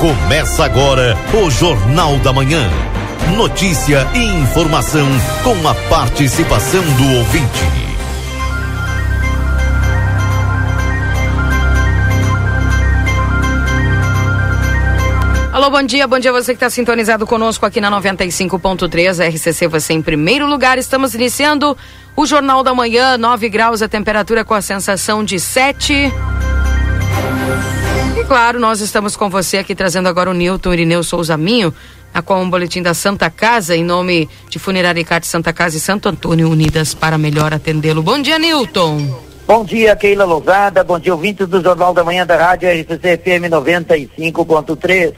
Começa agora o Jornal da Manhã. Notícia e informação com a participação do ouvinte. Alô, bom dia, bom dia você que está sintonizado conosco aqui na 95.3 RCC, você em primeiro lugar. Estamos iniciando o Jornal da Manhã, 9 graus a temperatura com a sensação de 7 claro, nós estamos com você aqui trazendo agora o Newton Irineu Souza Minho, com um boletim da Santa Casa, em nome de Funerária Icate Santa Casa e Santo Antônio, unidas para melhor atendê-lo. Bom dia, Newton. Bom dia, Keila Lousada. Bom dia, ouvintes do Jornal da Manhã da Rádio RCC FM 95.3.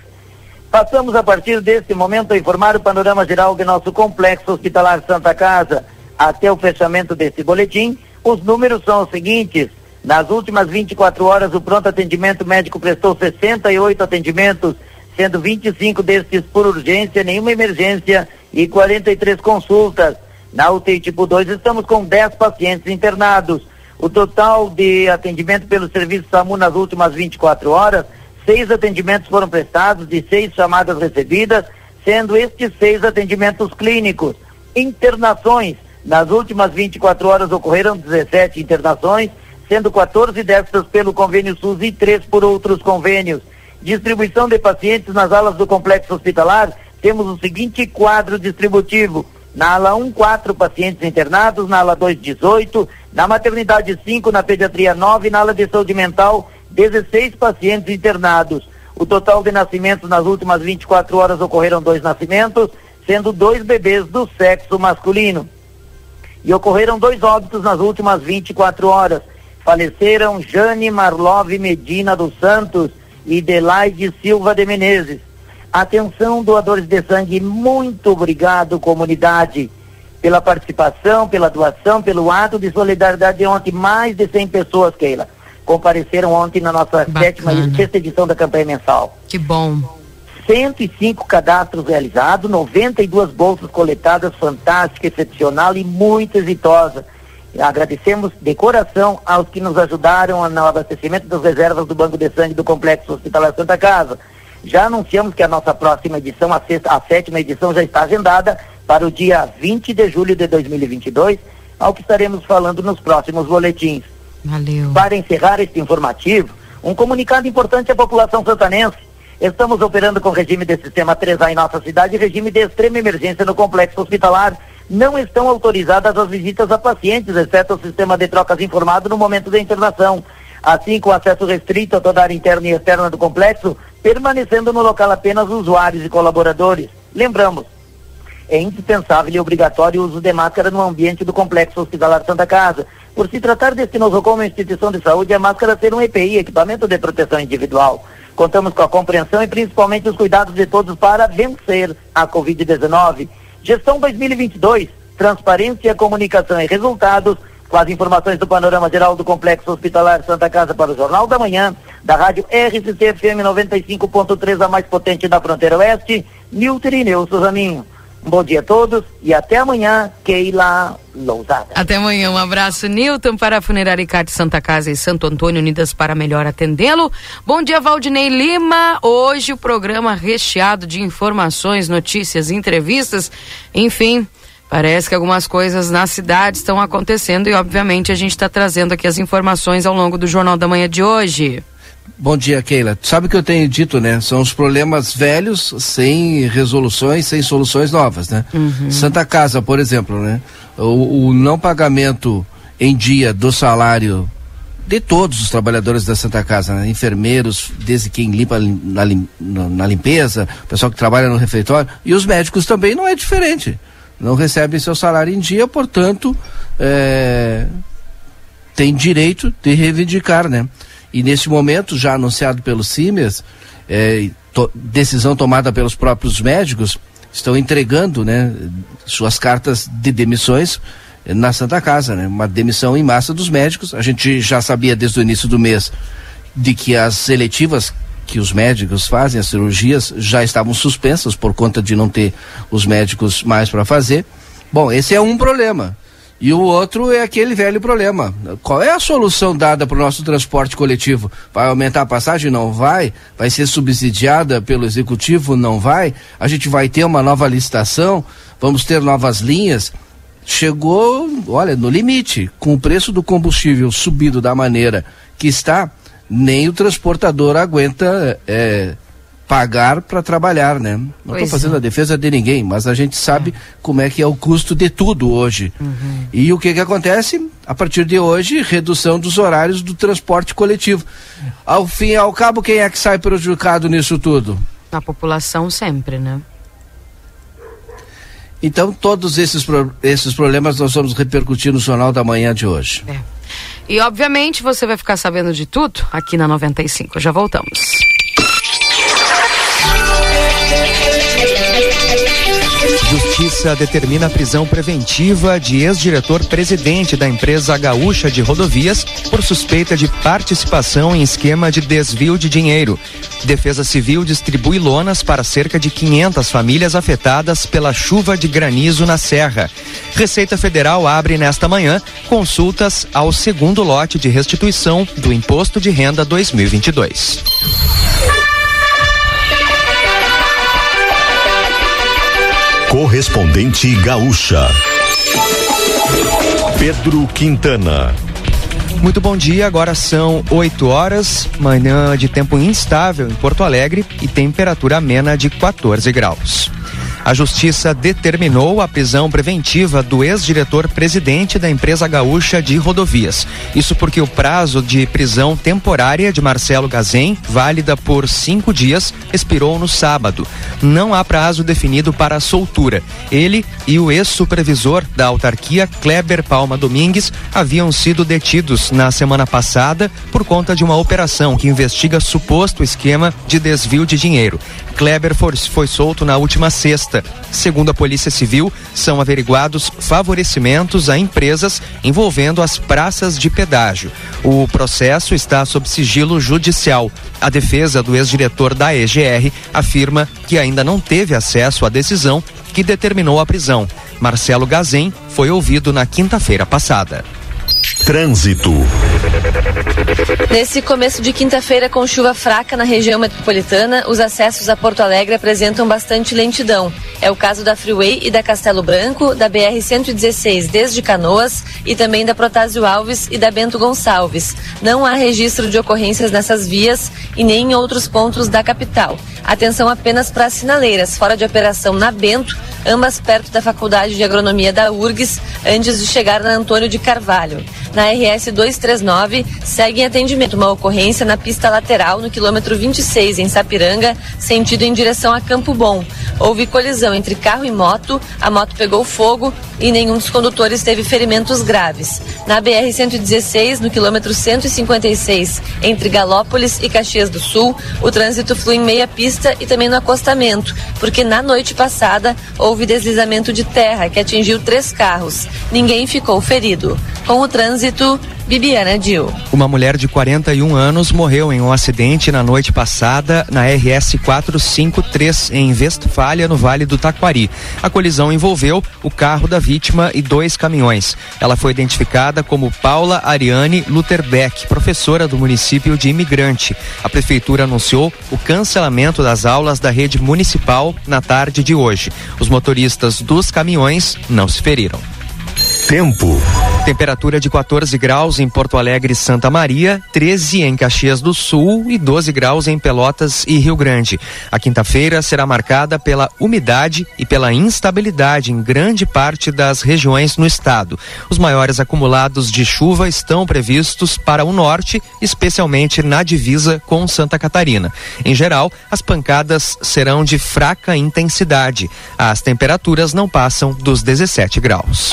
Passamos a partir deste momento a informar o panorama geral de nosso complexo hospitalar Santa Casa. Até o fechamento deste boletim, os números são os seguintes. Nas últimas 24 horas, o pronto atendimento médico prestou 68 atendimentos, sendo 25 destes por urgência, nenhuma emergência e 43 consultas. Na UTI tipo 2, estamos com 10 pacientes internados. O total de atendimento pelo serviço SAMU nas últimas 24 horas, seis atendimentos foram prestados de seis chamadas recebidas, sendo estes seis atendimentos clínicos. Internações. Nas últimas 24 horas ocorreram 17 internações sendo 14 destas pelo convênio SUS e três por outros convênios. Distribuição de pacientes nas alas do complexo hospitalar, temos o seguinte quadro distributivo. Na ala 1, 4 pacientes internados, na ala 2, 18, na maternidade 5, na pediatria 9, na ala de saúde mental, 16 pacientes internados. O total de nascimentos nas últimas 24 horas ocorreram dois nascimentos, sendo dois bebês do sexo masculino. E ocorreram dois óbitos nas últimas 24 horas faleceram Jane Marlov Medina dos Santos e Delaide Silva de Menezes. Atenção, doadores de sangue, muito obrigado, comunidade, pela participação, pela doação, pelo ato de solidariedade de ontem. Mais de 100 pessoas, Keila, compareceram ontem na nossa Bacana. sétima e sexta edição da campanha mensal. Que bom. 105 cadastros realizados, 92 bolsas coletadas, fantástica, excepcional e muito exitosa. Agradecemos de coração aos que nos ajudaram no abastecimento das reservas do Banco de Sangue do Complexo Hospitalar Santa Casa. Já anunciamos que a nossa próxima edição, a, sexta, a sétima edição, já está agendada para o dia 20 de julho de 2022, ao que estaremos falando nos próximos boletins. Valeu. Para encerrar este informativo, um comunicado importante à população santanense. Estamos operando com regime de sistema 3A em nossa cidade e regime de extrema emergência no complexo hospitalar não estão autorizadas as visitas a pacientes, exceto o sistema de trocas informado no momento da internação. Assim, com acesso restrito a toda a área interna e externa do complexo, permanecendo no local apenas usuários e colaboradores. Lembramos, é indispensável e obrigatório o uso de máscara no ambiente do complexo hospitalar Santa Casa. Por se tratar deste nosocomio instituição de saúde, a máscara ser um EPI, equipamento de proteção individual. Contamos com a compreensão e principalmente os cuidados de todos para vencer a Covid-19. Gestão 2022, transparência, comunicação e resultados, com as informações do panorama geral do Complexo Hospitalar Santa Casa para o Jornal da Manhã, da rádio RCC FM 95.3, a mais potente da fronteira oeste, Nilton Irineu Suzaninho. Um bom dia a todos e até amanhã, Keila Lousada. Até amanhã, um abraço, Nilton, para a Funerária Icarte Santa Casa e Santo Antônio, unidas para melhor atendê-lo. Bom dia, Valdinei Lima. Hoje o programa recheado de informações, notícias, entrevistas, enfim. Parece que algumas coisas na cidade estão acontecendo e, obviamente, a gente está trazendo aqui as informações ao longo do Jornal da Manhã de hoje. Bom dia, Keila. Sabe o que eu tenho dito, né? São os problemas velhos sem resoluções, sem soluções novas, né? Uhum. Santa Casa, por exemplo, né? O, o, não pagamento em dia do salário de todos os trabalhadores da Santa Casa, né? enfermeiros, desde quem limpa na, na limpeza, o pessoal que trabalha no refeitório, e os médicos também não é diferente. Não recebem seu salário em dia, portanto, é, tem direito de reivindicar, né? E nesse momento, já anunciado pelo Simers, é, to, decisão tomada pelos próprios médicos, estão entregando né, suas cartas de demissões na Santa Casa, né? Uma demissão em massa dos médicos. A gente já sabia desde o início do mês de que as seletivas que os médicos fazem, as cirurgias, já estavam suspensas por conta de não ter os médicos mais para fazer. Bom, esse é um problema. E o outro é aquele velho problema. Qual é a solução dada para o nosso transporte coletivo? Vai aumentar a passagem? Não vai? Vai ser subsidiada pelo executivo? Não vai? A gente vai ter uma nova licitação? Vamos ter novas linhas? Chegou, olha, no limite. Com o preço do combustível subido da maneira que está, nem o transportador aguenta. É, pagar para trabalhar, né? Não estou fazendo é. a defesa de ninguém, mas a gente sabe é. como é que é o custo de tudo hoje. Uhum. E o que que acontece? A partir de hoje, redução dos horários do transporte coletivo. Ao fim e ao cabo, quem é que sai prejudicado nisso tudo? A população sempre, né? Então, todos esses, esses problemas nós vamos repercutir no Jornal da Manhã de hoje. É. E, obviamente, você vai ficar sabendo de tudo aqui na 95. Já voltamos. Justiça determina a prisão preventiva de ex-diretor-presidente da empresa Gaúcha de Rodovias por suspeita de participação em esquema de desvio de dinheiro. Defesa Civil distribui lonas para cerca de 500 famílias afetadas pela chuva de granizo na Serra. Receita Federal abre nesta manhã consultas ao segundo lote de restituição do Imposto de Renda 2022. Correspondente Gaúcha. Pedro Quintana. Muito bom dia, agora são 8 horas, manhã de tempo instável em Porto Alegre e temperatura amena de 14 graus. A Justiça determinou a prisão preventiva do ex-diretor-presidente da empresa gaúcha de rodovias. Isso porque o prazo de prisão temporária de Marcelo Gazem, válida por cinco dias, expirou no sábado. Não há prazo definido para a soltura. Ele e o ex-supervisor da autarquia, Kleber Palma Domingues, haviam sido detidos na semana passada por conta de uma operação que investiga suposto esquema de desvio de dinheiro. Kleber foi, foi solto na última sexta. Segundo a Polícia Civil, são averiguados favorecimentos a empresas envolvendo as praças de pedágio. O processo está sob sigilo judicial. A defesa do ex-diretor da EGR afirma que ainda não teve acesso à decisão que determinou a prisão. Marcelo Gazem foi ouvido na quinta-feira passada. Trânsito. Nesse começo de quinta-feira, com chuva fraca na região metropolitana, os acessos a Porto Alegre apresentam bastante lentidão. É o caso da Freeway e da Castelo Branco, da BR-116 desde Canoas e também da Protásio Alves e da Bento Gonçalves. Não há registro de ocorrências nessas vias e nem em outros pontos da capital. Atenção apenas para as sinaleiras, fora de operação na Bento, ambas perto da Faculdade de Agronomia da URGS, antes de chegar na Antônio de Carvalho. Na RS 239, segue em atendimento uma ocorrência na pista lateral no quilômetro 26, em Sapiranga, sentido em direção a Campo Bom. Houve colisão entre carro e moto, a moto pegou fogo e nenhum dos condutores teve ferimentos graves. Na BR 116, no quilômetro 156, entre Galópolis e Caxias do Sul, o trânsito flui em meia pista e também no acostamento, porque na noite passada houve deslizamento de terra que atingiu três carros. Ninguém ficou ferido. Com o trânsito, Bibiana Dil. Uma mulher de 41 anos morreu em um acidente na noite passada na RS 453 em Westfália, no Vale do Taquari. A colisão envolveu o carro da vítima e dois caminhões. Ela foi identificada como Paula Ariane Lutherbeck, professora do município de Imigrante. A prefeitura anunciou o cancelamento das aulas da rede municipal na tarde de hoje. Os motoristas dos caminhões não se feriram. Tempo. Temperatura de 14 graus em Porto Alegre e Santa Maria, 13 em Caxias do Sul e 12 graus em Pelotas e Rio Grande. A quinta-feira será marcada pela umidade e pela instabilidade em grande parte das regiões no estado. Os maiores acumulados de chuva estão previstos para o norte, especialmente na divisa com Santa Catarina. Em geral, as pancadas serão de fraca intensidade. As temperaturas não passam dos 17 graus.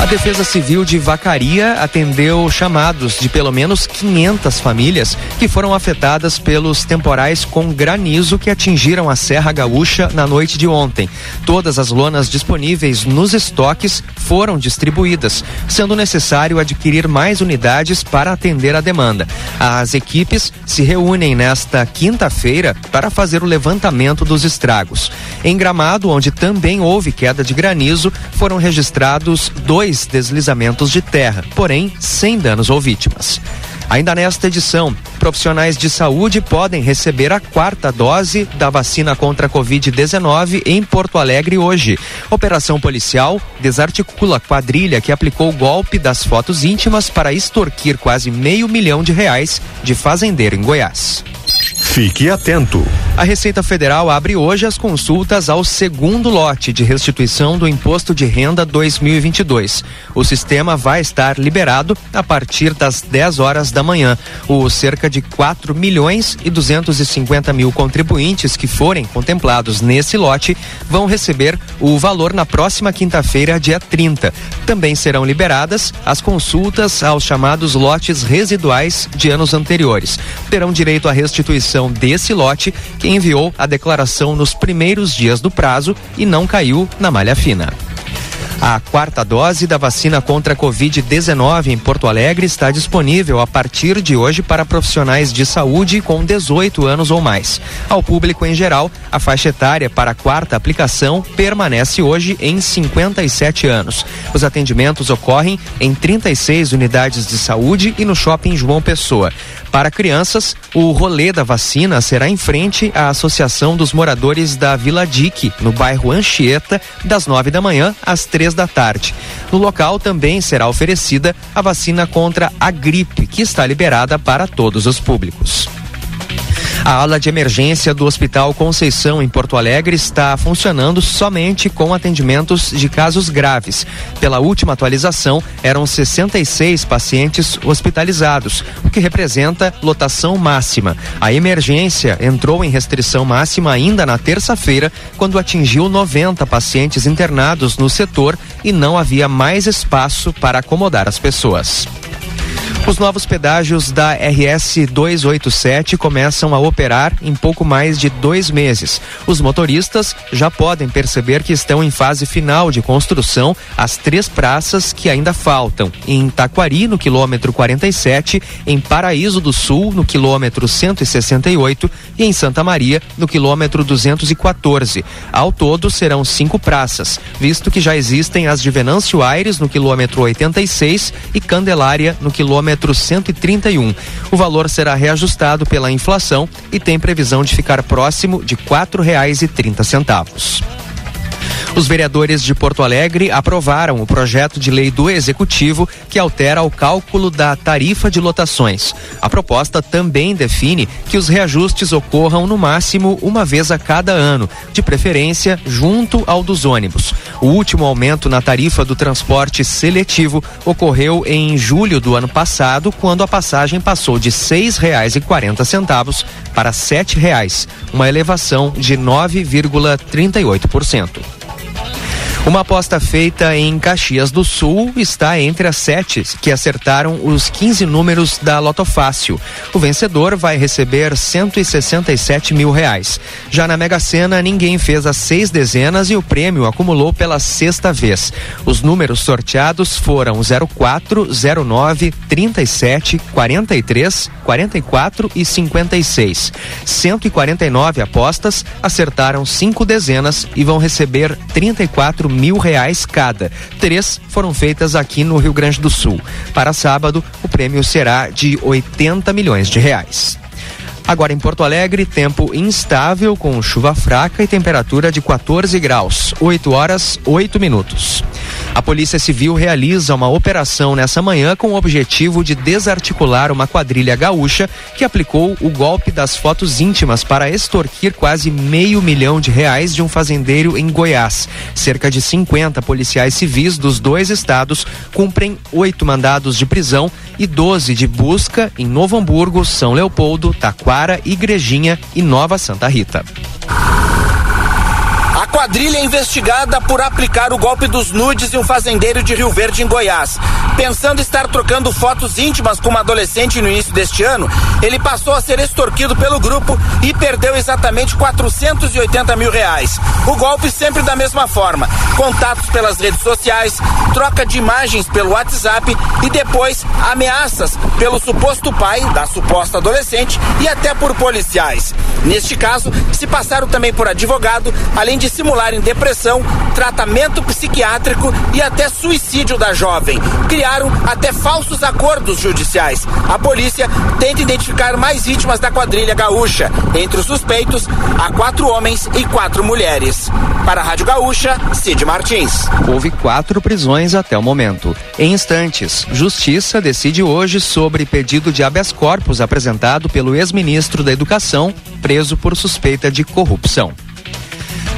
A Defesa Civil de Vacaria atendeu chamados de pelo menos 500 famílias que foram afetadas pelos temporais com granizo que atingiram a Serra Gaúcha na noite de ontem. Todas as lonas disponíveis nos estoques foram distribuídas, sendo necessário adquirir mais unidades para atender a demanda. As equipes se reúnem nesta quinta-feira para fazer o levantamento dos estragos. Em Gramado, onde também houve queda de granizo, foram registrados dois dois deslizamentos de terra, porém sem danos ou vítimas. Ainda nesta edição, profissionais de saúde podem receber a quarta dose da vacina contra a Covid-19 em Porto Alegre hoje. Operação policial desarticula a quadrilha que aplicou o golpe das fotos íntimas para extorquir quase meio milhão de reais de fazendeiro em Goiás. Fique atento. A Receita Federal abre hoje as consultas ao segundo lote de restituição do Imposto de Renda 2022. O sistema vai estar liberado a partir das 10 horas da manhã. Os cerca de 4 milhões e 250 mil contribuintes que forem contemplados nesse lote vão receber o valor na próxima quinta-feira, dia 30. Também serão liberadas as consultas aos chamados lotes residuais de anos anteriores. Terão direito à restituição desse lote que enviou a declaração nos primeiros dias do prazo e não caiu na malha fina. A quarta dose da vacina contra a Covid-19 em Porto Alegre está disponível a partir de hoje para profissionais de saúde com 18 anos ou mais. Ao público em geral, a faixa etária para a quarta aplicação permanece hoje em 57 anos. Os atendimentos ocorrem em 36 unidades de saúde e no shopping João Pessoa. Para crianças, o rolê da vacina será em frente à Associação dos Moradores da Vila Dique, no bairro Anchieta, das nove da manhã às três da tarde. No local também será oferecida a vacina contra a gripe, que está liberada para todos os públicos. A ala de emergência do Hospital Conceição, em Porto Alegre, está funcionando somente com atendimentos de casos graves. Pela última atualização, eram 66 pacientes hospitalizados, o que representa lotação máxima. A emergência entrou em restrição máxima ainda na terça-feira, quando atingiu 90 pacientes internados no setor e não havia mais espaço para acomodar as pessoas. Os novos pedágios da RS 287 começam a operar em pouco mais de dois meses. Os motoristas já podem perceber que estão em fase final de construção as três praças que ainda faltam: em Taquari, no quilômetro 47, em Paraíso do Sul, no quilômetro 168 e em Santa Maria, no quilômetro 214. Ao todo serão cinco praças, visto que já existem as de Venâncio Aires, no quilômetro 86, e Candelária, no quilômetro quilômetro 131. O valor será reajustado pela inflação e tem previsão de ficar próximo de trinta centavos. Os vereadores de Porto Alegre aprovaram o projeto de lei do Executivo que altera o cálculo da tarifa de lotações. A proposta também define que os reajustes ocorram no máximo uma vez a cada ano, de preferência junto ao dos ônibus. O último aumento na tarifa do transporte seletivo ocorreu em julho do ano passado, quando a passagem passou de R$ 6,40 para R$ 7,00, uma elevação de 9,38%. Uma aposta feita em Caxias do Sul está entre as sete que acertaram os 15 números da Loto Fácil. O vencedor vai receber 167 mil reais. Já na Mega Sena, ninguém fez as seis dezenas e o prêmio acumulou pela sexta vez. Os números sorteados foram 04, 09, 37, 43, 44 e 56. 149 apostas acertaram cinco dezenas e vão receber 34 mil reais cada. Três foram feitas aqui no Rio Grande do Sul. Para sábado, o prêmio será de 80 milhões de reais. Agora em Porto Alegre, tempo instável com chuva fraca e temperatura de 14 graus, 8 horas 8 minutos. A Polícia Civil realiza uma operação nessa manhã com o objetivo de desarticular uma quadrilha gaúcha que aplicou o golpe das fotos íntimas para extorquir quase meio milhão de reais de um fazendeiro em Goiás. Cerca de 50 policiais civis dos dois estados cumprem oito mandados de prisão e 12 de busca em Novo Hamburgo, São Leopoldo, Taquara, Igrejinha e Nova Santa Rita. Quadrilha é investigada por aplicar o golpe dos nudes em um fazendeiro de Rio Verde, em Goiás. Pensando estar trocando fotos íntimas com uma adolescente no início deste ano, ele passou a ser extorquido pelo grupo e perdeu exatamente 480 mil reais. O golpe sempre da mesma forma: contatos pelas redes sociais, troca de imagens pelo WhatsApp e depois ameaças pelo suposto pai da suposta adolescente e até por policiais. Neste caso, se passaram também por advogado, além de simularem depressão, tratamento psiquiátrico e até suicídio da jovem. Criaram até falsos acordos judiciais. A polícia tenta identificar mais vítimas da quadrilha gaúcha. Entre os suspeitos, há quatro homens e quatro mulheres. Para a Rádio Gaúcha, Cid Martins. Houve quatro prisões até o momento. Em instantes, Justiça decide hoje sobre pedido de habeas corpus apresentado pelo ex-ministro da Educação, preso por suspeita de corrupção.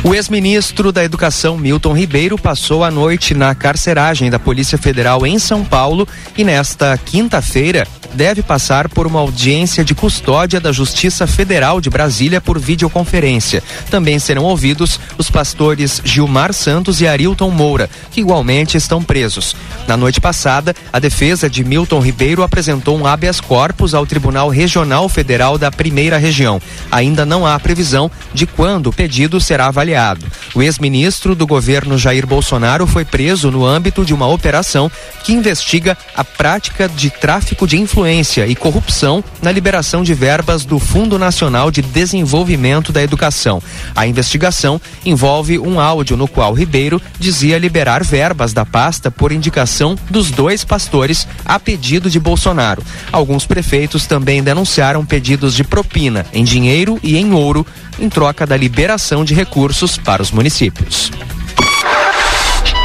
O ex-ministro da Educação, Milton Ribeiro, passou a noite na carceragem da Polícia Federal em São Paulo e nesta quinta-feira deve passar por uma audiência de custódia da Justiça Federal de Brasília por videoconferência. Também serão ouvidos os pastores Gilmar Santos e Arilton Moura, que igualmente estão presos. Na noite passada, a defesa de Milton Ribeiro apresentou um habeas corpus ao Tribunal Regional Federal da Primeira Região. Ainda não há previsão de quando o pedido será avaliado. O ex-ministro do governo Jair Bolsonaro foi preso no âmbito de uma operação que investiga a prática de tráfico de influência influência e corrupção na liberação de verbas do Fundo Nacional de Desenvolvimento da Educação. A investigação envolve um áudio no qual Ribeiro dizia liberar verbas da pasta por indicação dos dois pastores a pedido de Bolsonaro. Alguns prefeitos também denunciaram pedidos de propina em dinheiro e em ouro em troca da liberação de recursos para os municípios.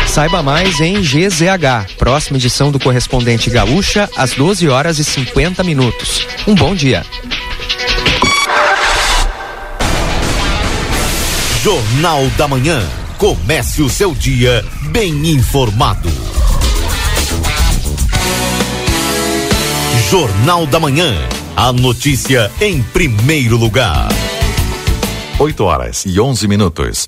Saiba mais em GZH, próxima edição do Correspondente Gaúcha, às 12 horas e 50 minutos. Um bom dia. Jornal da Manhã. Comece o seu dia bem informado. Jornal da Manhã. A notícia em primeiro lugar. 8 horas e 11 minutos.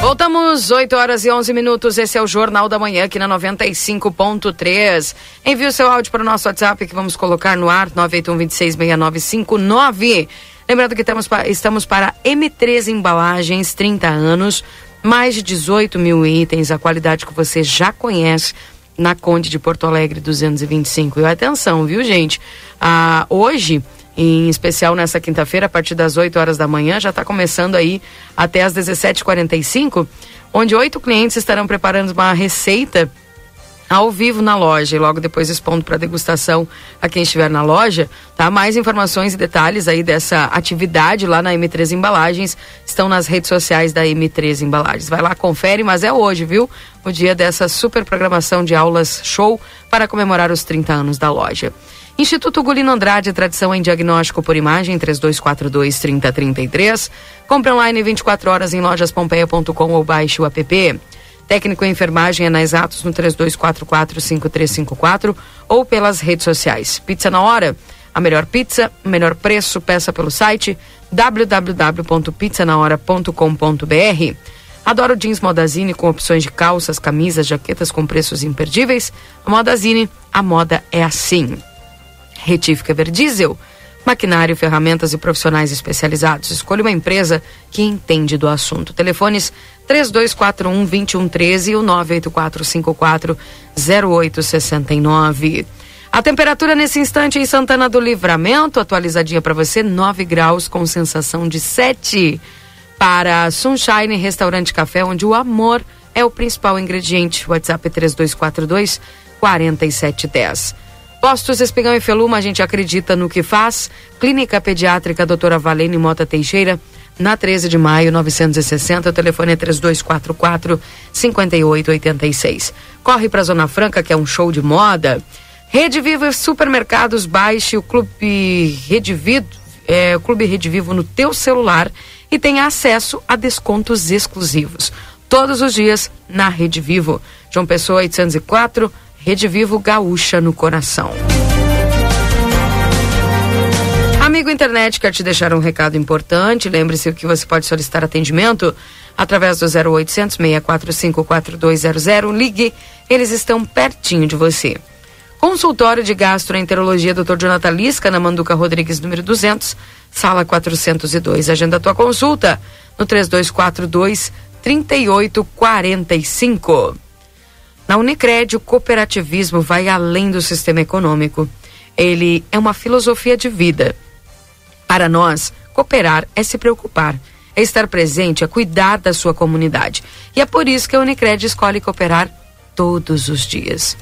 Voltamos, 8 horas e 11 minutos. Esse é o Jornal da Manhã aqui na 95.3. Envie o seu áudio para o nosso WhatsApp que vamos colocar no ar, 981-266959. Lembrando que estamos, estamos para M3 Embalagens, 30 anos, mais de 18 mil itens, a qualidade que você já conhece na Conde de Porto Alegre 225. E atenção, viu, gente? Ah, hoje em especial nessa quinta-feira, a partir das 8 horas da manhã, já está começando aí até às 17h45, onde oito clientes estarão preparando uma receita ao vivo na loja e logo depois expondo para degustação a quem estiver na loja, tá? Mais informações e detalhes aí dessa atividade lá na M3 Embalagens estão nas redes sociais da M3 Embalagens. Vai lá, confere, mas é hoje, viu? O dia dessa super programação de aulas show para comemorar os 30 anos da loja. Instituto Gulino Andrade, tradição em diagnóstico por imagem, 3242-3033. Compre online 24 horas em lojaspompeia.com ou baixe o app. Técnico em enfermagem é na Exatos no 3244-5354 ou pelas redes sociais. Pizza na hora, a melhor pizza, o melhor preço, peça pelo site www.pizzanahora.com.br. Adoro jeans Modazine com opções de calças, camisas, jaquetas com preços imperdíveis. Modazine, a moda é assim. Retífica Verdiesel. Maquinário, ferramentas e profissionais especializados. Escolha uma empresa que entende do assunto. Telefones 3241 2113 e o 98454 0869. A temperatura nesse instante em Santana do Livramento, atualizadinha para você, 9 graus com sensação de 7. Para Sunshine Restaurante Café, onde o amor é o principal ingrediente. WhatsApp 3242 4710. Postos Espigão e Feluma, a gente acredita no que faz. Clínica Pediátrica Doutora Valene Mota Teixeira, na 13 de maio, 960. O telefone é 3244 5886. Corre para Zona Franca, que é um show de moda. Rede Vivo Supermercados, baixe o Clube Rede Vivo, é, o Clube Rede Vivo no teu celular e tenha acesso a descontos exclusivos. Todos os dias na Rede Vivo. João Pessoa 804 Rede Vivo Gaúcha no coração. Amigo internet, quer te deixar um recado importante. Lembre-se que você pode solicitar atendimento através do 0800 645 4200. Ligue, eles estão pertinho de você. Consultório de Gastroenterologia Dr. Jonathan Lisca, na Manduca Rodrigues, número 200, sala 402. Agenda tua consulta no 3242 3845. Na Unicred, o cooperativismo vai além do sistema econômico. Ele é uma filosofia de vida. Para nós, cooperar é se preocupar, é estar presente, é cuidar da sua comunidade. E é por isso que a Unicred escolhe cooperar todos os dias.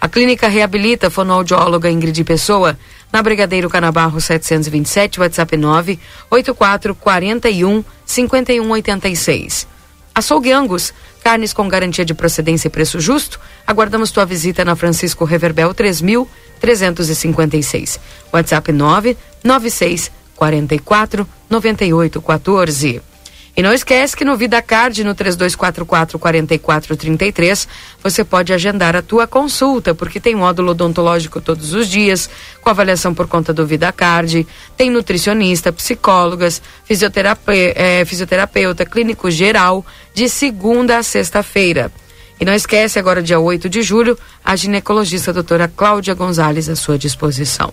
A clínica reabilita a fonoaudióloga Ingrid Pessoa na Brigadeiro Canabarro 727, WhatsApp 9 84 41 51 86. Açougue Angus, carnes com garantia de procedência e preço justo. Aguardamos tua visita na Francisco Reverbel 3356. WhatsApp 996 44 98 14. E não esquece que no VidaCard, no 3244 4433, você pode agendar a tua consulta, porque tem módulo odontológico todos os dias, com avaliação por conta do VidaCard, tem nutricionista, psicólogas, fisioterapeuta, é, fisioterapeuta clínico geral, de segunda a sexta-feira. E não esquece, agora dia 8 de julho, a ginecologista doutora Cláudia Gonzalez à sua disposição.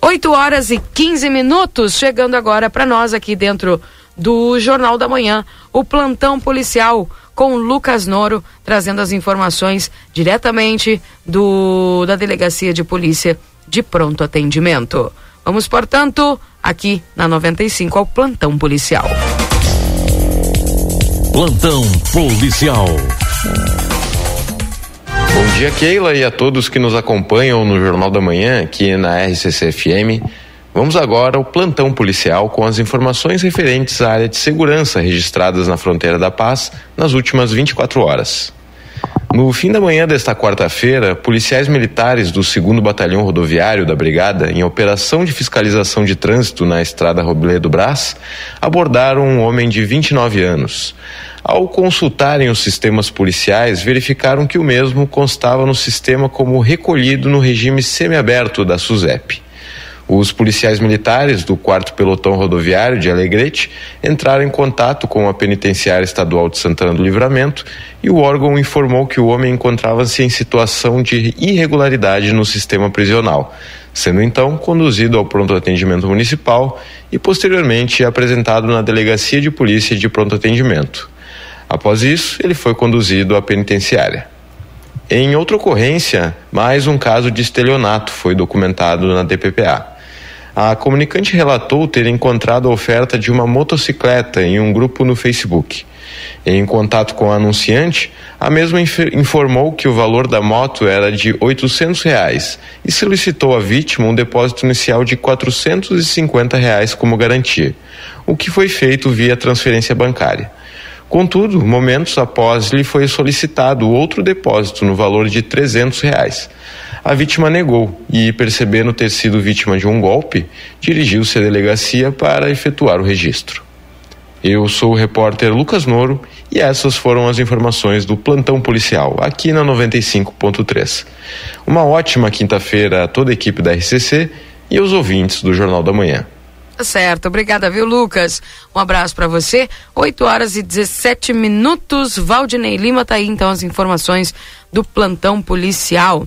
8 horas e 15 minutos, chegando agora para nós aqui dentro do Jornal da Manhã, o plantão policial com Lucas Noro, trazendo as informações diretamente do da Delegacia de Polícia de Pronto Atendimento. Vamos, portanto, aqui na 95 ao plantão policial. Plantão policial. Bom dia, Keila, e a todos que nos acompanham no Jornal da Manhã, aqui na RCC-FM. Vamos agora ao plantão policial com as informações referentes à área de segurança registradas na fronteira da paz nas últimas 24 horas. No fim da manhã desta quarta-feira, policiais militares do 2 Batalhão Rodoviário da Brigada, em operação de fiscalização de trânsito na estrada Robledo Brás, abordaram um homem de 29 anos. Ao consultarem os sistemas policiais, verificaram que o mesmo constava no sistema como recolhido no regime semiaberto da SUSEP. Os policiais militares do 4 Pelotão Rodoviário de Alegrete entraram em contato com a Penitenciária Estadual de Santana do Livramento e o órgão informou que o homem encontrava-se em situação de irregularidade no sistema prisional, sendo então conduzido ao pronto atendimento municipal e posteriormente apresentado na Delegacia de Polícia de Pronto Atendimento. Após isso, ele foi conduzido à penitenciária. Em outra ocorrência, mais um caso de estelionato foi documentado na DPPA. A comunicante relatou ter encontrado a oferta de uma motocicleta em um grupo no Facebook. Em contato com a anunciante, a mesma informou que o valor da moto era de 800 reais e solicitou à vítima um depósito inicial de 450 reais como garantia, o que foi feito via transferência bancária. Contudo, momentos após lhe foi solicitado outro depósito no valor de 300 reais. A vítima negou e, percebendo ter sido vítima de um golpe, dirigiu-se à delegacia para efetuar o registro. Eu sou o repórter Lucas Noro e essas foram as informações do plantão policial aqui na 95.3. Uma ótima quinta-feira a toda a equipe da RCC e aos ouvintes do Jornal da Manhã. Tá certo, obrigada, viu, Lucas? Um abraço para você. 8 horas e 17 minutos. Valdinei Lima tá aí, então, as informações do plantão policial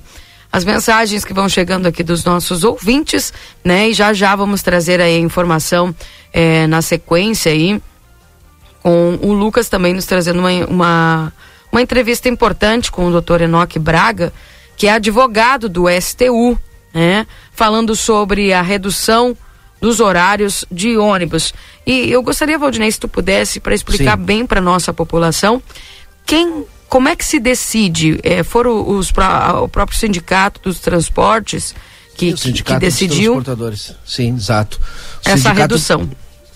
as mensagens que vão chegando aqui dos nossos ouvintes, né? E já já vamos trazer aí a informação é, na sequência aí, com o Lucas também nos trazendo uma, uma, uma entrevista importante com o doutor Enoque Braga, que é advogado do STU, né? Falando sobre a redução dos horários de ônibus. E eu gostaria, Valdinei, se tu pudesse, para explicar Sim. bem para nossa população, quem como é que se decide? É, foram os, o próprio sindicato dos transportes que, que, que decidiu? Dos transportadores. Sim, exato. O essa redução.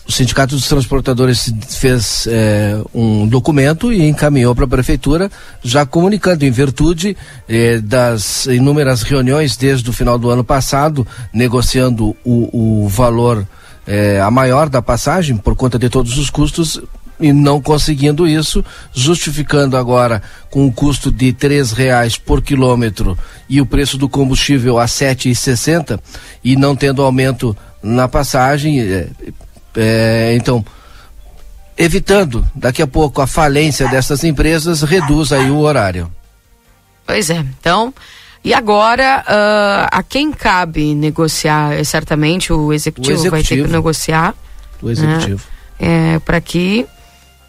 O Sindicato dos Transportadores fez é, um documento e encaminhou para a Prefeitura, já comunicando, em virtude é, das inúmeras reuniões desde o final do ano passado, negociando o, o valor é, a maior da passagem, por conta de todos os custos, e não conseguindo isso, justificando agora com o custo de três reais por quilômetro e o preço do combustível a sete e sessenta e não tendo aumento na passagem, é, é, então evitando daqui a pouco a falência dessas empresas reduz aí o horário. Pois é, então e agora uh, a quem cabe negociar? Certamente o executivo, o executivo. vai ter que negociar. O executivo. Né? É, para que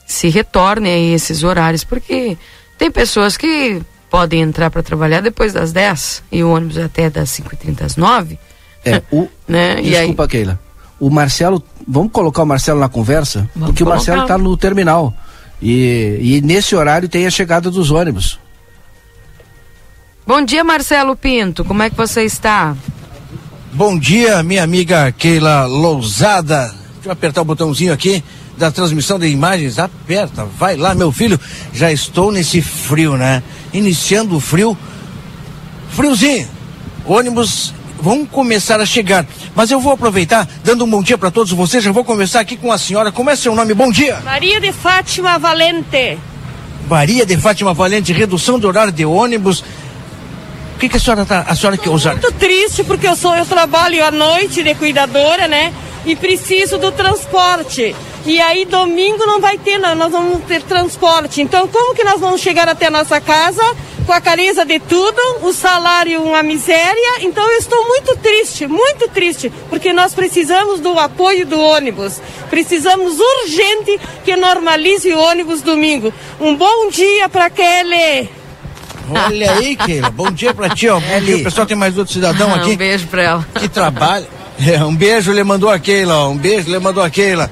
se retornem aí esses horários, porque tem pessoas que podem entrar para trabalhar depois das 10 e o ônibus até das 5h30 às 9 É, o, né? Desculpa, aí... Keila. O Marcelo, vamos colocar o Marcelo na conversa? Vamos porque colocar. o Marcelo está no terminal. E, e nesse horário tem a chegada dos ônibus. Bom dia, Marcelo Pinto. Como é que você está? Bom dia, minha amiga Keila Lousada. Deixa eu apertar o botãozinho aqui da transmissão de imagens. Aperta, vai lá, meu filho. Já estou nesse frio, né? Iniciando o frio. Friozinho. Ônibus vão começar a chegar. Mas eu vou aproveitar, dando um bom dia para todos vocês. Já vou conversar aqui com a senhora. Como é seu nome? Bom dia. Maria de Fátima Valente. Maria de Fátima Valente, redução do horário de ônibus. O que, que a senhora tá, a senhora quer usar? Muito triste porque eu sou eu trabalho à noite de cuidadora, né? E preciso do transporte. E aí domingo não vai ter, não, nós vamos ter transporte. Então como que nós vamos chegar até a nossa casa com a careza de tudo, o salário uma miséria? Então eu estou muito triste, muito triste, porque nós precisamos do apoio do ônibus. Precisamos urgente que normalize o ônibus domingo. Um bom dia para Kelly. Olha aí, Keila. Bom dia pra ti, ó. Bom dia. O pessoal tem mais outro cidadão aqui. Um beijo pra ela. Que trabalha. É, um beijo, ele mandou a Keila, ó. Um beijo, ele mandou a Keila.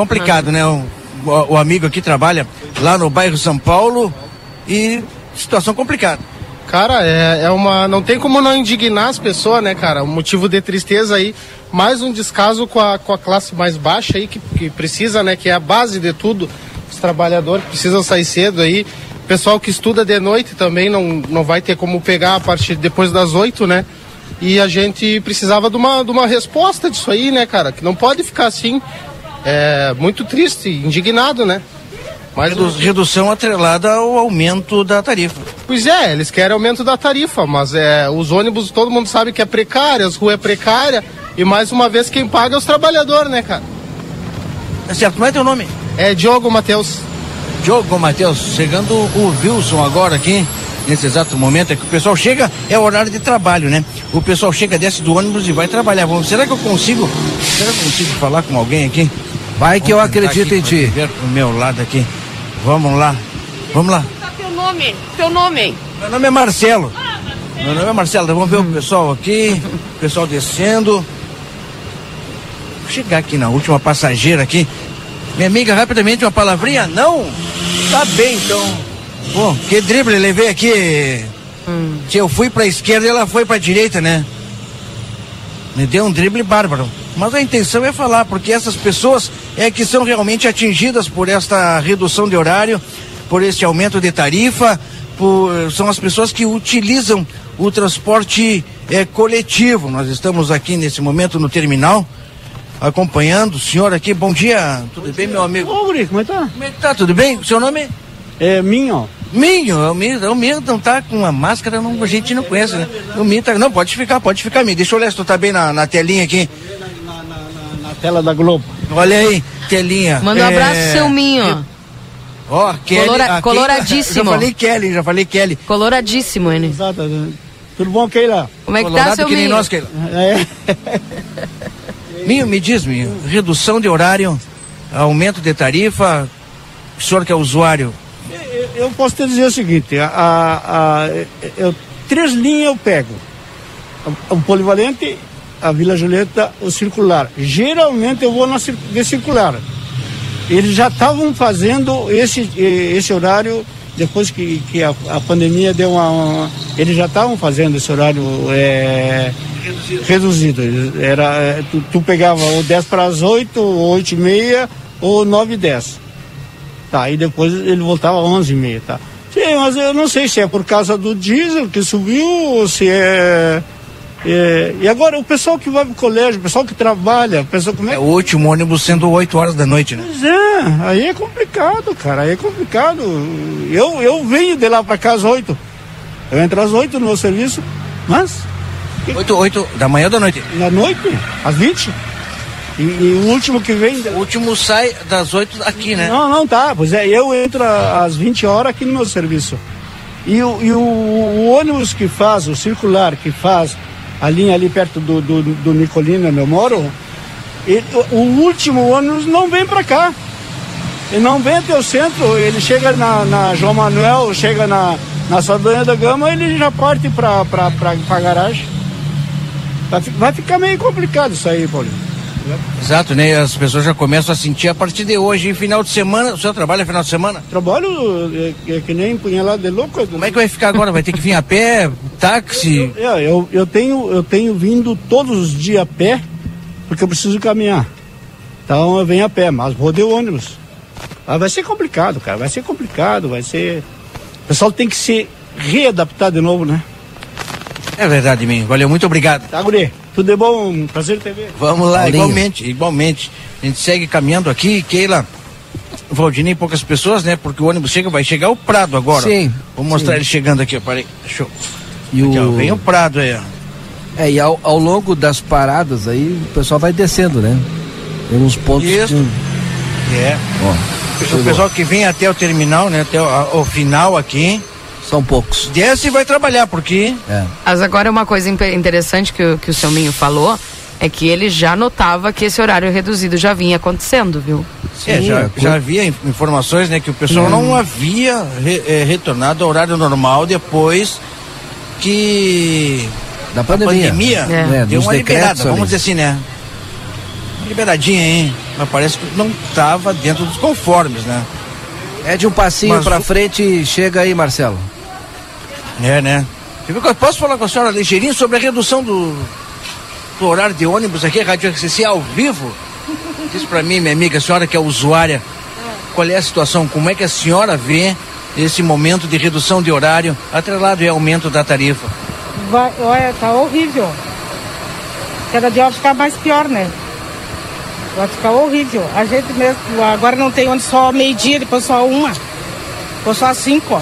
Complicado, né? O, o, o amigo aqui trabalha lá no bairro São Paulo e situação complicada. Cara, é, é uma. Não tem como não indignar as pessoas, né, cara? Um motivo de tristeza aí. Mais um descaso com a, com a classe mais baixa aí, que, que precisa, né? Que é a base de tudo. Os trabalhadores precisam sair cedo aí. Pessoal que estuda de noite também não, não vai ter como pegar a partir depois das oito, né? E a gente precisava de uma, de uma resposta disso aí, né, cara? Que não pode ficar assim. É muito triste, indignado, né? Mas Redu redução atrelada ao aumento da tarifa. Pois é, eles querem aumento da tarifa, mas é, os ônibus todo mundo sabe que é precário, as ruas é precária e mais uma vez quem paga é os trabalhadores, né, cara? É certo, como é teu nome? É Diogo Matheus. Diogo Matheus, chegando o Wilson agora aqui, nesse exato momento, é que o pessoal chega, é horário de trabalho, né? O pessoal chega, desce do ônibus e vai trabalhar. Vamos, será que eu consigo, será que eu consigo falar com alguém aqui? Vai que Vamos eu acredito em ti. Ver pro meu lado aqui. Vamos lá, vamos lá. Tá teu nome, teu nome. Meu nome é Marcelo. Meu nome é Marcelo, vamos ver o pessoal aqui, o pessoal descendo. Vou chegar aqui na última passageira aqui. Minha amiga, rapidamente, uma palavrinha? Não? Tá bem, então. Bom, que drible levei aqui. Hum. Se eu fui pra esquerda, ela foi pra direita, né? Me deu um drible bárbaro. Mas a intenção é falar, porque essas pessoas é que são realmente atingidas por esta redução de horário, por este aumento de tarifa, por, são as pessoas que utilizam o transporte é, coletivo. Nós estamos aqui nesse momento no terminal acompanhando o senhor aqui. Bom dia, tudo bem, meu amigo? Ô, Guri, como é que tá? Como é que tá? Tudo bem? O seu nome? É Minho. Minho, é o Minho, é o Minho não tá com uma máscara, não, a gente não conhece, né? O Minho tá, não, pode ficar, pode ficar, Minho. Deixa eu olhar se tu tá bem na, na telinha aqui. Tela da Globo. Olha aí, telinha. Manda um é... abraço seu Minho. Ó, oh, Kelly. Colora, coloradíssimo. Já falei Kelly, já falei Kelly. Coloradíssimo, ele. Exato. Tudo bom, Keila? Como é que Colorado tá, seu que Minho? nós, Keila. É. Minho, me diz, Minho, redução de horário, aumento de tarifa, o senhor que é usuário. Eu, eu posso te dizer o seguinte, a, a, a eu, três linhas eu pego. O, o polivalente, a Vila Julieta, o circular. Geralmente eu vou na de circular. Eles já estavam fazendo esse, esse horário depois que, que a, a pandemia deu uma, uma Eles já estavam fazendo esse horário é, reduzido. Era, é, tu, tu, pegava ou 10 para as 8, ou 8 e meia, ou 9 e 10. Tá, e depois ele voltava às 11 e meia, tá? Sim, mas eu não sei se é por causa do diesel que subiu, ou se é É, e agora o pessoal que vai pro colégio, o pessoal que trabalha, o pessoal como é, É o último ônibus sendo 8 horas da noite, né? Pois é, aí é complicado, cara, aí é complicado. Eu, eu venho de lá pra cá às 8. Eu entro às 8 no meu serviço, mas. 8, 8 da manhã ou da noite? Na noite, às 20. E, e o último que vem. O último sai das 8 aqui, né? Não, não, tá. Pois é, eu entro às 20 horas aqui no meu serviço. E e o, o ônibus que faz, o circular que faz a linha ali perto do, do, do Nicolina, onde eu moro, ele- o, último ônibus não vem pra cá. Ele não vem até o centro, ele chega na, na João Manuel, chega na, na Saldanha da Gama, ele já parte pra, pra garagem. Fi- vai ficar meio complicado isso aí, Paulinho. Exato, né? As pessoas já começam a sentir a partir de hoje. E final de semana, o senhor trabalha final de semana? Trabalho é, é que nem punhalado de louco. Como é que vai ficar agora? Vai ter que vir a pé, táxi? É, eu, eu, tenho, eu tenho vindo todos os dias a pé, porque eu preciso caminhar. Então eu venho a pé, mas vou de ônibus. Ah, vai ser complicado, cara, vai ser complicado, vai ser. O pessoal tem que se readaptar de novo, né? É verdade, mim. Valeu, muito obrigado. Tá, Guri? Tudo de bom? Prazer te ver. Vamos lá, Paulinho. igualmente, igualmente. A gente segue caminhando aqui, Keila. Valdinei, poucas pessoas, né? Porque o ônibus chega, vai chegar o Prado agora. Sim, Vou mostrar sim. ele chegando aqui, ó. Parei. Deixa eu. E Aqui, ó, o... vem o Prado aí, ó. É, e ao, ao longo das paradas aí, o pessoal vai descendo, né? Tem uns pontos. Isso. que- É. Ó, O pessoal que vem até o terminal, né? Até o, a- o final aqui. São poucos. Desce e vai trabalhar, porque. É. Mas agora uma coisa interessante que, o- que o seu Minho falou é que ele já notava que esse horário reduzido já vinha acontecendo, viu? É, já, já havia in- informações, né, que o pessoal É. não havia re- eh, retornado ao horário normal depois que Da a pandemia. pandemia É, deu dos uma liberada, vamos dizer assim, né? Liberadinha, hein? Mas parece que não estava dentro dos conformes, né? É de um passinho Mas pra frente e chega aí, Marcelo. É, né? Posso falar com a senhora ligeirinho sobre a redução do, do horário de ônibus aqui, Rádio RCC ao vivo? Diz pra mim, minha amiga, a senhora que é usuária, qual é a situação? Como é que a senhora vê esse momento de redução de horário atrelado e aumento da tarifa? Vai, olha, tá horrível. Cada dia vai ficar mais pior, né? Vai ficar horrível. A gente mesmo, agora não tem onde só meio-dia, depois só uma. Depois só cinco, ó.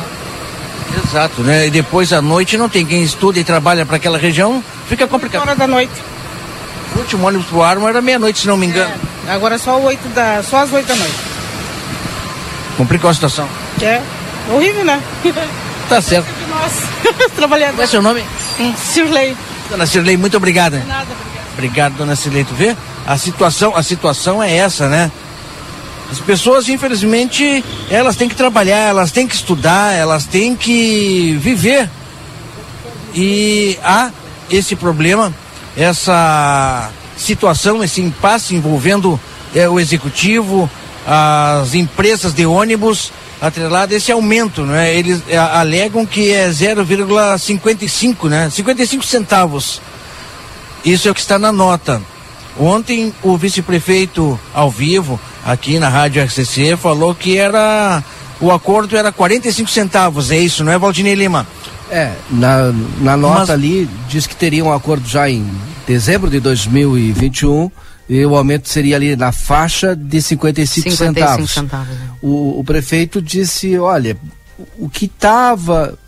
Exato, né? E depois à noite não tem quem estuda e trabalha para aquela região, fica complicado. Hora da noite. O último ônibus pro Armo era meia-noite, se não me engano. Agora é só oito da, só às oito da noite. Complicou a situação. É horrível, né? Tá certo. Nós, trabalhadores. Qual é seu nome? Sirley. Dona Cirlei, muito obrigada. Nada, Obrigado, dona Cirlei. Tu vê? A situação, a situação é essa, né? As pessoas, infelizmente, elas têm que trabalhar, elas têm que estudar, elas têm que viver. E há esse problema, essa situação, esse impasse envolvendo eh, o executivo, as empresas de ônibus, atrelado a esse aumento, né? Eles eh, alegam que é 0,55, né? 55 centavos. Isso é o que está na nota. Ontem o vice-prefeito ao vivo aqui na Rádio RCC falou que era o acordo era 45 centavos, é isso, não é Valdinei Lima? É, na, na nota Mas- ali diz que teria um acordo já em dezembro de 2021 e o aumento seria ali na faixa de 55, 55 centavos. centavos, né? O, o prefeito disse, olha, o que estava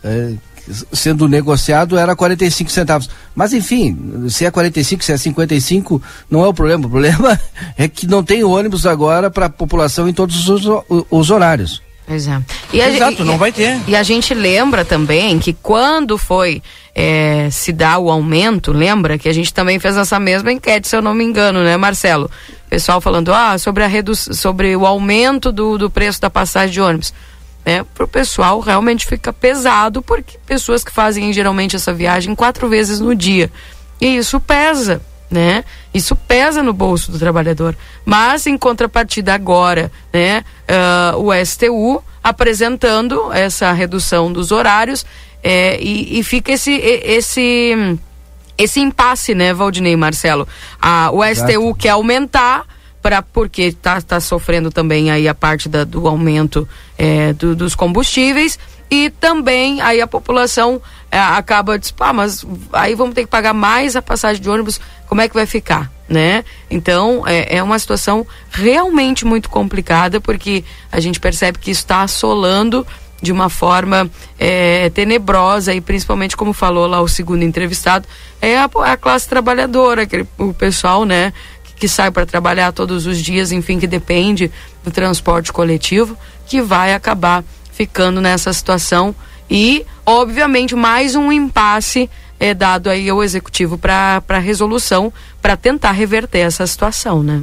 sendo negociado era 45 centavos. Mas enfim, se é 45, se é 55, não é o problema. O problema é que não tem ônibus agora para a população em todos os, os horários. Pois é. E a Exato, não e- vai ter. E a gente lembra também que quando foi eh, se dar o aumento, lembra que a gente também fez essa mesma enquete, se eu não me engano, né, Marcelo? Pessoal falando, ah, sobre, a redu sobre o aumento do, do preço da passagem de ônibus. Né, pro pessoal realmente fica pesado, porque pessoas que fazem geralmente essa viagem quatro vezes no dia. E isso pesa, né? Isso pesa no bolso do trabalhador. Mas, em contrapartida, agora, né, ah, o STU apresentando essa redução dos horários eh, e, e fica esse, esse, esse impasse, né, Valdinei e Marcelo? A, o Exato. STU quer aumentar. Pra, porque está tá sofrendo também aí a parte da- do aumento eh, do- dos combustíveis. E também aí a população é, acaba diz, pá, mas aí vamos ter que pagar mais a passagem de ônibus, como é que vai ficar, né? Então é, é uma situação realmente muito complicada porque a gente percebe que está assolando de uma forma é, tenebrosa e principalmente como falou lá o segundo entrevistado é a, a classe trabalhadora aquele, o pessoal né que, sai para trabalhar todos os dias enfim que depende do transporte coletivo que vai acabar ficando nessa situação. E obviamente mais um impasse é dado aí ao executivo para resolução para tentar reverter essa situação né?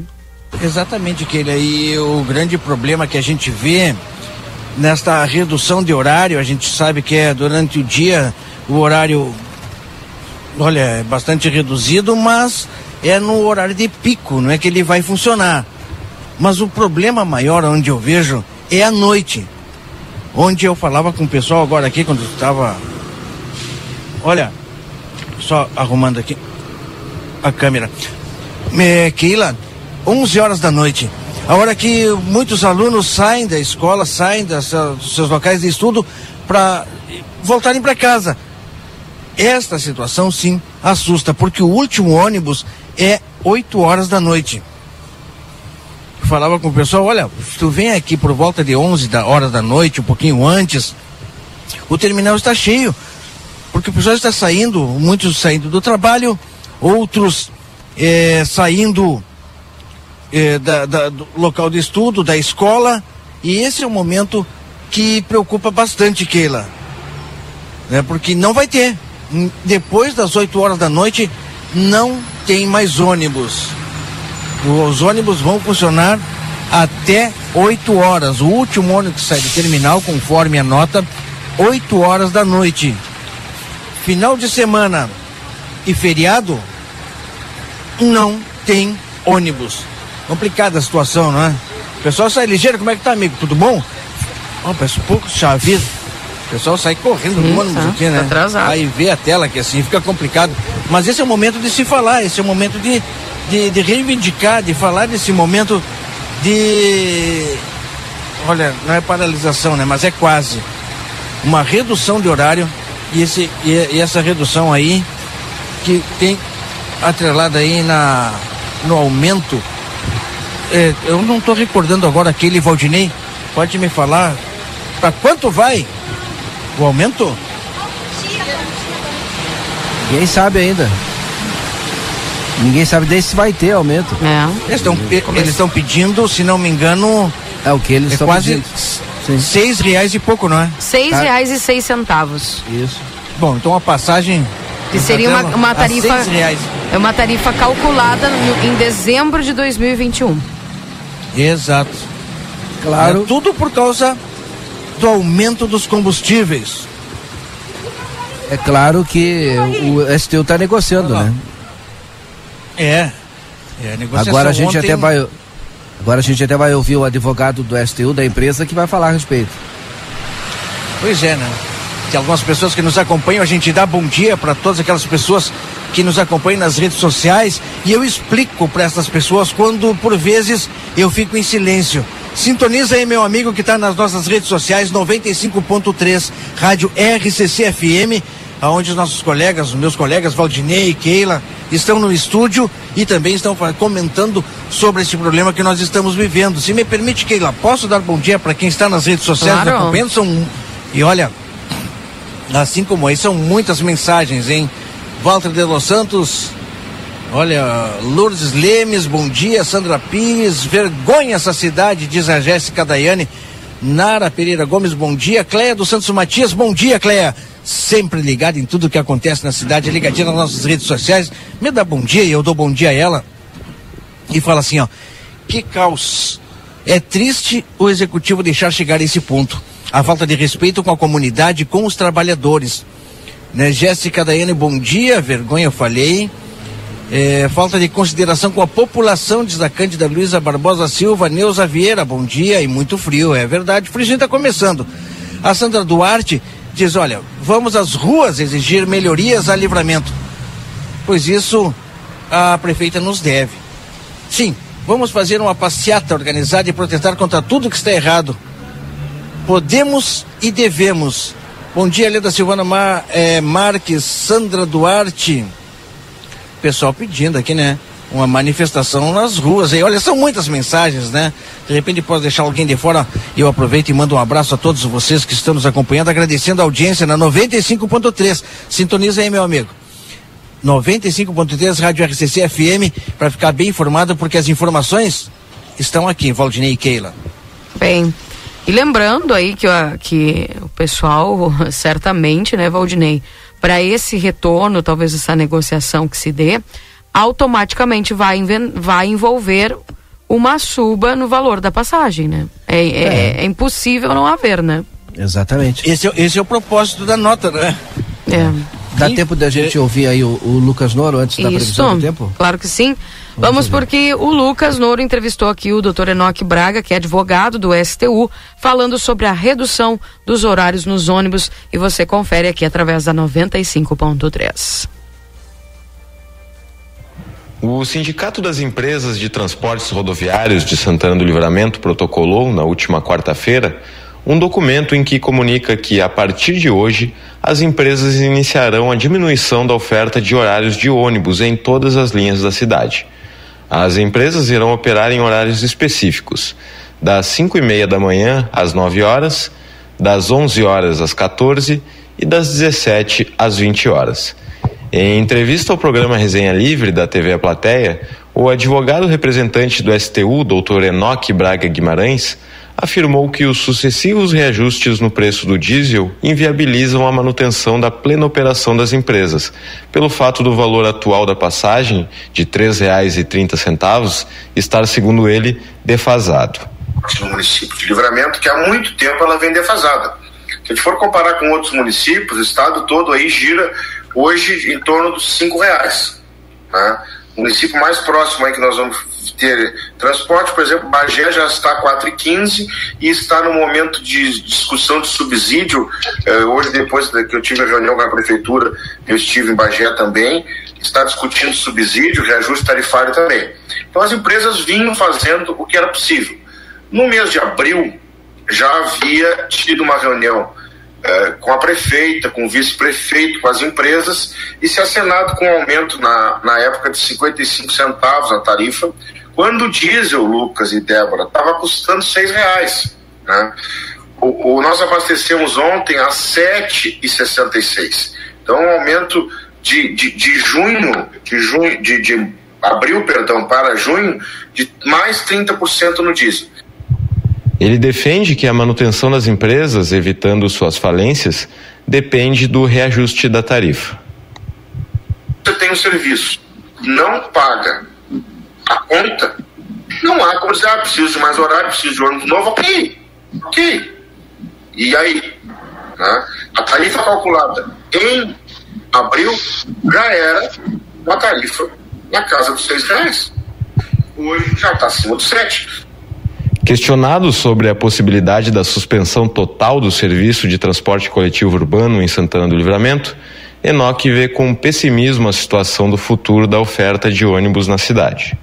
Exatamente que ele aí o grande problema que a gente vê nesta redução de horário, a gente sabe que é durante o dia o horário, olha, é bastante reduzido, mas é no horário de pico, não é que ele vai funcionar. Mas o problema maior onde eu vejo é a noite. Onde eu falava com o pessoal agora aqui, quando estava. Olha, só arrumando aqui a câmera. É, Keila, 11 horas da noite a hora que muitos alunos saem da escola, saem das, dos seus locais de estudo para voltarem para casa. Esta situação, sim, assusta, porque o último ônibus é 8 horas da noite. Eu falava com o pessoal, olha, se tu vem aqui por volta de 11 da hora da noite, um pouquinho antes, o terminal está cheio, porque o pessoal está saindo, muitos saindo do trabalho, outros é, saindo eh, da, da, do local de estudo, da escola, e esse é o momento que preocupa bastante, Keila. Né? Porque não vai ter. Depois das 8 horas da noite, não tem mais ônibus. Os ônibus vão funcionar até 8 horas. O último ônibus sai do terminal, conforme a nota, 8 horas da noite. Final de semana e feriado, não tem ônibus. Complicada a situação, não é? O pessoal sai ligeiro, como é que tá, amigo? Tudo bom? Ó, oh, peço pouco chavido. O pessoal sai correndo no ônibus tá, aqui, né? Tá atrasado. Aí vê a tela que assim fica complicado. Mas esse é o momento de se falar, esse é o momento de, de, de reivindicar, de falar desse momento de. Olha, não é paralisação, né? Mas é quase. Uma redução de horário e, esse, e, e essa redução aí que tem atrelada aí na, no aumento é, eu não estou recordando agora aquele Valdinei. Pode me falar para quanto vai o aumento? Ninguém sabe ainda. Ninguém sabe nem se vai ter aumento. É. Eles estão pedindo, se não me engano. É o que eles estão é quase pedindo. seis reais e pouco, não é? Seis tá. reais e seis centavos. Isso. Bom, então a passagem. Que seria uma, uma tarifa. É uma tarifa calculada no, em dezembro de 2021. Exato. Claro. É tudo por causa do aumento dos combustíveis. É claro que o STU está negociando, né? É. é a Agora a gente ontem... até vai. Agora a gente até vai ouvir o advogado do STU da empresa que vai falar a respeito. Pois é, né? Tem algumas pessoas que nos acompanham, a gente dá bom dia para todas aquelas pessoas que nos acompanham nas redes sociais e eu explico para essas pessoas quando por vezes eu fico em silêncio. Sintoniza aí meu amigo que está nas nossas redes sociais 95.3 Rádio RCC FM, aonde os nossos colegas, os meus colegas Valdinei e Keila estão no estúdio e também estão comentando sobre esse problema que nós estamos vivendo. Se me permite, Keila, posso dar bom dia para quem está nas redes sociais claro. acompanhando? São... E olha, assim como aí, são muitas mensagens, hein? Walter de Los Santos, olha, Lourdes Lemes, bom dia, Sandra Pires, vergonha essa cidade, diz a Jéssica Daiane. Nara Pereira Gomes, bom dia. Cleia dos Santos Matias, bom dia, Cleia. Sempre ligada em tudo que acontece na cidade, ligadinha nas nossas redes sociais. Me dá bom dia e eu dou bom dia a ela. E fala assim, ó, que caos. É triste o executivo deixar chegar a esse ponto a falta de respeito com a comunidade, com os trabalhadores. Né? Jéssica Daiane, bom dia, vergonha, eu falei. É, falta de consideração com a população, diz a Cândida Luiza Barbosa Silva, Neuza Vieira, bom dia e muito frio, é verdade, o friozinho está começando. A Sandra Duarte diz, olha, vamos às ruas exigir melhorias a livramento, pois isso a prefeita nos deve. Sim, vamos fazer uma passeata organizada e protestar contra tudo que está errado podemos e devemos, Bom dia, Leda Silvana Mar, é, Marques, Sandra Duarte. Pessoal pedindo aqui, né? Uma manifestação nas ruas aí. Olha, são muitas mensagens, né? De repente pode deixar alguém de fora. Eu aproveito e mando um abraço a todos vocês que estão nos acompanhando, agradecendo a audiência na 95.3. Sintoniza aí, meu amigo. 95.3 Rádio RCC FM para ficar bem informado, porque as informações estão aqui, Valdinei e Keila. Bem, e lembrando aí que, que o pessoal, certamente, né, Valdinei, para esse retorno, talvez essa negociação que se dê, automaticamente vai, vai envolver uma suba no valor da passagem, né? É, é. é, é impossível não haver, né? Exatamente. Esse, é esse é o propósito da nota, né? É. Dá tempo da gente ouvir aí o, o Lucas Noro antes da previsão do tempo? Claro que sim. Vamos, porque o Lucas Noro entrevistou aqui o Dr. Enoque Braga, que é advogado do STU, falando sobre a redução dos horários nos ônibus e você confere aqui através da 95.3. O Sindicato das Empresas de Transportes Rodoviários de Santana do Livramento protocolou, na última quarta-feira, um documento em que comunica que, a partir de hoje, as empresas iniciarão a diminuição da oferta de horários de ônibus em todas as linhas da cidade. As empresas irão operar em horários específicos, das 5 e meia da manhã às 9 horas, das 11 horas às 14 e das 17 às 20 horas. Em entrevista ao programa Resenha Livre da TV A Plateia, o advogado representante do STU, Dr. Enoque Braga Guimarães, afirmou que os sucessivos reajustes no preço do diesel inviabilizam a manutenção da plena operação das empresas, pelo fato do valor atual da passagem, de R$ 3,30, estar, segundo ele, defasado. No município de Livramento, que há muito tempo ela vem defasada. Se a gente for comparar com outros municípios, o estado todo aí gira hoje em torno dos cinco reais. Né? O município mais próximo aí que nós vamos ter transporte, por exemplo, Bagé já está 4,15 e está no momento de discussão de subsídio. Eh, hoje, depois que eu tive a reunião com a prefeitura, eu estive em Bagé também, está discutindo subsídio, reajuste tarifário também. Então, as empresas vinham fazendo o que era possível. No mês de abril, já havia tido uma reunião eh, com a prefeita, com o vice-prefeito, com as empresas e se acenado com um aumento na, na época de 55 centavos a tarifa, quando o diesel, Lucas e Débora, estava custando seis reais. Né? O, o, nós abastecemos ontem a 7,66. Então, um aumento de, de, de junho, de junho, de, de abril, perdão, para junho, de mais 30% no diesel. Ele defende que a manutenção das empresas, evitando suas falências, depende do reajuste da tarifa. Você tem um serviço, não paga conta, não há como dizer, ah, preciso de mais horário, preciso de ônibus novo, ok, ok. E aí? Né? A tarifa calculada em abril já era uma tarifa na casa dos seis reais. Hoje já está acima dos sete. Questionado sobre a possibilidade da suspensão total do serviço de transporte coletivo urbano em Santana do Livramento, Enoque vê com pessimismo a situação do futuro da oferta de ônibus na cidade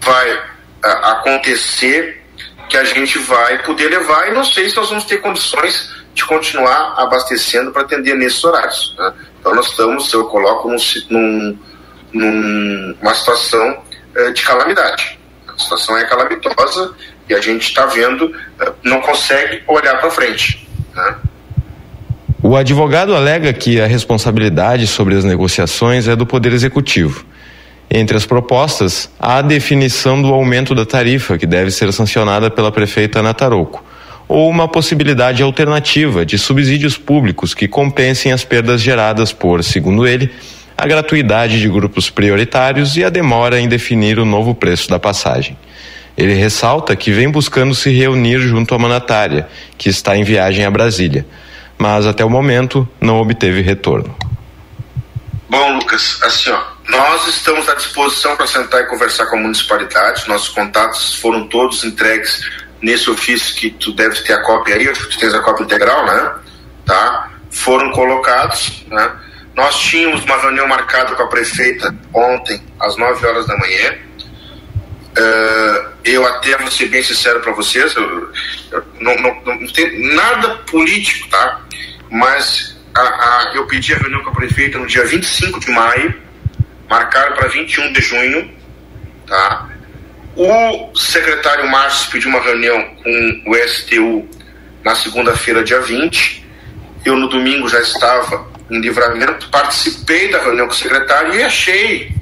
vai uh, acontecer que a gente vai poder levar e não sei se nós vamos ter condições de continuar abastecendo para atender nesses horários. Né? Então nós estamos, eu coloco num, num, numa situação uh, de calamidade. A situação é calamitosa e a gente está vendo, uh, não consegue olhar para frente. Né? O advogado alega que a responsabilidade sobre as negociações é do Poder Executivo entre as propostas, há a definição do aumento da tarifa, que deve ser sancionada pela prefeita Ana Tarouco, ou uma possibilidade alternativa de subsídios públicos que compensem as perdas geradas por, segundo ele, a gratuidade de grupos prioritários e a demora em definir o novo preço da passagem. Ele ressalta que vem buscando se reunir junto à manatária, que está em viagem a Brasília, mas até o momento não obteve retorno. Bom, Lucas, assim, ó, nós estamos à disposição para sentar e conversar com a municipalidade. Nossos contatos foram todos entregues nesse ofício que tu deve ter a cópia aí, tu tens a cópia integral, né? Tá? Foram colocados, né? Nós tínhamos uma reunião marcada com a prefeita ontem, às 9 horas da manhã. Uh, eu até vou ser bem sincero para vocês, eu, eu não, não, não tem nada político, tá? mas a, a, eu pedi a reunião com a prefeita no dia 25 de maio, marcaram para 21 de junho, tá? O secretário Márcio pediu uma reunião com o STU na segunda-feira, dia 20. Eu, no domingo, já estava em livramento, participei da reunião com o secretário e achei.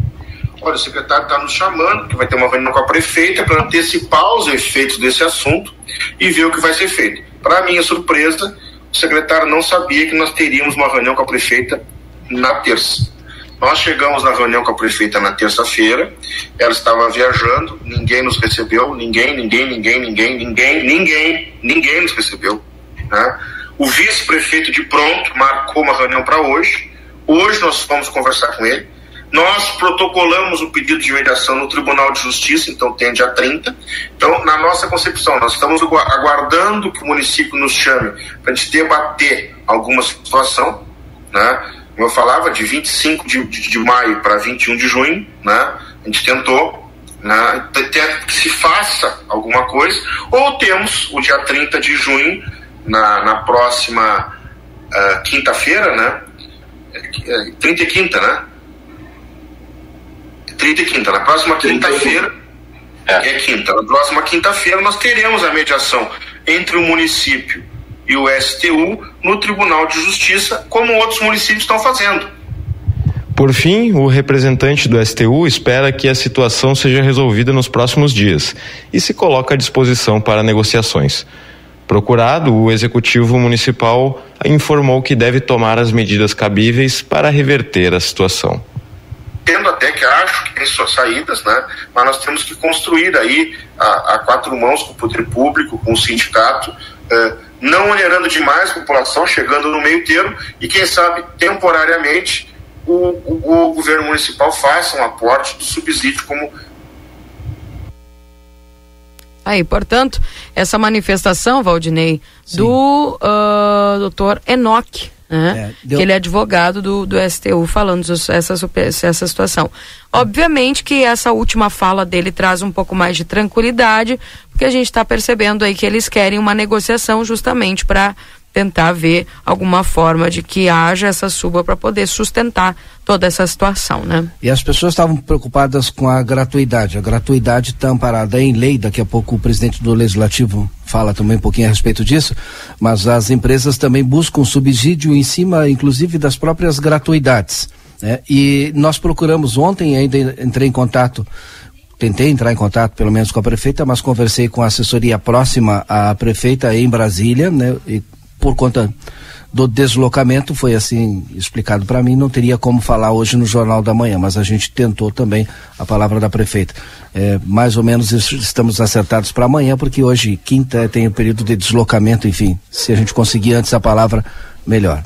Olha, o secretário está nos chamando, que vai ter uma reunião com a prefeita para antecipar os efeitos desse assunto e ver o que vai ser feito. Para minha surpresa, o secretário não sabia que nós teríamos uma reunião com a prefeita na terça. Nós chegamos na reunião com a prefeita na terça-feira, ela estava viajando, ninguém nos recebeu, ninguém, ninguém, ninguém, ninguém, ninguém, ninguém, ninguém nos recebeu. Né? O vice-prefeito de pronto marcou uma reunião para hoje. Hoje nós vamos conversar com ele. Nós protocolamos o pedido de mediação no Tribunal de Justiça, então tem dia 30. Então, na nossa concepção, nós estamos aguardando que o município nos chame para a gente debater alguma situação, né? Como eu falava, de 25 de, de, de maio para 21 de junho, né? A gente tentou né, que se faça alguma coisa, ou temos o dia 30 de junho, na, na próxima uh, quinta-feira, né? 30 e quinta, né? 30 e quinta. Na próxima quinta-feira, é. é quinta. Na próxima quinta-feira nós teremos a mediação entre o município e o STU no Tribunal de Justiça, como outros municípios estão fazendo. Por fim, o representante do STU espera que a situação seja resolvida nos próximos dias e se coloca à disposição para negociações. Procurado, o executivo municipal informou que deve tomar as medidas cabíveis para reverter a situação. Tendo até que acho que tem suas saídas, né? Mas nós temos que construir aí a, a quatro mãos com o poder público, com o sindicato, eh, não onerando demais a população, chegando no meio termo e, quem sabe, temporariamente, o, o, o governo municipal faça um aporte do subsídio como Aí, portanto, essa manifestação, Valdinei, Sim. do uh, doutor Enoque, né? É, deu... Que ele é advogado do, do STU falando essa, essa situação. Obviamente que essa última fala dele traz um pouco mais de tranquilidade, porque a gente está percebendo aí que eles querem uma negociação justamente para tentar ver alguma forma de que haja essa suba para poder sustentar toda essa situação, né? E as pessoas estavam preocupadas com a gratuidade. A gratuidade está amparada em lei, daqui a pouco o presidente do Legislativo fala também um pouquinho a respeito disso, mas as empresas também buscam subsídio em cima, inclusive, das próprias gratuidades. Né? E nós procuramos ontem, ainda entrei em contato tentei entrar em contato pelo menos com a prefeita, mas conversei com a assessoria próxima à prefeita em Brasília, né? E por conta do deslocamento foi assim explicado para mim, não teria como falar hoje no Jornal da Manhã, mas a gente tentou também a palavra da prefeita. É, mais ou menos estamos acertados para amanhã, porque hoje, quinta, tem o período de deslocamento, enfim, se a gente conseguir antes a palavra, melhor.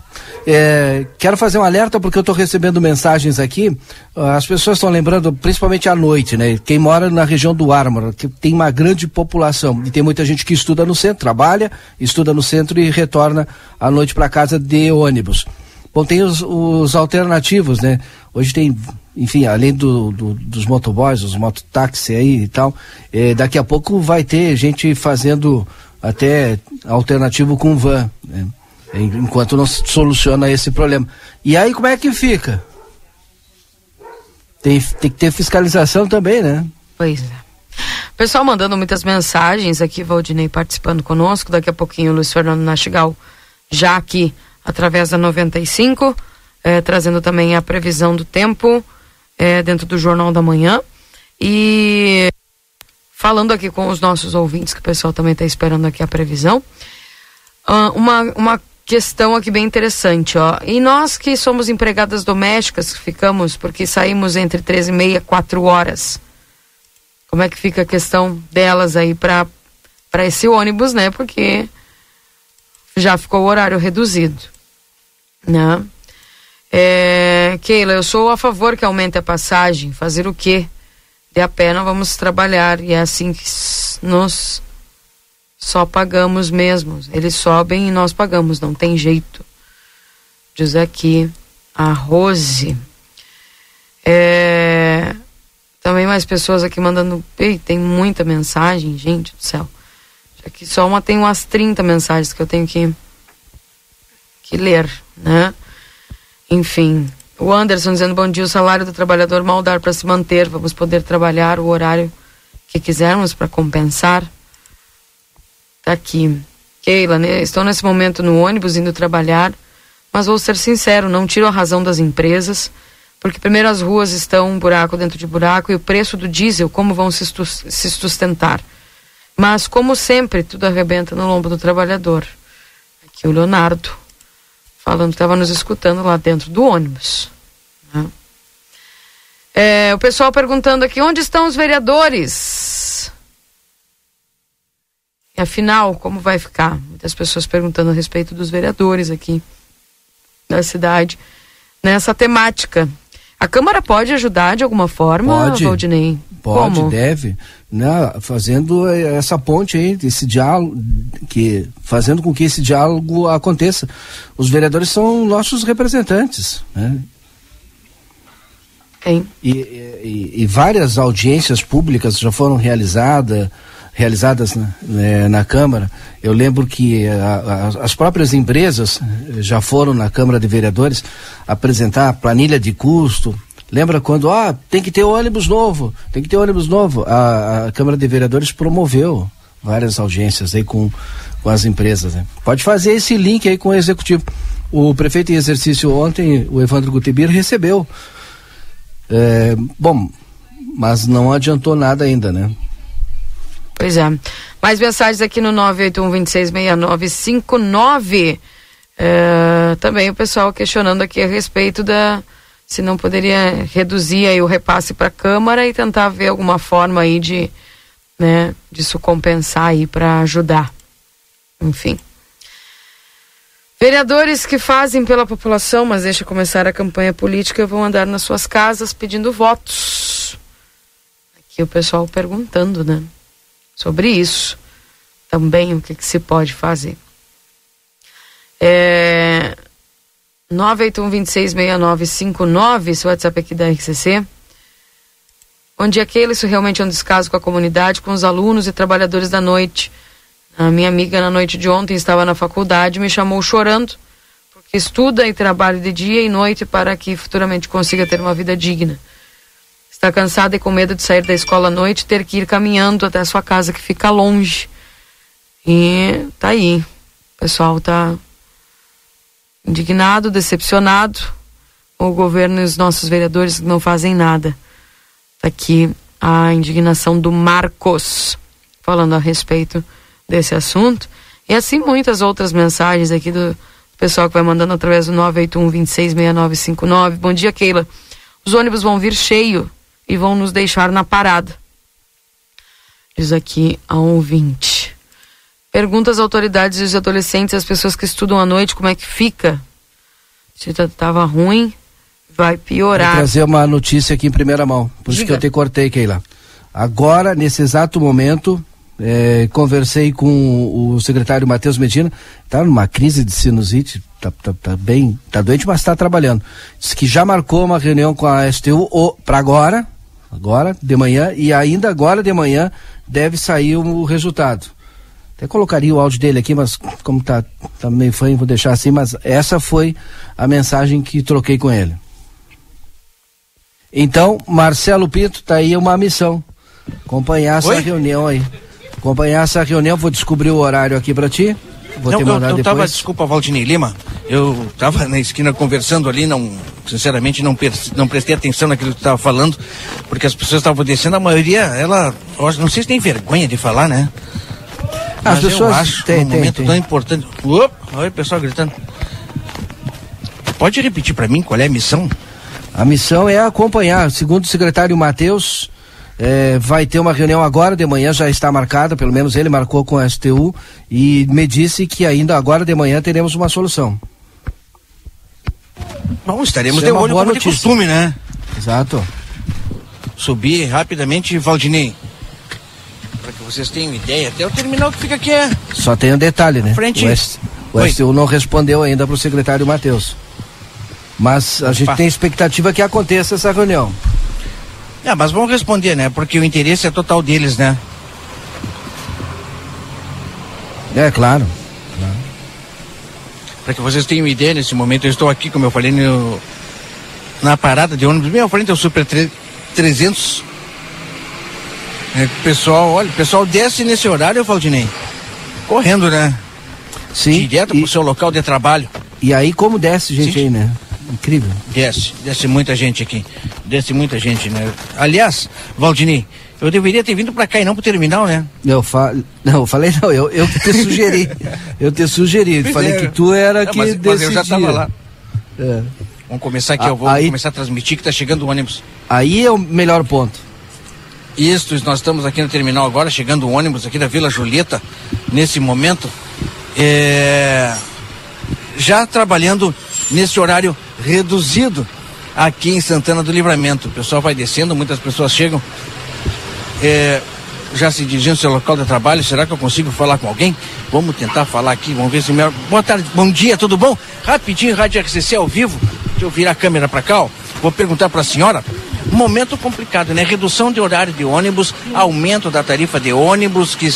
É, quero fazer um alerta porque eu estou recebendo mensagens aqui. As pessoas estão lembrando, principalmente à noite, né? Quem mora na região do Ármor, que tem uma grande população e tem muita gente que estuda no centro, trabalha, estuda no centro e retorna à noite para casa de ônibus. Bom, tem os, os, alternativos, né? Hoje tem, enfim, além do, do, dos motoboys, os mototáxi aí e tal, é, daqui a pouco vai ter gente fazendo até alternativo com van, né? Enquanto não se soluciona esse problema. E aí como é que fica? Tem, tem que ter fiscalização também, né? Pois é. Pessoal mandando muitas mensagens aqui, Valdinei participando conosco, daqui a pouquinho o Luiz Fernando Nastigal já aqui através da 95, eh, trazendo também a previsão do tempo eh, dentro do Jornal da Manhã. E falando aqui com os nossos ouvintes, que o pessoal também está esperando aqui a previsão. Uh, uma, uma questão aqui bem interessante, ó. E nós que somos empregadas domésticas, ficamos, porque saímos entre 13 e meia, 4 horas. Como é que fica a questão delas aí para para esse ônibus, né? Porque já ficou o horário reduzido, né? É, Keila, eu sou a favor que aumente a passagem. Fazer o quê? De a pé não vamos trabalhar e é assim que nos só pagamos mesmo. Eles sobem e nós pagamos, não tem jeito. Diz aqui a Rose. É... Também mais pessoas aqui mandando. Ei, tem muita mensagem, gente do céu. Aqui só uma tem umas 30 mensagens que eu tenho que, que ler, né? Enfim, o Anderson dizendo bom dia, o salário do trabalhador mal dar para se manter, vamos poder trabalhar o horário que quisermos para compensar. Tá aqui. Keila, né? estou nesse momento no ônibus indo trabalhar, mas vou ser sincero, não tiro a razão das empresas, porque primeiro as ruas estão um buraco dentro de buraco e o preço do diesel, como vão se, sustentar. Mas, como sempre, tudo arrebenta no lombo do trabalhador. Aqui o Leonardo, falando estava nos escutando lá dentro do ônibus. Né? É, o pessoal perguntando aqui, onde estão os vereadores? Afinal, como vai ficar? Muitas pessoas perguntando a respeito dos vereadores aqui da cidade nessa temática. A Câmara pode ajudar de alguma forma, pode, Valdinei? Pode, Como? deve, né? Fazendo essa ponte aí, esse diálogo, que, fazendo com que esse diálogo aconteça. Os vereadores são nossos representantes, né? E, e, e, várias audiências públicas já foram realizadas realizadas na, né, na Câmara. Eu lembro que a, a, as próprias empresas já foram na Câmara de Vereadores apresentar planilha de custo. Lembra quando, ah, tem que ter ônibus novo, tem que ter ônibus novo. A, a Câmara de Vereadores promoveu várias audiências aí com, com as empresas. Né? Pode fazer esse link aí com o executivo. O prefeito em exercício ontem, o Evandro Gutibir, recebeu. É, bom, mas não adiantou nada ainda, né? Pois é. Mais mensagens aqui no 981-266959. É, também o pessoal questionando aqui a respeito da. Se não poderia reduzir aí o repasse para a Câmara e tentar ver alguma forma aí de, né, disso compensar aí para ajudar. Enfim. Vereadores que fazem pela população, mas deixa começar a campanha política, vão andar nas suas casas pedindo votos. Aqui o pessoal perguntando, né? Sobre isso também o que, que se pode fazer. É, 981-266959, esse WhatsApp aqui da RCC. Bom dia, Keila. Isso realmente é um descaso com a comunidade, com os alunos e trabalhadores da noite. A minha amiga, na noite de ontem, estava na faculdade me chamou chorando, porque estuda e trabalha de dia e noite para que futuramente consiga ter uma vida digna. Está cansada e com medo de sair da escola à noite, ter que ir caminhando até a sua casa que fica longe. E tá aí. O pessoal tá indignado, decepcionado. O governo e os nossos vereadores não fazem nada. Tá aqui a indignação do Marcos falando a respeito desse assunto. E assim muitas outras mensagens aqui do pessoal que vai mandando através do 981 266959. Bom dia, Keila. Os ônibus vão vir cheio e vão nos deixar na parada. Diz aqui a um ouvinte. Pergunta às autoridades e os adolescentes, as pessoas que estudam à noite, como é que fica? Se estava ruim, vai piorar. Vou trazer uma notícia aqui em primeira mão. Por Diga. isso que eu te cortei, Keila. Agora, nesse exato momento, é, conversei com o secretário Matheus Medina, está numa crise de sinusite, tá, tá, tá, bem, tá doente, mas está trabalhando. Diz que já marcou uma reunião com a STU para agora, agora de manhã e ainda agora de manhã deve sair o resultado. Até colocaria o áudio dele aqui, mas como tá, tá meio fã, vou deixar assim, mas essa foi a mensagem que troquei com ele. Então, Marcelo Pinto, tá aí uma missão. Acompanhar essa Oi? reunião aí. Acompanhar essa reunião, vou descobrir o horário aqui para ti. Vou não, eu, eu. Tava, desculpa, Valdinei Lima, eu tava na esquina conversando ali, não, sinceramente não, não prestei atenção naquilo que tava falando, porque as pessoas estavam descendo, a maioria, ela, não sei se tem vergonha de falar, né? As Mas pessoas eu acho tem, um tem, momento tem. tão importante. Opa, olha o pessoal gritando. Pode repetir para mim qual é a missão? A missão é acompanhar, segundo o secretário Matheus, é, vai ter uma reunião agora de manhã, já está marcada, pelo menos ele marcou com a STU e me disse que ainda agora de manhã teremos uma solução. Bom, estaremos Isso de é olho como de notícia. costume, né? Exato. Subir rapidamente, Valdinei. Para que vocês tenham ideia, até o terminal que fica aqui é. Só tem um detalhe, né? Frente. O, S, o. STU não respondeu ainda para o secretário Matheus. Mas a gente Opa. tem expectativa que aconteça essa reunião. É, mas vão responder, né? Porque o interesse é total deles, né? É, claro. Para que vocês tenham ideia, nesse momento eu estou aqui, como eu falei, no, na parada de ônibus, bem à frente é o Super 300. É, pessoal, olha, o pessoal desce nesse horário, Valdinei. Correndo, né? Sim. Direto pro seu local de trabalho. E aí como desce gente Sim. aí, né? Incrível. Desce, desce muita gente aqui. Desce muita gente, né? Aliás, Valdinei, eu deveria ter vindo pra cá e não pro terminal, né? Eu fa... Não, eu falei não, eu, eu te sugeri. eu te sugeri. Pois falei é. que tu era Não, que mas- mas eu já decidia. tava lá. É. Vamos começar aqui, Ah, eu vou aí- começar a transmitir que tá chegando o ônibus. Aí é o melhor ponto. Isto, nós estamos aqui no terminal agora, chegando o ônibus aqui da Vila Julieta, nesse momento. É, Já trabalhando nesse horário reduzido aqui em Santana do Livramento. O pessoal vai descendo, muitas pessoas chegam. É, Já se dirigindo ao seu local de trabalho, será que eu consigo falar com alguém? Vamos tentar falar aqui, vamos ver se melhor. Boa tarde, bom dia, tudo bom? Rapidinho, Rádio RCC ao vivo. Deixa eu virar a câmera para cá, ó. Vou perguntar para a senhora. Momento complicado, né? Redução de horário de ônibus, aumento da tarifa de ônibus, que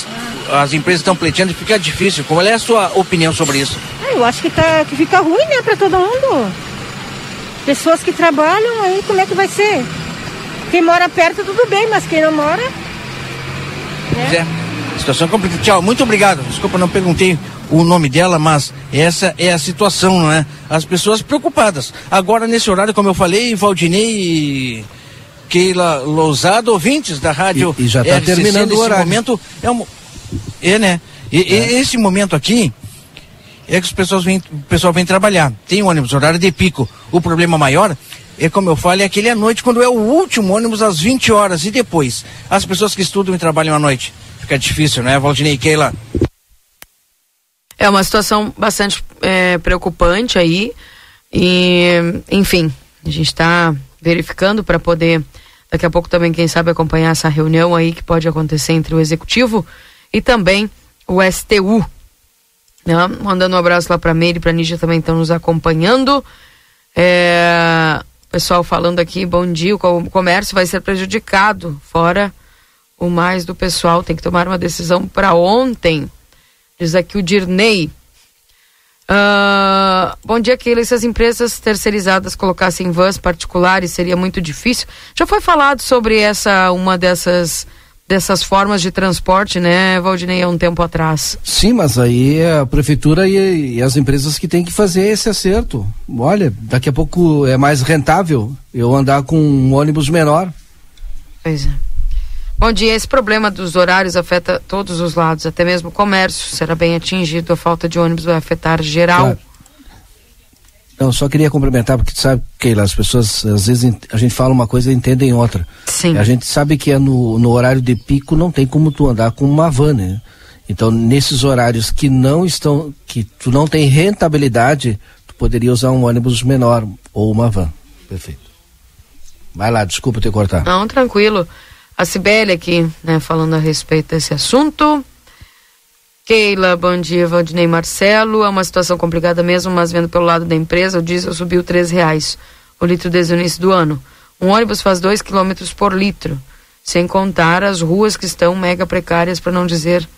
as empresas estão pleiteando e fica difícil. Qual é a sua opinião sobre isso? Ah, Eu acho que, tá, que fica ruim, né, pra todo mundo. Pessoas que trabalham, aí como é que vai ser? Quem mora perto, tudo bem, mas quem não mora. Pois é. Situação complicada. Tchau, muito obrigado. Desculpa, não perguntei o nome dela, mas essa é a situação, não é? As pessoas preocupadas. Agora, nesse horário, como eu falei, Valdinei e Keila Lousado, ouvintes da rádio. E- e já tá RCC, terminando o horário. momento é um. É, né? E, e esse momento aqui é que os pessoas vêm, o pessoal vem trabalhar. Tem ônibus, horário de pico. O problema maior é, como eu falei, aquele à noite, quando é o último ônibus às 20 horas. E depois? As pessoas que estudam e trabalham à noite. Fica difícil, né, Valdinei Keila? É uma situação bastante é, preocupante aí. E, enfim, a gente está verificando para poder, daqui a pouco também, quem sabe, acompanhar essa reunião aí que pode acontecer entre o Executivo e também o STU. Né? Mandando um abraço lá para Meire e para Nígia também estão nos acompanhando. É, pessoal falando aqui, bom dia, o co- comércio vai ser prejudicado, fora o mais do pessoal, tem que tomar uma decisão para ontem. Diz aqui o Dirney. Ah, bom dia, Keila. Se as empresas terceirizadas colocassem vans particulares, seria muito difícil. Já foi falado sobre essa uma dessas dessas formas de transporte, né, Valdinei, há um tempo atrás. Sim, mas aí é a prefeitura e, e as empresas que têm que fazer esse acerto. Olha, daqui a pouco é mais rentável eu andar com um ônibus menor. Pois é. Bom dia, esse problema dos horários afeta todos os lados, até mesmo o comércio será bem atingido, a falta de ônibus vai afetar geral. Claro. Não, só queria complementar, porque tu sabe, Keila, as pessoas, às vezes a gente fala uma coisa e entendem outra. Sim. A gente sabe que é no, no horário de pico não tem como tu andar com uma van, né? Então, nesses horários que não estão, que tu não tem rentabilidade, tu poderia usar um ônibus menor ou uma van. Perfeito. Vai lá, desculpa te cortar. Não, tranquilo. A Cibele aqui, né, falando a respeito desse assunto. Keila, bom dia, Valdinei Marcelo. É uma situação complicada mesmo, mas vendo pelo lado da empresa, o diesel subiu três reais o litro desde o início do ano. Um ônibus faz dois quilômetros por litro, sem contar as ruas que estão mega precárias, para não dizer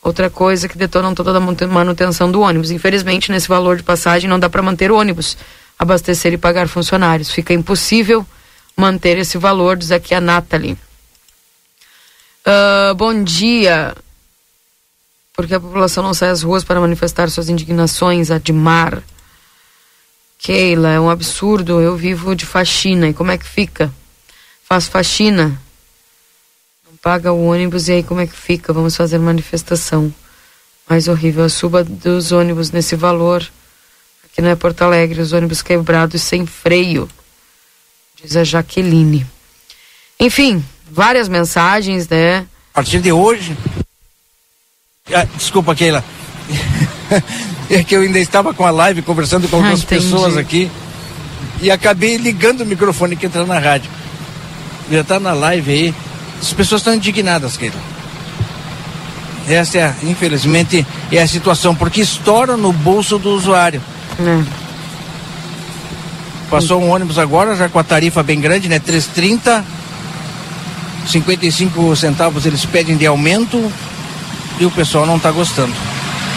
outra coisa que detonam toda a manutenção do ônibus. Infelizmente, nesse valor de passagem não dá para manter o ônibus, abastecer e pagar funcionários. Fica impossível manter esse valor, diz aqui a Nathalie. Ah, bom dia. Porque a população não sai às ruas para manifestar suas indignações, Admar. Keila, é um absurdo. Eu vivo de faxina. E como é que fica? Faço faxina. Não paga o ônibus e aí como é que fica? Vamos fazer manifestação. Mais horrível, a suba dos ônibus nesse valor. Aqui não é Porto Alegre, os ônibus quebrados sem freio. Diz a Jaqueline. Enfim, várias mensagens, né? A partir de hoje. Ah, desculpa, Keila. é que eu ainda estava com a live conversando com Ah, algumas entendi. pessoas aqui e acabei ligando o microfone que entra na rádio. Já tá na live aí. As pessoas estão indignadas, Keila. Essa é, infelizmente, é a situação, porque estoura no bolso do usuário. É. Passou um ônibus agora, já com a tarifa bem grande, né? 3,30. 55 centavos eles pedem de aumento e o pessoal não está gostando.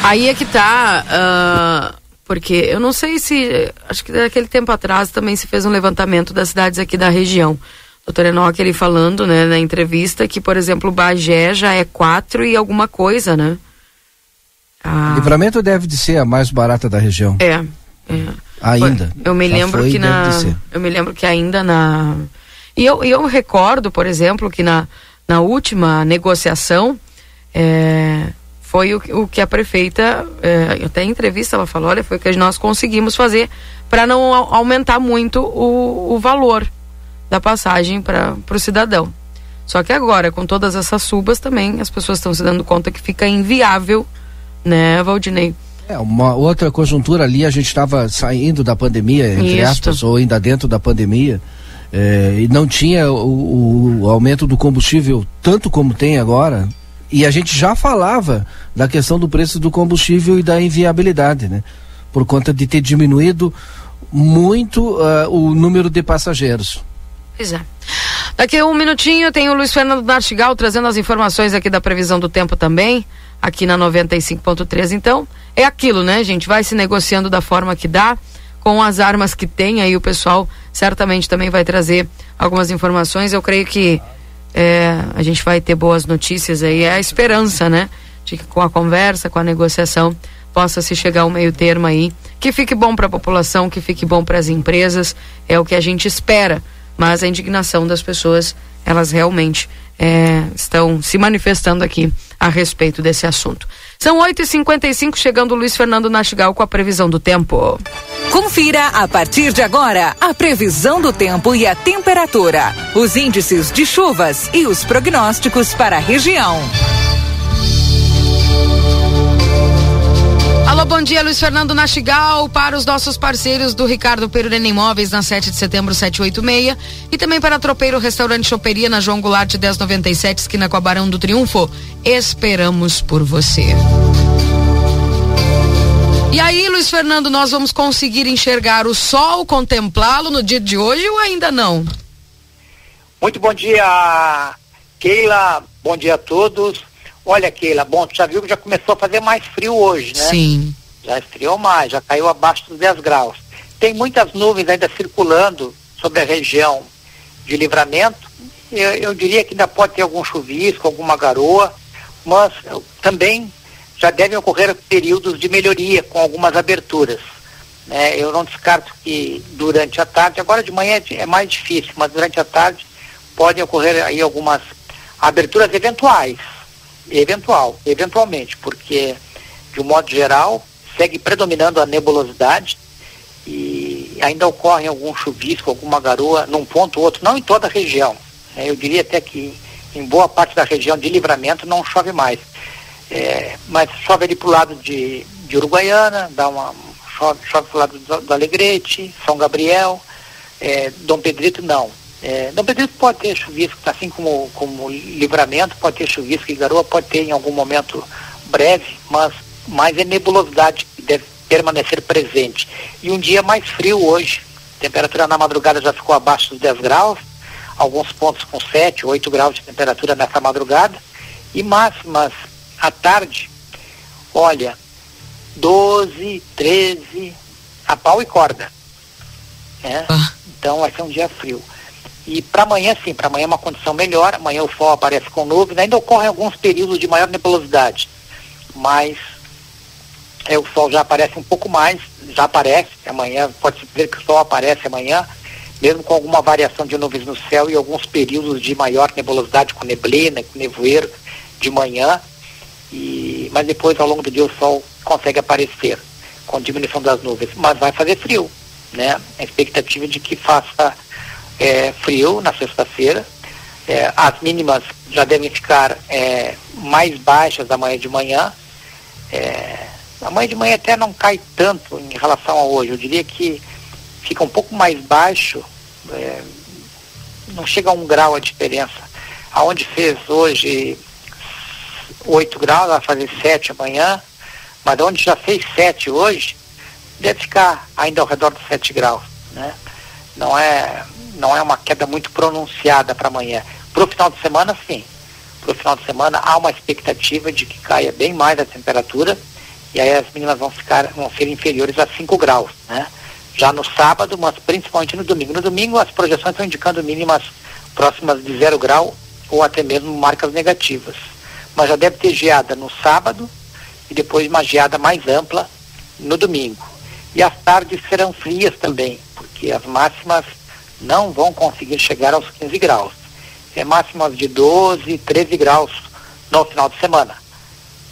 Aí é que tá. ah, Porque eu não sei se. Acho que daquele tempo atrás também se fez um levantamento das cidades aqui da região. Doutor Enoque, ele falando né, na entrevista que, por exemplo, Bagé já é quatro e alguma coisa, né? Ah. Livramento deve de ser a mais barata da região. É. é. Ainda. Eu me lembro foi, que na. Eu me lembro que ainda na. E eu, eu recordo, por exemplo, que na, na última negociação. É, foi o, o que a prefeita, é, até em entrevista ela falou, olha, foi o que nós conseguimos fazer para não aumentar muito o, o valor da passagem para o cidadão. Só que agora, com todas essas subas também, as pessoas estão se dando conta que fica inviável, né, Valdinei? É, uma outra conjuntura ali, a gente estava saindo da pandemia, entre Isso. aspas, ou ainda dentro da pandemia, é, e não tinha o, o, aumento do combustível tanto como tem agora, e a gente já falava da questão do preço do combustível e da inviabilidade, né? Por conta de ter diminuído muito uh, o número de passageiros. Pois é. Daqui a um minutinho tem o Luiz Fernando Nartigal trazendo as informações aqui da previsão do tempo também, aqui na 95.3. Então, é aquilo, né, gente? Vai se negociando da forma que dá, com as armas que tem, aí o pessoal certamente também vai trazer algumas informações. Eu creio que é, a gente vai ter boas notícias aí. É a esperança, né? De que com a conversa, com a negociação, possa se chegar a um meio termo aí. Que fique bom para a população, que fique bom para as empresas. É o que a gente espera. Mas a indignação das pessoas, elas realmente é, estão se manifestando aqui a respeito desse assunto. São 8h55, chegando o Luiz Fernando Nastigal com a previsão do tempo. Confira a partir de agora a previsão do tempo e a temperatura, os índices de chuvas e os prognósticos para a região. Alô, bom dia, Luiz Fernando Nastigal, para os nossos parceiros do Ricardo Perurena Imóveis, na 7 de setembro, 786, e também para Tropeiro Restaurante Choperia, na João Goulart, 1097, esquina com a Barão do Triunfo. Esperamos por você. E aí, Luiz Fernando, nós vamos conseguir enxergar o sol, contemplá-lo no dia de hoje ou ainda não? Muito bom dia, Keila. Bom dia a todos. Olha, Keila, bom, tu já viu que já começou a fazer mais frio hoje, né? Sim. Já esfriou mais, já caiu abaixo dos 10 graus. Tem muitas nuvens ainda circulando sobre a região de livramento. Eu, eu diria que ainda pode ter algum chuvisco, alguma garoa, mas também já devem ocorrer períodos de melhoria com algumas aberturas. Né? Eu não descarto que durante a tarde, agora de manhã é, é mais difícil, mas durante a tarde podem ocorrer aí algumas aberturas eventuais, eventual, eventualmente, porque de um modo geral segue predominando a nebulosidade e ainda ocorre algum chuvisco, alguma garoa num ponto ou outro, não em toda a região. Né? Eu diria até que em boa parte da região de livramento não chove mais. É, mas chove ali pro lado de, de Uruguaiana, dá uma, chove, chove pro lado do, do Alegrete, São Gabriel, é, Dom Pedrito não. É, Dom Pedrito pode ter chuvisco, assim como, como livramento, pode ter chuvisco e garoa, pode ter em algum momento breve, mas mais é nebulosidade que deve permanecer presente. E um dia mais frio hoje. A temperatura na madrugada já ficou abaixo dos 10 graus, alguns pontos com 7, 8 graus de temperatura nessa madrugada, e máximas à tarde, olha, 12, 13, a pau e corda. Né? Ah. Então vai ser um dia frio. E para amanhã, sim, para amanhã é uma condição melhor. Amanhã o sol aparece com nuvens. Ainda ocorrem alguns períodos de maior nebulosidade. Mas é, o sol já aparece um pouco mais, já aparece. Amanhã, pode-se dizer que o sol aparece amanhã, mesmo com alguma variação de nuvens no céu e alguns períodos de maior nebulosidade, com neblina, com nevoeiro de manhã. E, mas depois, ao longo do dia, o sol consegue aparecer com diminuição das nuvens. Mas vai fazer frio, né? A expectativa de que faça é, frio na sexta-feira. É, as mínimas já devem ficar é, mais baixas amanhã de manhã. É, amanhã de manhã até não cai tanto em relação a hoje. Eu diria que fica um pouco mais baixo, é, não chega a um grau a diferença. Aonde fez hoje 8 graus, vai fazer 7 amanhã, mas onde já fez 7 hoje, deve ficar ainda ao redor dos 7 graus. Né? Não, é, não é uma queda muito pronunciada para amanhã. Para o final de semana, sim. Para o final de semana há uma expectativa de que caia bem mais a temperatura e aí as mínimas vão ficar vão ser inferiores a 5 graus, né? Já no sábado, mas principalmente no domingo. No domingo as projeções estão indicando mínimas próximas de zero grau ou até mesmo marcas negativas. Mas já deve ter geada no sábado e depois uma geada mais ampla no domingo. E as tardes serão frias também, porque as máximas não vão conseguir chegar aos 15 graus. É máximas de 12, 13 graus no final de semana.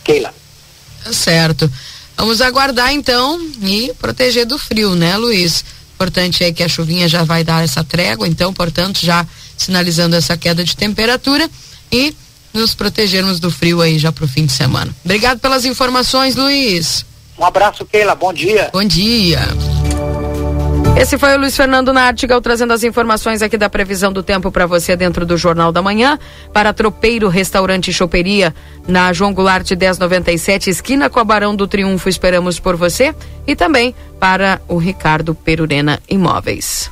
Keila. Certo. Vamos aguardar então e proteger do frio, né, Luiz? Importante é que a chuvinha já vai dar essa trégua, então, portanto, já sinalizando essa queda de temperatura e nos protegermos do frio aí já para o fim de semana. Obrigado pelas informações, Luiz. Um abraço, Keila. Bom dia. Bom dia. Esse foi o Luiz Fernando Nartigal trazendo as informações aqui da previsão do tempo para você dentro do Jornal da Manhã. Para Tropeiro Restaurante e Choperia, na João Goulart 1097, esquina com a Barão do Triunfo, esperamos por você. E também para o Ricardo Perurena Imóveis.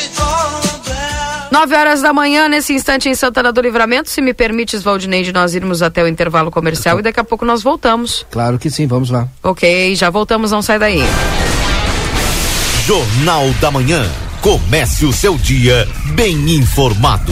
9 horas da manhã, nesse instante em Santana do Livramento. Se me permites, Valdineide, nós irmos até o intervalo comercial e daqui a pouco nós voltamos. Claro que sim, vamos lá. Ok, já voltamos, não sai daí. Jornal da Manhã. Comece o seu dia bem informado.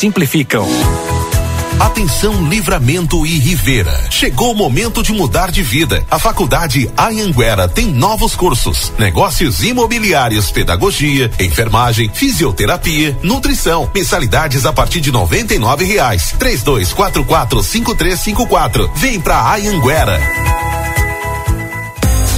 simplificam. Atenção Livramento e Rivera. Chegou o momento de mudar de vida. A Faculdade Anhanguera tem novos cursos: negócios imobiliários, pedagogia, enfermagem, fisioterapia, nutrição. Mensalidades a partir de noventa e nove reais. Três dois quatro quatro cinco três cinco quatro. Vem pra Anhanguera.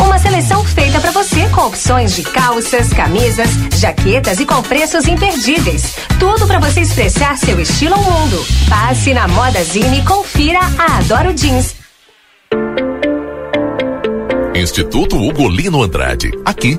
Uma seleção feita para você com opções de calças, camisas, jaquetas e com preços imperdíveis. Tudo para você expressar seu estilo ao mundo. Passe na Moda Zine e confira a Adoro Jeans. Instituto Ugolino Andrade. Aqui,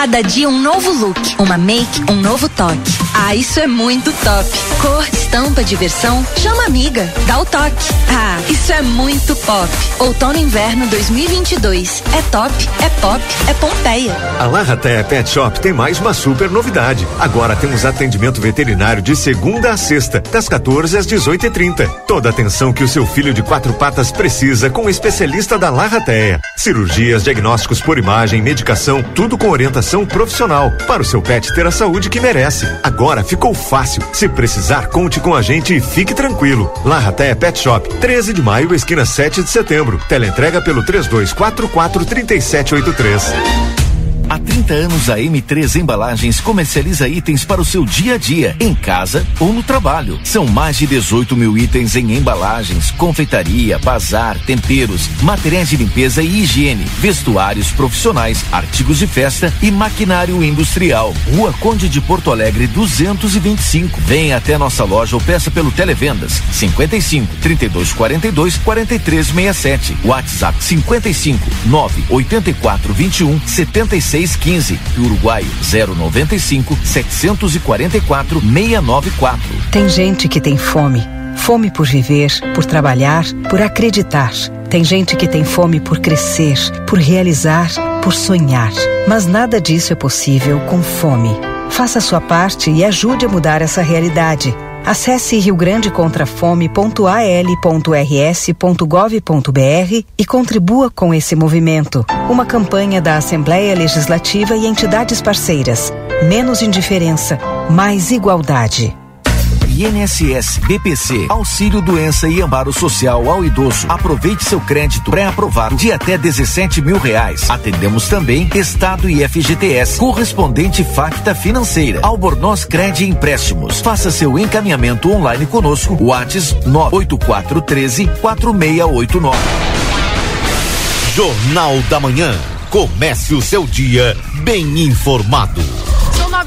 Cada dia um novo look, uma make, um novo toque. Ah, isso é muito top. Cor, estampa, diversão, chama amiga, dá o toque. Ah, isso é muito pop. Outono inverno 2022. É top, é pop, é Pompeia. A Larraté Pet Shop tem mais uma super novidade. Agora temos atendimento veterinário de segunda a sexta, das 14 às 18 e 30 Toda atenção que o seu filho de quatro patas precisa com o especialista da Larrateia. Cirurgias, diagnósticos por imagem, medicação, tudo com orientação profissional para o seu pet ter a saúde que merece. Agora ficou fácil. Se precisar, conte com a gente e fique tranquilo. Larrateia Pet Shop, 13 de maio, esquina 7 de setembro. Teleentrega pelo 3244 3783. Há 30 anos a M3 Embalagens comercializa itens para o seu dia a dia, em casa ou no trabalho. São mais de 18 mil itens em embalagens, confeitaria, bazar, temperos, materiais de limpeza e higiene, vestuários profissionais, artigos de festa e maquinário industrial. Rua Conde de Porto Alegre 225. Venha até nossa loja ou peça pelo Televendas 55 32 42 43 67. WhatsApp 55 9 84 21 76 3615 e Uruguai 095 744 694. Tem gente que tem fome. Fome por viver, por trabalhar, por acreditar. Tem gente que tem fome por crescer, por realizar, por sonhar. Mas nada disso é possível com fome. Faça sua parte e ajude a mudar essa realidade. Acesse riograndecontrafome.al.rs.gov.br e contribua com esse movimento. Uma campanha da Assembleia Legislativa e entidades parceiras. Menos indiferença, mais igualdade. INSS, BPC, Auxílio Doença e Amparo Social ao Idoso. Aproveite seu crédito pré-aprovado de até 17 mil reais. Atendemos também Estado e FGTS, correspondente Facta Financeira, Albornoz Crédito Empréstimos. Faça seu encaminhamento online conosco. Whats 98413 4689. Jornal da Manhã. Comece o seu dia bem informado.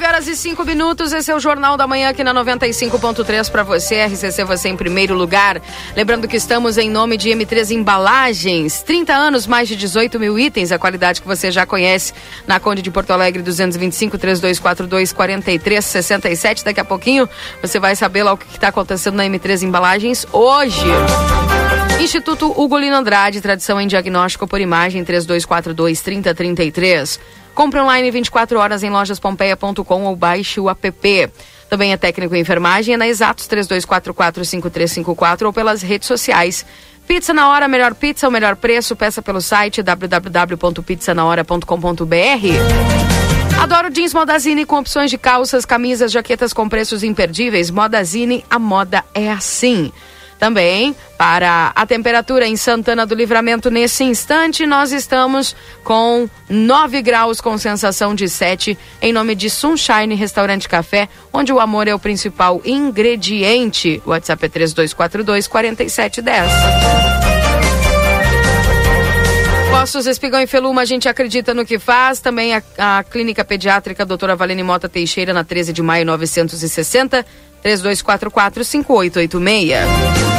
São 9 horas e 5 minutos. Esse é o Jornal da Manhã aqui na 95.3 para você. RCC você em primeiro lugar. Lembrando que estamos em nome de M3 Embalagens. 30 anos, mais de 18 mil itens. A qualidade que você já conhece na Conde de Porto Alegre 225 3242 4367. Daqui a pouquinho você vai saber lá o que está acontecendo na M3 Embalagens hoje. Instituto Ugolino Andrade, tradição em diagnóstico por imagem 3242 3033. Compre online 24 horas em lojaspompeia.com ou baixe o app. Também é técnico em enfermagem é na Exatos 32445354 ou pelas redes sociais. Pizza na hora, melhor pizza, o melhor preço. Peça pelo site www.pizzanahora.com.br. Adoro jeans Modazine com opções de calças, camisas, jaquetas com preços imperdíveis. Modazine, a moda é assim. Também para a temperatura em Santana do Livramento nesse instante, nós estamos com 9 graus com sensação de 7 em nome de Sunshine Restaurante Café, onde o amor é o principal ingrediente. O WhatsApp é 3242 4710. Postos Espigão e Feluma, a gente acredita no que faz. Também a, a Clínica Pediátrica Doutora Valene Mota Teixeira, na 13 de maio 960, 3244-5886.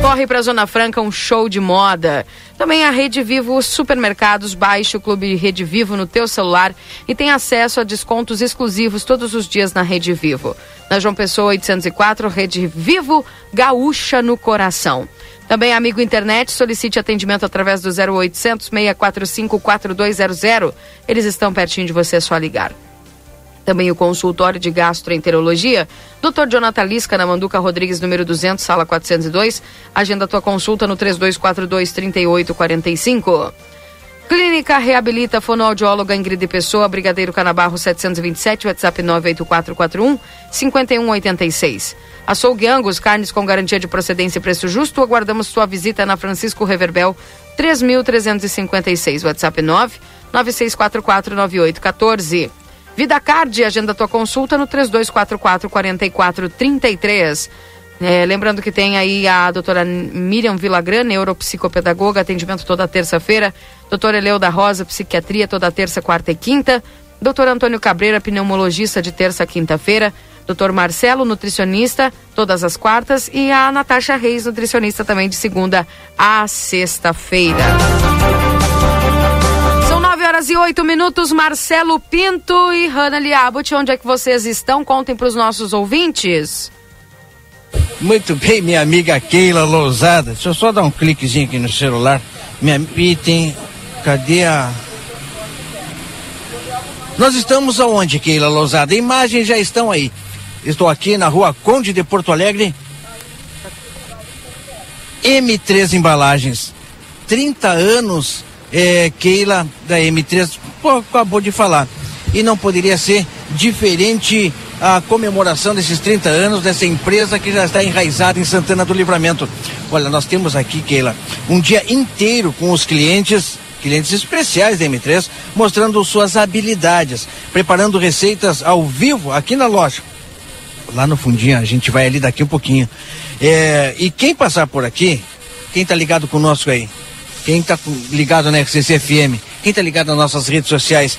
Corre para a Zona Franca um show de moda. Também a Rede Vivo Supermercados. Baixe o Clube Rede Vivo no teu celular e tem acesso a descontos exclusivos todos os dias na Rede Vivo. Na João Pessoa 804, Rede Vivo Gaúcha no Coração. Também, amigo internet, solicite atendimento através do 0800 645 4200. Eles estão pertinho de você, é só ligar. Também o consultório de gastroenterologia, Dr. Jonathan Lisca, na Manduca Rodrigues, número 200, sala 402. Agenda tua consulta no 3242-3845. Clínica Reabilita Fonoaudióloga Ingrid Pessoa, Brigadeiro Canabarro 727, WhatsApp 98441 5186. Açougue Angus, carnes com garantia de procedência e preço justo. Aguardamos sua visita na Francisco Reverbel 3356, WhatsApp 9 9644 9814. Vida Card, agenda tua consulta no 3244 4433. É, lembrando que tem aí a doutora Miriam Vilagran, neuropsicopedagoga, atendimento toda terça-feira. Doutora Eleuda Rosa, psiquiatria, toda terça, quarta e quinta. Doutor Antônio Cabreira, pneumologista, de terça a quinta-feira. Doutor Marcelo, nutricionista, todas as quartas. E a Natasha Reis, nutricionista, também de segunda a sexta-feira horas e oito minutos, Marcelo Pinto e Hanna Liabut, onde é que vocês estão? Contem para os nossos ouvintes. Muito bem, minha amiga Keila Lousada. Deixa eu só dar um cliquezinho aqui no celular. Minha item. Cadê a. Nós estamos aonde, Keila Lousada? Imagens já estão aí. Estou aqui na rua Conde de Porto Alegre. M3 Embalagens. 30 anos, é, Keila, da M3, pô, acabou de falar. E não poderia ser diferente a comemoração desses 30 anos dessa empresa que já está enraizada em Santana do Livramento. Olha, nós temos aqui, Keila, um dia inteiro com os clientes, clientes especiais da M3, mostrando suas habilidades, preparando receitas ao vivo aqui na loja. Lá no fundinho, a gente vai ali daqui um pouquinho. É, e quem passar por aqui, quem está ligado conosco aí, quem está ligado na RCC FM, quem está ligado nas nossas redes sociais,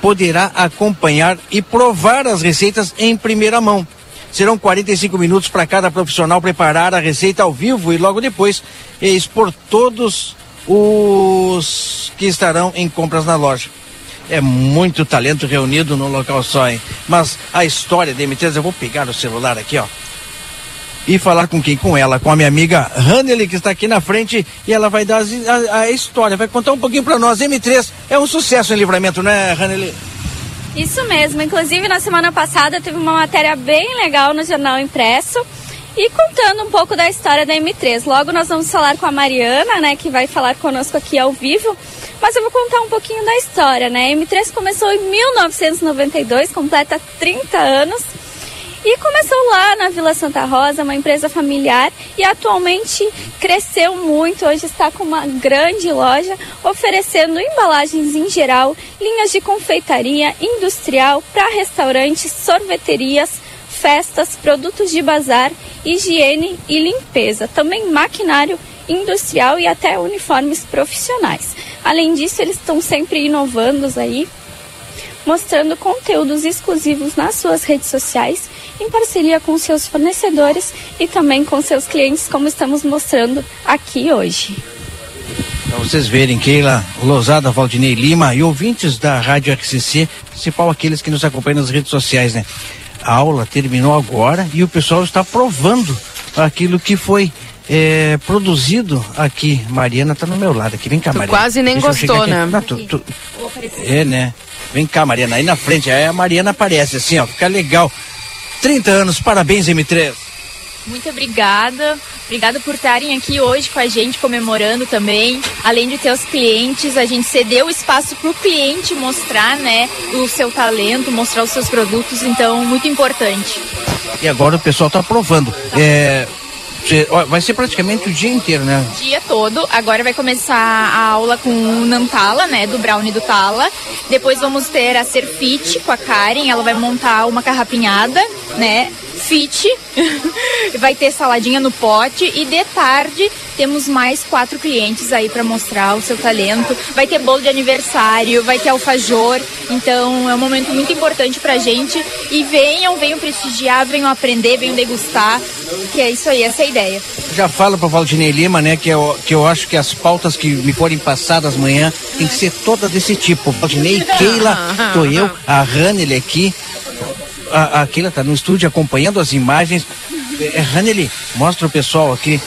poderá acompanhar e provar as receitas em primeira mão. Serão 45 minutos para cada profissional preparar a receita ao vivo e logo depois expor todos os que estarão em compras na loja. É muito talento reunido num local só, hein? Mas a história da M3, eu vou pegar o celular aqui, ó e falar com quem? Com ela, com a minha amiga Hanley, que está aqui na frente, e ela vai dar a, a história, vai contar um pouquinho para nós. M3 é um sucesso em livramento, né, Hanley? Isso mesmo, inclusive na semana passada teve uma matéria bem legal no Jornal Impresso e contando um pouco da história da M3. Logo nós vamos falar com a Mariana, né, que vai falar conosco aqui ao vivo. Mas eu vou contar um pouquinho da história, né? A M3 começou em 1992, completa 30 anos e começou lá na Vila Santa Rosa, uma empresa familiar, e atualmente cresceu muito. Hoje está com uma grande loja oferecendo embalagens em geral, linhas de confeitaria industrial para restaurantes, sorveterias, festas, produtos de bazar, higiene e limpeza, também maquinário industrial e até uniformes profissionais. Além disso, eles estão sempre inovando aí, mostrando conteúdos exclusivos nas suas redes sociais em parceria com seus fornecedores e também com seus clientes, como estamos mostrando aqui hoje. Para vocês verem, Keila Lousada, Valdinei Lima e ouvintes da Rádio XCC, principal aqueles que nos acompanham nas redes sociais, né? A aula terminou agora e o pessoal está provando aquilo que foi é, produzido aqui. Mariana está no meu lado aqui. Vem cá, tu Mariana. quase nem Deixa gostou, né? Não, tu- tu- É, né? Vem cá, Mariana. Aí na frente, aí a Mariana aparece assim, ó. Fica legal. 30 anos, parabéns, M3. Muito obrigada. Obrigada por estarem aqui hoje com a gente comemorando também. Além de ter os clientes, a gente cedeu o espaço para o cliente mostrar, né, o seu talento, mostrar os seus produtos. Então, muito importante. E agora o pessoal tá aprovando. É, cê- ó, vai ser praticamente o dia inteiro, né? dia todo. Agora vai começar a aula com o Nantala, né, do Brownie do Tala. Depois vamos ter a Ser Fit com a Karen, ela vai montar uma carrapinhada, né, fit. vai ter saladinha no pote e de tarde temos mais quatro clientes aí para mostrar o seu talento. Vai ter bolo de aniversário, vai ter alfajor. Então é um momento muito importante pra gente e venham, venham prestigiar, venham aprender, venham degustar, que é isso aí, essa é a ideia. Já falo para Valdinei Lima, né, que eu, que eu acho que as pautas que me forem passadas amanhã tem que ser todas desse tipo. Valdinei, Keila, tô eu, a Hanele aqui. A, a Keila tá no estúdio acompanhando as imagens. É, Hanele, mostra o pessoal aqui.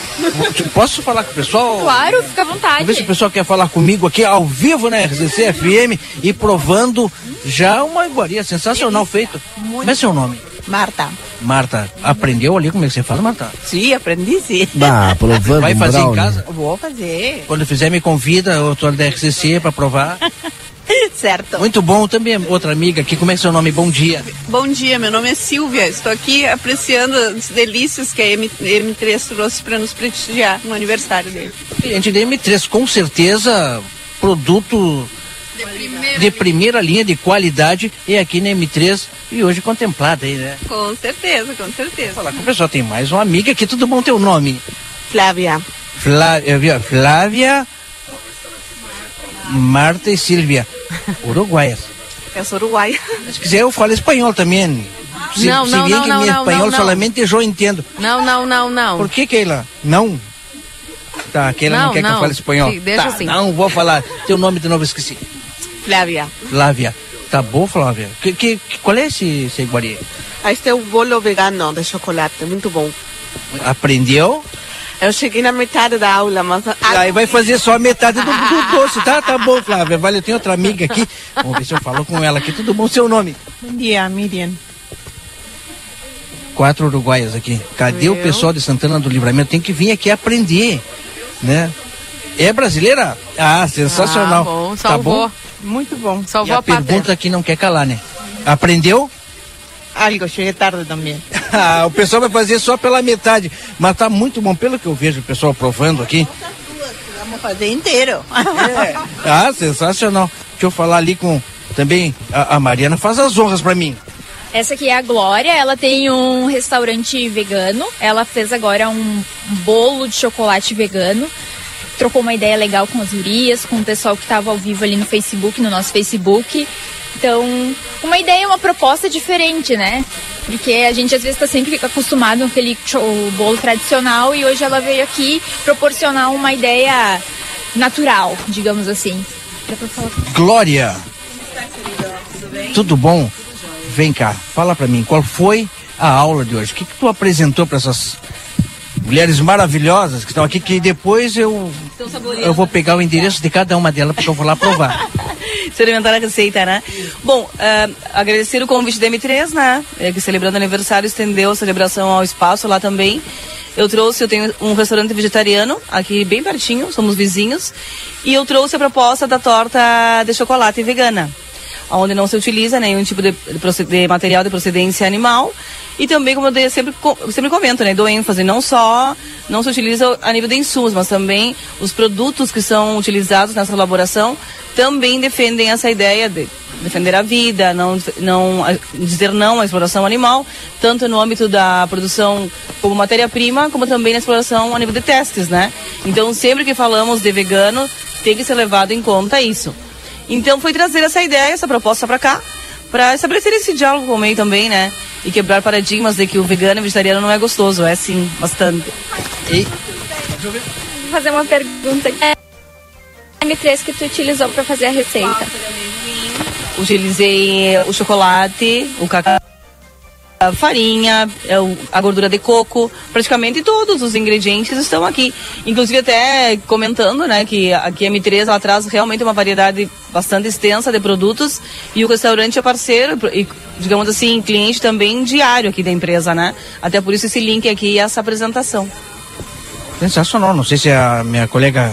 Posso falar com o pessoal? Claro, fica à Vamos ver se o vontade. pessoal quer falar comigo aqui ao vivo na RCC FM e provando já uma iguaria sensacional feita. Como é seu nome? Marta. Marta, aprendeu ali como é que você fala, Marta? Sim, aprendi sim. Bah, provando Vai fazer em brownie. casa? Vou fazer. Quando fizer, me convida, eu tô da RCC para provar. certo. Muito bom também, outra amiga aqui, como é que é seu nome? Bom dia. Bom dia, meu nome é Silvia. Estou aqui apreciando as delícias que a M, M3 trouxe para nos prestigiar no aniversário dele. Cliente da M3, com certeza, produto de primeira linha, de qualidade, e aqui na M3, e hoje contemplada aí, né? Com certeza, com certeza. Falar com o pessoal, tem mais uma amiga aqui, tudo bom teu nome? Flávia. Flávia, viu? Flávia, Marta e Silvia, uruguaias. Eu sou uruguaia. Se quiser, eu falo espanhol também. Se, Não, se não, bien não, que não, mi não, espanhol não, solamente eu entendo. Não, não, não, não. Por que, Keila? Não? Tá, Keila não, Não, quer que eu fale espanhol. Sim, deixa tá, assim. Não, vou falar. Teu nome de novo esqueci. Flávia. Flávia. Tá bom, Flávia? Que, que, que- qual é esse, esse iguaria? Este é o bolo vegano de chocolate, muito bom. Aprendeu? Eu cheguei na metade da aula, mas... Aí vai fazer só a metade do, do doce, tá? Tá bom, Flávia. Vale, eu tenho outra amiga aqui. Vamos ver se eu falo com ela aqui. Tudo bom? Seu nome? Bom dia, Miriam. Quatro uruguaias aqui. Cadê o Meu. pessoal de Santana do Livramento? Tem que vir aqui aprender, né? É brasileira? Ah, sensacional. Ah, bom, Tá salvou. bom? Muito bom. E Salvou a a pátria. pergunta que não quer calar, né? Aprendeu? Algo, cheguei tarde também. Ah, o pessoal vai fazer só pela metade. Mas tá muito bom, pelo que eu vejo o pessoal provando aqui. Vamos fazer inteiro. Ah, sensacional. Deixa eu falar ali com também a, a Mariana. Faz as honras pra mim. Essa aqui é a Glória, ela tem um restaurante vegano. Ela fez agora um bolo de chocolate vegano. Trocou uma ideia legal com as gurias, com o pessoal que estava ao vivo ali no Facebook, no nosso Facebook. Então, uma ideia, uma proposta diferente, né? Porque a gente às vezes está sempre acostumado com aquele bolo tradicional e hoje ela veio aqui proporcionar uma ideia natural, digamos assim. Glória. Tudo bom? Vem cá, fala pra mim, qual foi a aula de hoje? O que, que tu apresentou pra essas mulheres maravilhosas que estão aqui, que depois eu, eu vou pegar o endereço de cada uma delas porque eu vou lá provar. experimentar a receita, né? Bom, eh, agradecer o convite da M3, né? eh, que celebrando aniversário estendeu a celebração ao espaço lá também. Eu trouxe, eu tenho um restaurante vegetariano aqui bem pertinho, somos vizinhos, e eu trouxe a proposta da torta de chocolate vegana, onde não se utiliza nenhum tipo de, de material de procedência animal. E também, como eu sempre, sempre comento, né, dou ênfase, não só não se utiliza a nível de insumos, mas também os produtos que são utilizados nessa elaboração também defendem essa ideia de defender a vida, não, não dizer não à exploração animal, tanto no âmbito da produção como matéria-prima, como também na exploração a nível de testes, né? Então, sempre que falamos de vegano, tem que ser levado em conta isso. Então, foi trazer essa ideia, essa proposta para cá, para estabelecer esse diálogo com o meio também, né? E quebrar paradigmas de que o vegano e o vegetariano não é gostoso, é sim, bastante. E Vou fazer uma pergunta. É a M3 que tu utilizou para fazer a receita? Utilizei o chocolate, o cacau, a farinha, é, a gordura de coco, praticamente todos os ingredientes estão aqui. Inclusive até comentando, né, que aqui a M3 ela traz realmente uma variedade bastante extensa de produtos e o restaurante é parceiro e, digamos assim, cliente também diário aqui da empresa, né? Até por isso esse link aqui e essa apresentação. Sensacional. Não sei se a minha colega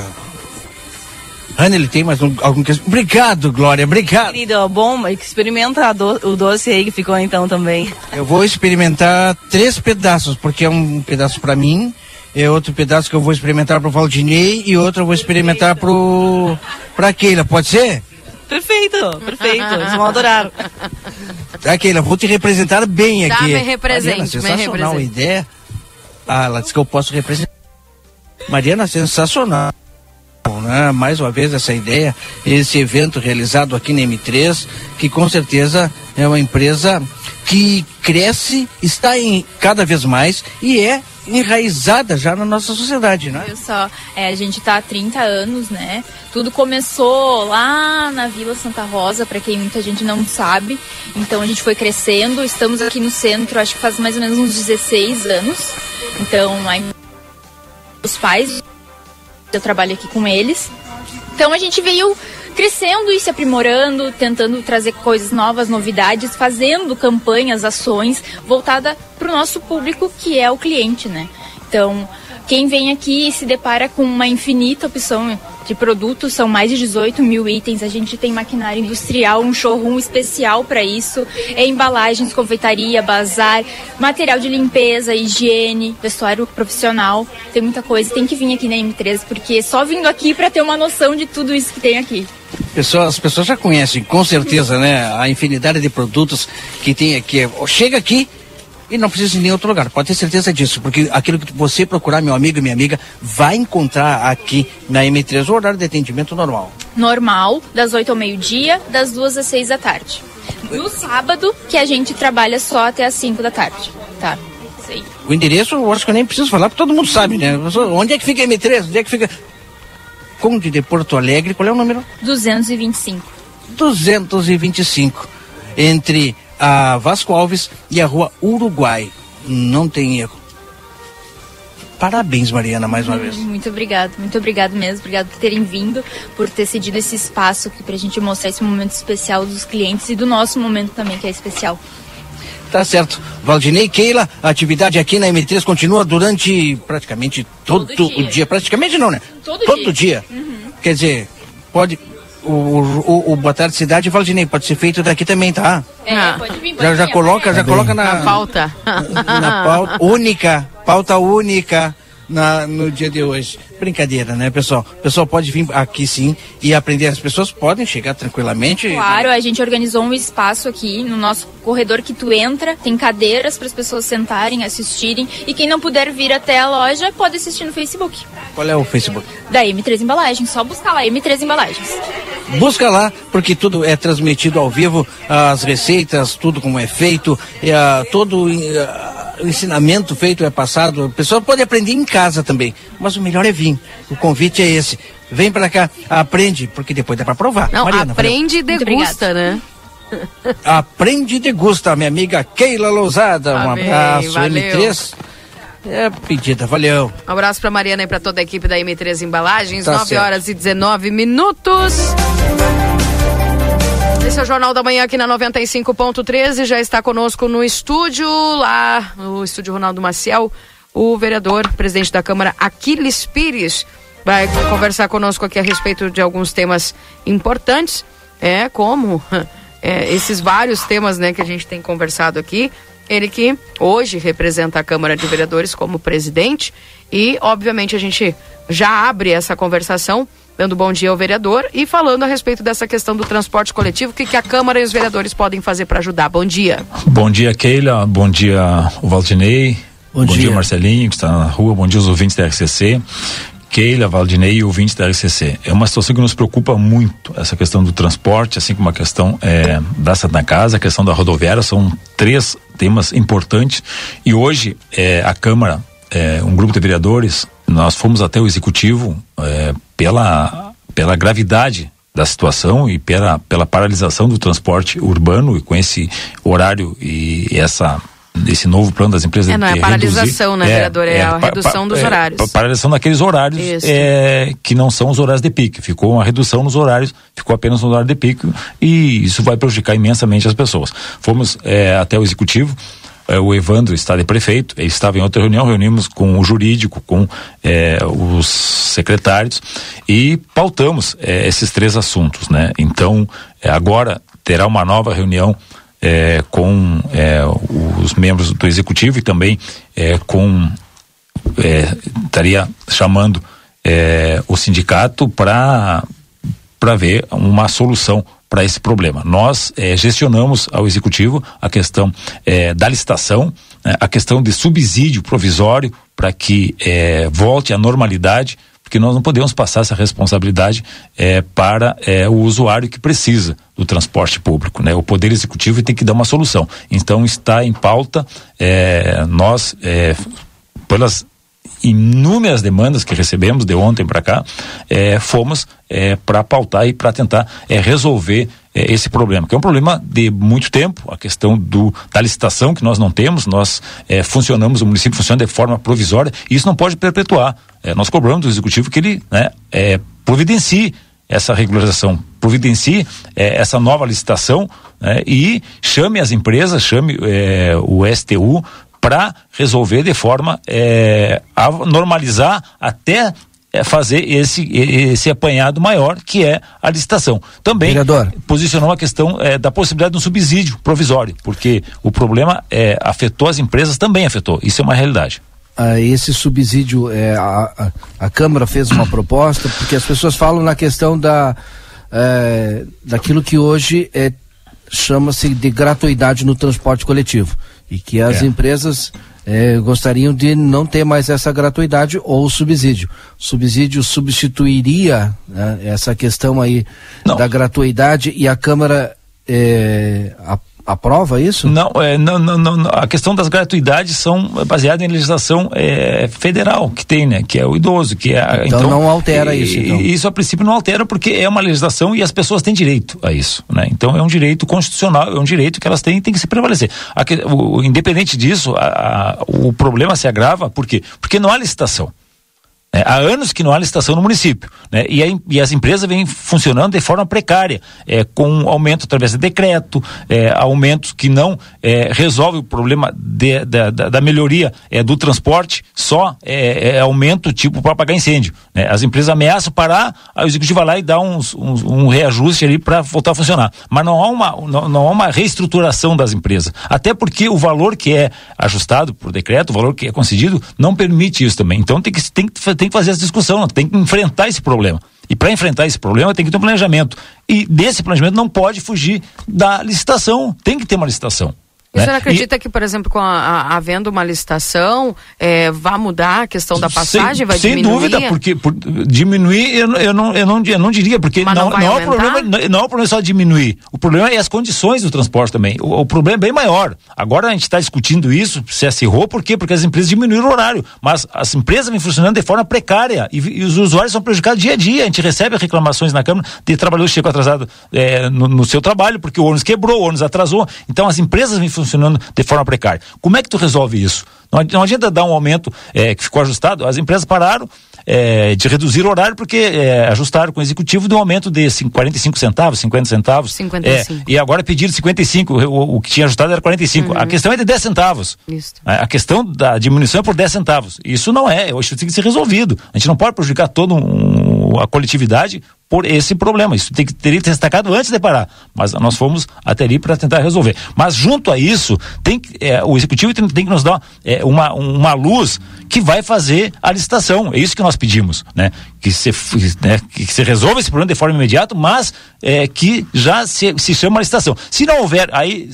Ana ele tem mais um, algum que... Obrigado, Glória, obrigado. Querido, bom, experimenta do- o doce aí que ficou então também. Eu vou experimentar três pedaços, porque é um pedaço pra mim, é outro pedaço que eu vou experimentar pro Valdinei e outro eu vou experimentar pro pra Keila, pode ser? Perfeito, perfeito, eles vão adorar. Tá, Keila, vou te representar bem Tá, aqui. me represente, Mariana, sensacional represente. ideia. Ah, ela disse que eu posso representar. Mariana, sensacional. Né? Mais uma vez essa ideia, esse evento realizado aqui na M3, que com certeza é uma empresa que cresce, está em cada vez mais e é enraizada já na nossa sociedade, né? Olha só, é, a gente tá há 30 anos, né? Tudo começou lá na Vila Santa Rosa, para quem muita gente não sabe. Então a gente foi crescendo, estamos aqui no centro, acho que faz mais ou menos uns 16 anos. Então, aí, os pais, eu trabalho aqui com eles. Então a gente veio crescendo e se aprimorando, tentando trazer coisas novas, novidades, fazendo campanhas, ações voltada para o nosso público que é o cliente, né? Então, quem vem aqui se depara com uma infinita opção de produtos, são mais de 18 mil itens. A gente tem maquinário industrial, um showroom especial para isso, é embalagens, confeitaria, bazar, material de limpeza, higiene, vestuário profissional. Tem muita coisa. Tem que vir aqui na M3 porque só vindo aqui para ter uma noção de tudo isso que tem aqui. Pessoas, as pessoas já conhecem, com certeza, né? A infinidade de produtos que tem aqui. Chega aqui e não precisa ir em nenhum outro lugar. Pode ter certeza disso, porque aquilo que você procurar, meu amigo e minha amiga, vai encontrar aqui na M3 o horário de atendimento normal. Normal, das 8 ao meio-dia, das 2 às 6 da tarde. No sábado, que a gente trabalha só até às 5 da tarde. Tá? Aí. O endereço, eu acho que eu nem preciso falar, porque todo mundo sabe, né? Onde é que fica a M3? Onde é que fica. Conde de Porto Alegre, qual é o número? 225. 225 entre a Vasco Alves e a rua Uruguai. Não tem erro. Parabéns, Mariana, mais uma vez. Muito obrigado, muito obrigado mesmo. Obrigado por terem vindo, por ter cedido esse espaço aqui pra gente mostrar esse momento especial dos clientes e do nosso momento também, que é especial. Tá certo. Valdinei Keila, a atividade aqui na M3 continua durante praticamente todo, Todo o dia. Praticamente não, né? Todo dia. Uhum. Quer dizer, pode. O, o, o Boa Tarde Cidade, Valdinei, pode ser feito daqui também, tá? É, pode vir, pode Já, já vir, coloca, já Tá coloca na, Na pauta. na pauta. Única, pauta única na, no dia de hoje. Brincadeira, né, pessoal? O pessoal pode vir aqui sim e aprender. As pessoas podem chegar tranquilamente. Claro, a gente organizou um espaço aqui no nosso corredor que tu entra, tem cadeiras para as pessoas sentarem, assistirem e quem não puder vir até a loja pode assistir no Facebook Qual é o Facebook? da M3 Embalagens, só buscar lá M3 Embalagens. Busca lá, porque tudo é transmitido ao vivo, as receitas, tudo como é feito, ah, todo ah, o ensinamento feito é passado. A pessoa pode aprender em casa também, mas o melhor é vir. O convite é esse. Vem pra cá, aprende, porque depois dá pra provar. Não, Mariana, valeu. aprende e degusta, né? Aprende e degusta, minha amiga Keila Lousada. Um Amém, abraço, valeu. M3. É pedida, valeu. Um abraço pra Mariana e pra toda a equipe da M3 Embalagens. Tá 9 certo. horas e 19 minutos. Esse é o Jornal da Manhã aqui na 95.13. Já está conosco no estúdio, lá no estúdio Ronaldo Maciel, o vereador, presidente da Câmara, Aquiles Pires. Vai conversar conosco aqui a respeito de alguns temas importantes, é como é, esses vários temas né, que a gente tem conversado aqui. Ele que hoje representa a Câmara de Vereadores como presidente e, obviamente, a gente já abre essa conversação dando bom dia ao vereador e falando a respeito dessa questão do transporte coletivo, o que, que a Câmara e os vereadores podem fazer para ajudar. Bom dia. Bom dia, Keila. Bom dia, o Valdinei. Bom dia. dia. Marcelinho, que está na rua. Bom dia, os ouvintes da RCC. Keila, Valdinei e ouvintes da RCC. É uma situação que nos preocupa muito, essa questão do transporte, assim como a questão é, da Santa Casa, a questão da rodoviária, são três temas importantes. E hoje, é, a Câmara, é, um grupo de vereadores, nós fomos até o Executivo é, pela, pela gravidade da situação e pela, pela paralisação do transporte urbano e com esse horário e essa esse novo plano das empresas É, não é paralisação, né, vereador? É a pa- redução dos é, horários. pa- paralisação daqueles horários é, que não são os horários de pico. Ficou uma redução nos horários, ficou apenas no horário de pico e isso vai prejudicar imensamente as pessoas. Fomos é, até o executivo. É, o Evandro está de prefeito, ele estava em outra reunião, reunimos com o jurídico, com é, os secretários e pautamos é, esses três assuntos, né? Então, agora terá uma nova reunião com os membros do executivo e também com estaria chamando o sindicato para para ver uma solução para esse problema. Nós eh, gestionamos ao executivo a questão eh, da licitação, né, a questão de subsídio provisório para que eh, volte à normalidade, porque nós não podemos passar essa responsabilidade para o usuário que precisa do transporte público. Né? O Poder Executivo tem que dar uma solução. Então está em pauta, nós, pelas inúmeras demandas que recebemos de ontem para cá, eh, fomos para pautar e para tentar eh, resolver eh, esse problema, que é um problema de muito tempo, a questão do, da licitação que nós não temos, nós eh, funcionamos, o município funciona de forma provisória e isso não pode perpetuar. Eh, nós cobramos do executivo que ele né, providencie essa regularização, providencie essa nova licitação né, e chame as empresas, chame o STU para resolver de forma eh, a normalizar até eh, fazer esse esse apanhado maior que é a licitação. Também Vereador. posicionou a questão eh, da possibilidade de um subsídio provisório, porque o problema eh, afetou as empresas, também afetou. Isso é uma realidade. Ah, esse subsídio, é, a, a, a Câmara fez uma proposta, porque as pessoas falam na questão da, é, daquilo que hoje é, chama-se de gratuidade no transporte coletivo. E que as É. empresas é, gostariam de não ter mais essa gratuidade ou subsídio. Subsídio substituiria né, essa questão aí da gratuidade e a Câmara é, a- aprova isso? Não, é, não, não, não, a questão das gratuidades são baseadas em legislação é, federal que tem, né? Que é o idoso, que é então, então não altera e, isso. Então. Isso a princípio não altera porque é uma legislação e as pessoas têm direito a isso, né? Então é um direito constitucional, é um direito que elas têm tem que se prevalecer. A, o, independente disso, a, a, o problema se agrava por quê? Porque não há licitação. É, há anos que não há licitação no município. Né? E, a, e, as empresas vêm funcionando de forma precária, é, com aumento através de decreto, é, aumentos que não é, resolve o problema de, da, da, melhoria é, do transporte, só é, é aumento tipo para pagar incêndio. Né? As empresas ameaçam parar, aí o executivo vai lá e dá uns, uns, um reajuste ali para voltar a funcionar. Mas não há, uma, não, não há uma reestruturação das empresas. Até porque o valor que é ajustado por decreto, o valor que é concedido, não permite isso também. Então tem que, tem que tem que fazer essa discussão, tem que enfrentar esse problema. E para enfrentar esse problema tem que ter um planejamento. E desse planejamento não pode fugir da licitação. Tem que ter uma licitação. E né? você acredita e... que, por exemplo, com a, a, havendo uma licitação, é, vai mudar a questão da passagem? Sem, vai sem diminuir? dúvida, porque por, diminuir eu, eu, não, eu, não, eu não diria, porque não, não, não, é o problema, não, não é o problema só diminuir. O problema é as condições do transporte também. O, o problema é bem maior. Agora a gente está discutindo isso, se acirrou, por quê? Porque as empresas diminuíram o horário. Mas as empresas vêm funcionando de forma precária e, e os usuários são prejudicados dia a dia. A gente recebe reclamações na Câmara de trabalhador que chegou atrasado é, no, no seu trabalho, porque o ônibus quebrou, o ônibus atrasou. Então as empresas vêm funcionando de forma precária. Como é que tu resolve isso? Não adianta dar um aumento é, que ficou ajustado. As empresas pararam é, de reduzir o horário porque é, ajustaram com o executivo de um aumento de 45 centavos, 50 centavos. 55. É, e agora pediram 55. O, o que tinha ajustado era 45. Uhum. A questão é de 10 centavos. Isso. A, a questão da diminuição é por 10 centavos. Isso não é. Hoje tem que ser resolvido. A gente não pode prejudicar toda um, a coletividade por esse problema. Isso tem que, teria que ter destacado antes de parar. Mas nós fomos até ali para tentar resolver. Mas junto a isso, tem, é, o executivo tem, tem que nos dar é, uma, uma luz que vai fazer a licitação. É isso que nós pedimos, né? Que se, né, que se resolva esse problema de forma imediata, mas é, que já se, se chama a licitação. Se não houver, aí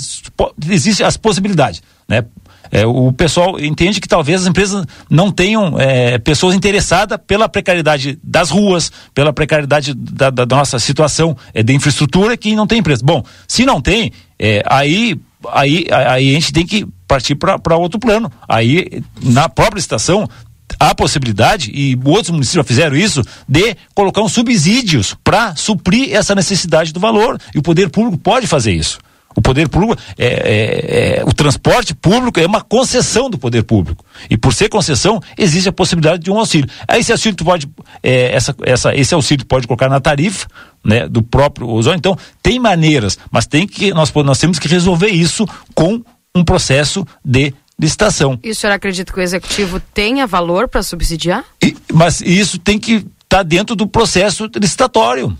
existem as possibilidades, né? É, o pessoal entende que talvez as empresas não tenham é, pessoas interessadas pela precariedade das ruas, pela precariedade da, da, da nossa situação é, de infraestrutura que não tem empresa. Bom, se não tem, é, aí, aí, aí a gente tem que partir para outro plano. Aí, na própria estação, há possibilidade, e outros municípios já fizeram isso, de colocar uns subsídios para suprir essa necessidade do valor. E o poder público pode fazer isso. O poder público, é, é, é, o transporte público é uma concessão do poder público. E por ser concessão, existe a possibilidade de um auxílio. Aí esse auxílio tu pode, é, essa, essa, esse auxílio pode colocar na tarifa, né, do próprio usuário. Então, tem maneiras, mas tem que, nós, nós temos que resolver isso com um processo de licitação. E o senhor acredita que o executivo tenha valor para subsidiar? E, mas isso tem que estar tá dentro do processo licitatório.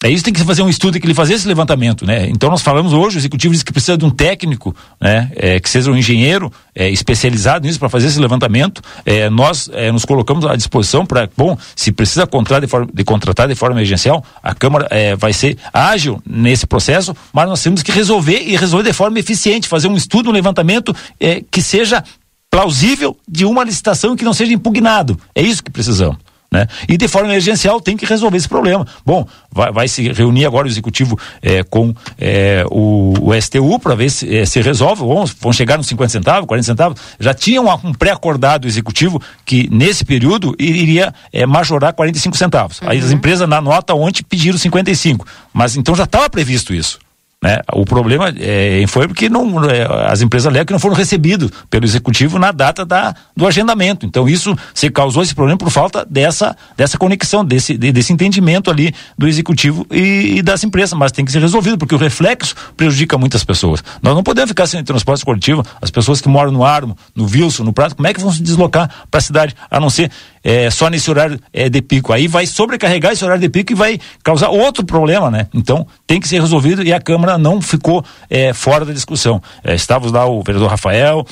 É isso tem que fazer um estudo que ele fazer esse levantamento, né? Então nós falamos hoje, o executivo disse que precisa de um técnico, né? É, que seja um engenheiro é, especializado nisso para fazer esse levantamento. É, nós é, nos colocamos à disposição para, bom, se precisa contratar de, forma, de contratar de forma emergencial, a Câmara é, vai ser ágil nesse processo, mas nós temos que resolver e resolver de forma eficiente, fazer um estudo, um levantamento é, que seja plausível de uma licitação que não seja impugnado. É isso que precisamos. Né? E de forma emergencial tem que resolver esse problema. Bom, vai, vai se reunir agora o executivo é, com é, o, o, STU para ver se é, se resolve. Vão, vão chegar nos 50 centavos, 40 centavos. Já tinha um, um pré-acordado executivo que nesse período iria é, majorar 45 centavos. Uhum. Aí as empresas na nota ontem pediram 55. Mas então já estava previsto isso. Né? O problema é, foi porque não, é, as empresas alegam que não foram recebidos pelo executivo na data da, do agendamento. Então, isso se causou esse problema por falta dessa, dessa conexão, desse, de, desse entendimento ali do executivo e, e, das empresas. Mas tem que ser resolvido, porque o reflexo prejudica muitas pessoas. Nós não podemos ficar sem transporte coletivo. As pessoas que moram no Armo, no Wilson, no Prato, como é que vão se deslocar para a cidade, a não ser é, só nesse horário é, de pico. Aí vai sobrecarregar esse horário de pico e vai causar outro problema, né? Então tem que ser resolvido e a Câmara não ficou é, fora da discussão. É, estávamos lá o vereador Rafael,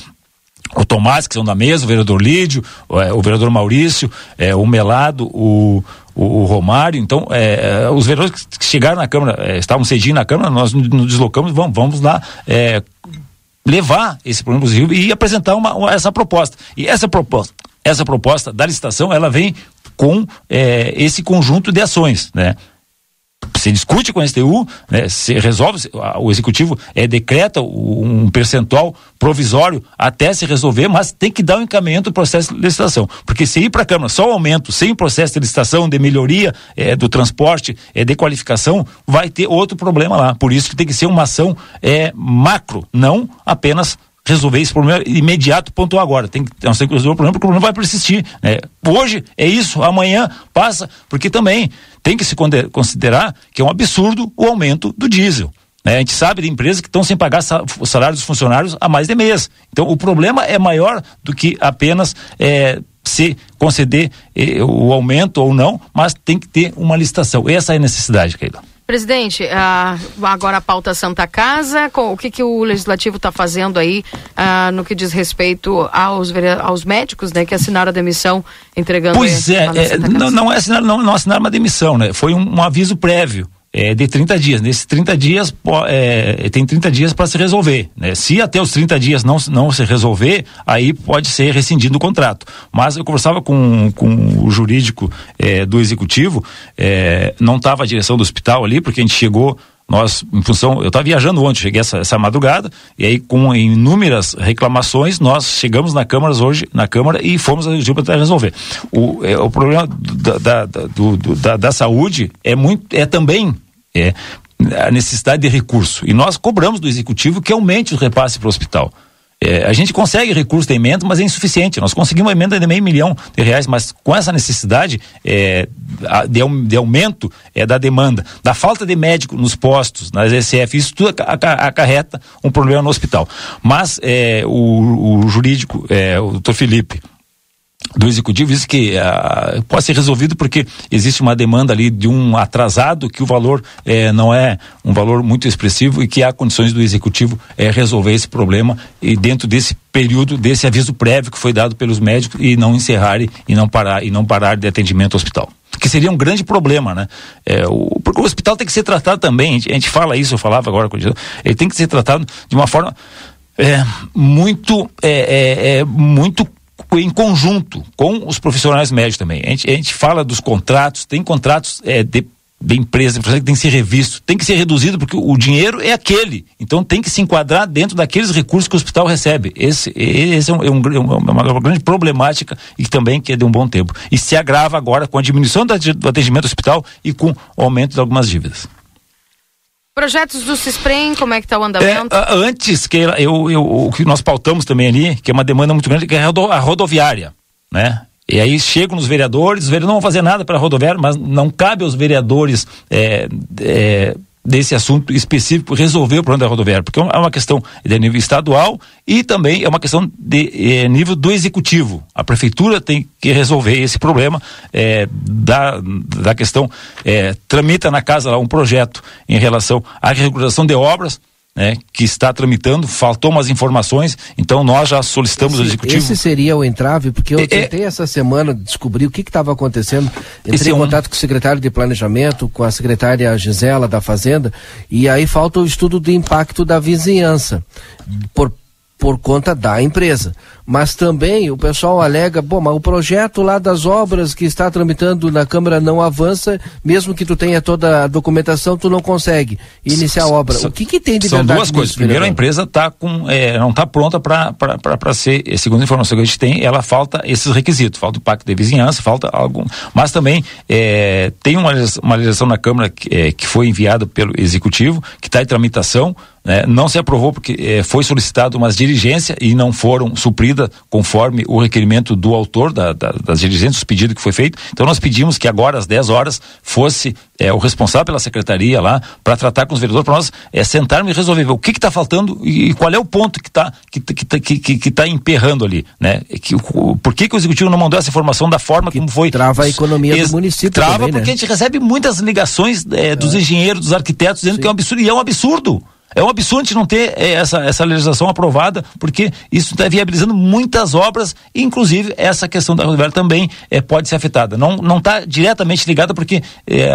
o Tomás, que são da mesa, o vereador Lídio, o, é, o vereador Maurício, é, o Melado, o, o, Romário. Então, é, é os vereadores que chegaram na Câmara, é, estavam cedinho na Câmara, nós nos deslocamos, vamos, vamos lá é, levar esse problema positivo e apresentar uma, uma, essa proposta. E essa proposta, essa proposta da licitação, ela vem com é, esse conjunto de ações, né? se discute com a STU, né, se resolve, o executivo é, decreta um percentual provisório até se resolver, mas tem que dar um encaminhamento do processo de licitação. Porque se ir para a Câmara só o aumento, sem processo de licitação, de melhoria é, do transporte, é, de qualificação, vai ter outro problema lá. Por isso que tem que ser uma ação é, macro, não apenas resolver esse problema imediato, pontual agora. Tem que, nós temos que resolver o problema, porque o problema vai persistir. Né? Hoje é isso, amanhã passa, porque também tem que se considerar que é um absurdo o aumento do diesel. Né? A gente sabe de empresas que estão sem pagar o salário dos funcionários há mais de mês. Então o problema é maior do que apenas é, se conceder eh, o aumento ou não, mas tem que ter uma licitação. Essa é a necessidade, Keila. Presidente, uh, agora a pauta Santa Casa, com, o que, que o Legislativo está fazendo aí uh, no que diz respeito aos, aos médicos né, que assinaram a demissão entregando Pois é, é não, não, é assinar, não, não assinaram uma demissão, né? Foi um, um aviso prévio é, de 30 dias. Nesses 30 dias, é, tem 30 dias para se resolver. Né? Se até os 30 dias não, não se resolver, aí pode ser rescindido o contrato. Mas eu conversava com, com o jurídico é, do executivo, é, não estava a direção do hospital ali, porque a gente chegou nós, em função, eu estava viajando ontem, cheguei essa, essa madrugada, e aí com inúmeras reclamações, nós chegamos na Câmara hoje, na Câmara, e fomos para resolver. O, é, o problema da, da, do, da, da saúde é muito, é também é, a necessidade de recurso. E nós cobramos do executivo que aumente o repasse para o hospital. É, a gente consegue recurso de emenda, mas é insuficiente. Nós conseguimos uma emenda de meio milhão de reais, mas com essa necessidade é, de, de, aumento é, da demanda, da falta de médico nos postos, nas SF, isso tudo acarreta um problema no hospital. Mas é, o, o jurídico, é, o doutor Felipe, do executivo disse que uh, pode ser resolvido porque existe uma demanda ali de um atrasado que o valor eh, não é um valor muito expressivo e que há condições do executivo eh, resolver esse problema e dentro desse período desse aviso prévio que foi dado pelos médicos e não encerrarem e não parar e não parar de atendimento ao hospital que seria um grande problema, né? É, o, porque o hospital tem que ser tratado também, a gente, a gente fala isso, eu falava agora com ele tem que ser tratado de uma forma é, muito é, é, é muito em conjunto com os profissionais médicos também. A gente, a gente fala dos contratos, tem contratos é, de, de empresa, que tem que ser revisto, tem que ser reduzido porque o dinheiro é aquele. Então tem que se enquadrar dentro daqueles recursos que o hospital recebe. Esse, esse é, um, é, um, é uma, uma, grande problemática e também que é de um bom tempo. E se agrava agora com a diminuição do atendimento do hospital e com o aumento de algumas dívidas. Projetos do CISPREM, como é que está o andamento? É, antes, que eu, eu, o que nós pautamos também ali, que é uma demanda muito grande, que é a rodoviária, né? E aí chegam nos vereadores, os vereadores não vão fazer nada para a rodoviária, mas não cabe aos vereadores é, é, desse assunto específico resolver o problema da rodoviária, porque é uma questão de nível estadual e também é uma questão de eh, nível do executivo. A prefeitura tem que resolver esse problema eh, da, da questão, eh, tramita na casa lá um projeto em relação à regulação de obras, né, que está tramitando, faltou umas informações, então nós já solicitamos esse, ao executivo. Esse seria o entrave, porque eu é, é. tentei essa semana descobrir o que estava acontecendo. Entrei em é um... contato com o secretário de Planejamento, com a secretária Gisela da Fazenda, e aí falta o estudo do impacto da vizinhança. Por por conta da empresa. Mas também o pessoal alega, bom, mas o projeto lá das obras que está tramitando na Câmara não avança, mesmo que tu tenha toda a documentação, tu não consegue iniciar a obra. o que, que tem de São verdade? São duas coisas. Primeiro, a empresa tá com, é, não está pronta para ser, segundo a informação que a gente tem, ela falta esses requisitos, falta o pacto de vizinhança, falta algum. Mas também é, tem uma, uma legislação na Câmara que, é, que foi enviada pelo Executivo, que está em tramitação, né? Não se aprovou porque eh, foi solicitado umas diligências e não foram supridas conforme o requerimento do autor da, da, das diligências, o pedido que foi feito. Então nós pedimos que agora às 10 horas fosse eh, o responsável pela secretaria lá para tratar com os vereadores para nós é, sentarmos e resolver o que está faltando e, e, qual é o ponto que está que, que, que, que, que tá emperrando ali, né? Que, o, por que, que o executivo não mandou essa informação da forma como foi? Trava a economia Ex do município. Trava também, porque né? a gente recebe muitas ligações é, dos é. engenheiros, dos arquitetos dizendo Sim. que é um absurdo e é um absurdo. É um absurdo a gente não ter eh, essa, essa legislação aprovada, porque isso está viabilizando muitas obras, inclusive essa questão da rodoviária também eh, pode ser afetada. Não está diretamente ligada, porque eh,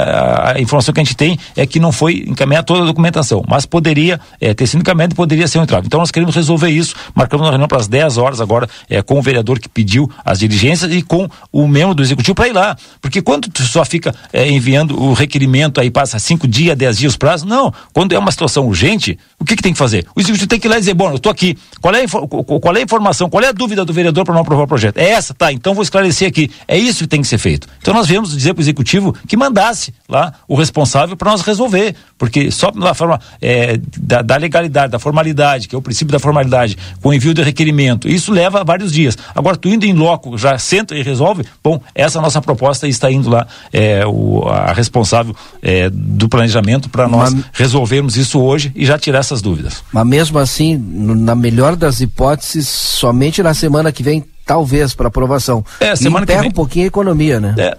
a informação que a gente tem é que não foi encaminhada toda a documentação, mas poderia ter sido encaminhada e poderia ser um entrave. Então nós queremos resolver isso, marcamos uma reunião para as 10 horas agora com o vereador que pediu as diligências e com o membro do executivo para ir lá. Porque quando tu só fica enviando o requerimento aí passa 5 dias, 10 dias prazo, não. Quando é uma situação urgente, o que, que tem que fazer? O executivo tem que ir lá e dizer, bom, eu estou aqui. Qual é, qual é a informação, qual é a dúvida do vereador para não aprovar o projeto? É essa, tá? Então vou esclarecer aqui. É isso que tem que ser feito. Então nós viemos dizer para o executivo que mandasse lá o responsável para nós resolver. Porque só pela forma eh, da, da legalidade, da formalidade, que é o princípio da formalidade, com o envio de requerimento, isso leva vários dias. Agora, tu indo em loco, já senta e resolve, bom, essa é a nossa proposta está indo lá eh, o, a responsável eh, do planejamento para nós Mas- resolvermos isso hoje e já tirar essas dúvidas. Mas mesmo assim, na melhor das hipóteses, somente na semana que vem, talvez, para aprovação. É, semana e que enterra vem. um pouquinho a economia, né? É,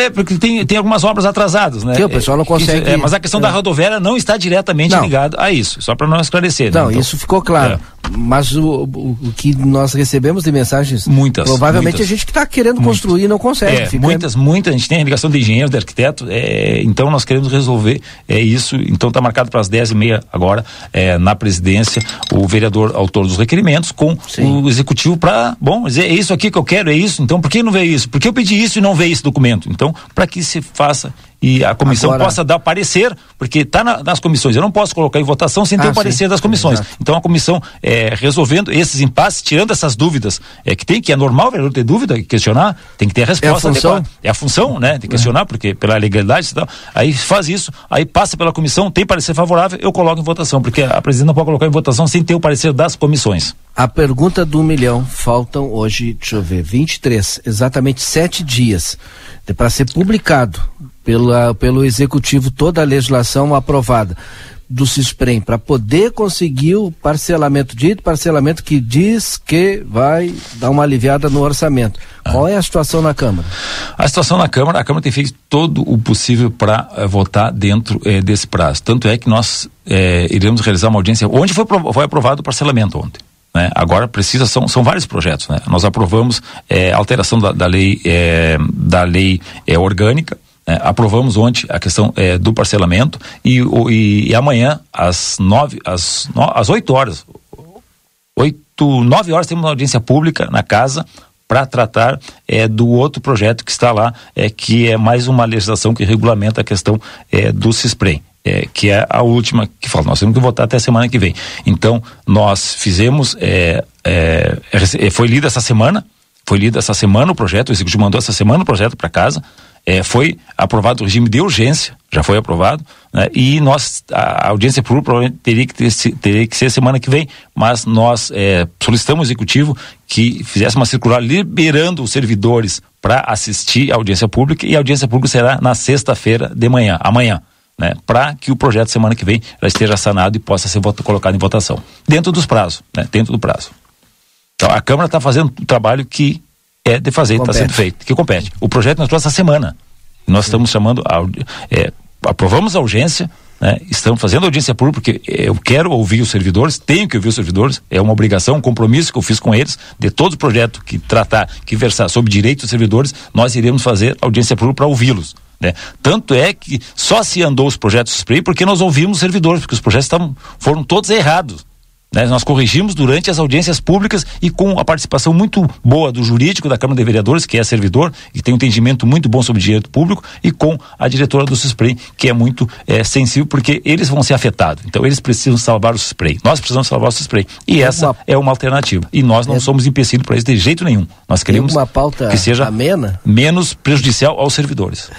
é, é porque tem, tem algumas obras atrasadas, né? Que o pessoal não É, consegue- é, mas a questão é. da rodoviária não está diretamente ligada a isso, só para não esclarecer. né? Não, Então, isso ficou claro. Mas o, o, o que nós recebemos de mensagens, Muitas, provavelmente muitas. a gente que está querendo construir não consegue. É, fica- muitas, muitas, a gente tem a ligação de engenheiros, de arquitetos, é, então nós queremos resolver é, isso, então está marcado para as 10 e meia agora, é, na presidência, o vereador autor dos requerimentos, com o executivo para, bom, dizer, é isso aqui que eu quero, é isso, então por que não veio isso? Por que eu pedi isso e não veio esse documento? Então, para que se faça e a comissão Agora- possa dar parecer, porque está nas comissões, eu não posso colocar em votação sem ter Ah, o parecer sim. das comissões. Exato. Então a comissão é, resolvendo esses impasses, tirando essas dúvidas é, que tem, que é normal o vereador ter dúvida e questionar, tem que ter a resposta função. adequada. É a função, né? De questionar, porque pela legalidade e tal. Aí faz isso, aí passa pela comissão, tem parecer favorável, eu coloco em votação, porque a presidente não pode colocar em votação sem ter o parecer das comissões. A pergunta do milhão, faltam hoje, deixa eu ver, 23, exatamente sete dias para ser publicado pela, pelo executivo toda a legislação aprovada do CISPREM para poder conseguir o parcelamento dito, parcelamento que diz que vai dar uma aliviada no orçamento. Qual é a situação na Câmara? A situação na Câmara, a Câmara tem feito todo o possível para votar dentro eh, desse prazo. Tanto é que nós eh, iremos realizar uma audiência. Onde foi, foi aprovado o parcelamento ontem? Né? Agora precisa, são, são vários projetos. Né? Nós aprovamos eh, a alteração da, lei, eh, da lei eh, orgânica. Né? aprovamos ontem a questão eh, do parcelamento e, o- e, e amanhã às nove, às, no, às oito horas, oito, nove horas temos uma audiência pública na casa para tratar eh, do outro projeto que está lá, eh, que é mais uma legislação que regulamenta a questão eh, do CISPREM. eh, que é a última que fala, nós temos que votar até a semana que vem. Então, nós fizemos, eh, eh, rece- foi lido essa semana, foi lido essa semana o projeto, o executivo mandou essa semana o projeto para casa, eh, foi aprovado o regime de urgência, já foi aprovado, né? e nós, a, audiência pública provavelmente teria que, ter, teria que ser semana que vem, mas nós eh, solicitamos ao executivo que fizesse uma circular liberando os servidores para assistir à audiência pública, e a audiência pública será na sexta-feira de manhã, amanhã. Né, para que o projeto semana que vem já esteja sanado e possa ser vota- colocado em votação. Dentro dos prazos, né, dentro do prazo. Então a Câmara está fazendo um trabalho que é de fazer, está sendo feito, que compete. O projeto entrou essa semana. Nós estamos chamando, a, é, aprovamos a urgência, né, estamos fazendo audiência pública, porque eu quero ouvir os servidores, tenho que ouvir os servidores, é uma obrigação, um compromisso que eu fiz com eles, de todo projeto que tratar, que versar sobre direitos dos servidores, nós iremos fazer audiência pública para ouvi-los. Né? Tanto é que só se andou os projetos spray porque nós ouvimos os servidores, porque os projetos estavam, foram todos errados. Né? Nós corrigimos durante as audiências públicas e com a participação muito boa do jurídico da Câmara de Vereadores, que é servidor e tem um entendimento muito bom sobre direito público, e com a diretora do SUSPREI, que é muito eh, sensível, porque eles vão ser afetados. Então eles precisam salvar o SUSPREI. Nós precisamos salvar o SUSPREI. E essa é uma alternativa. E nós não somos empecilhos para isso de jeito nenhum. Nós queremos uma pauta que seja amena? menos prejudicial aos servidores.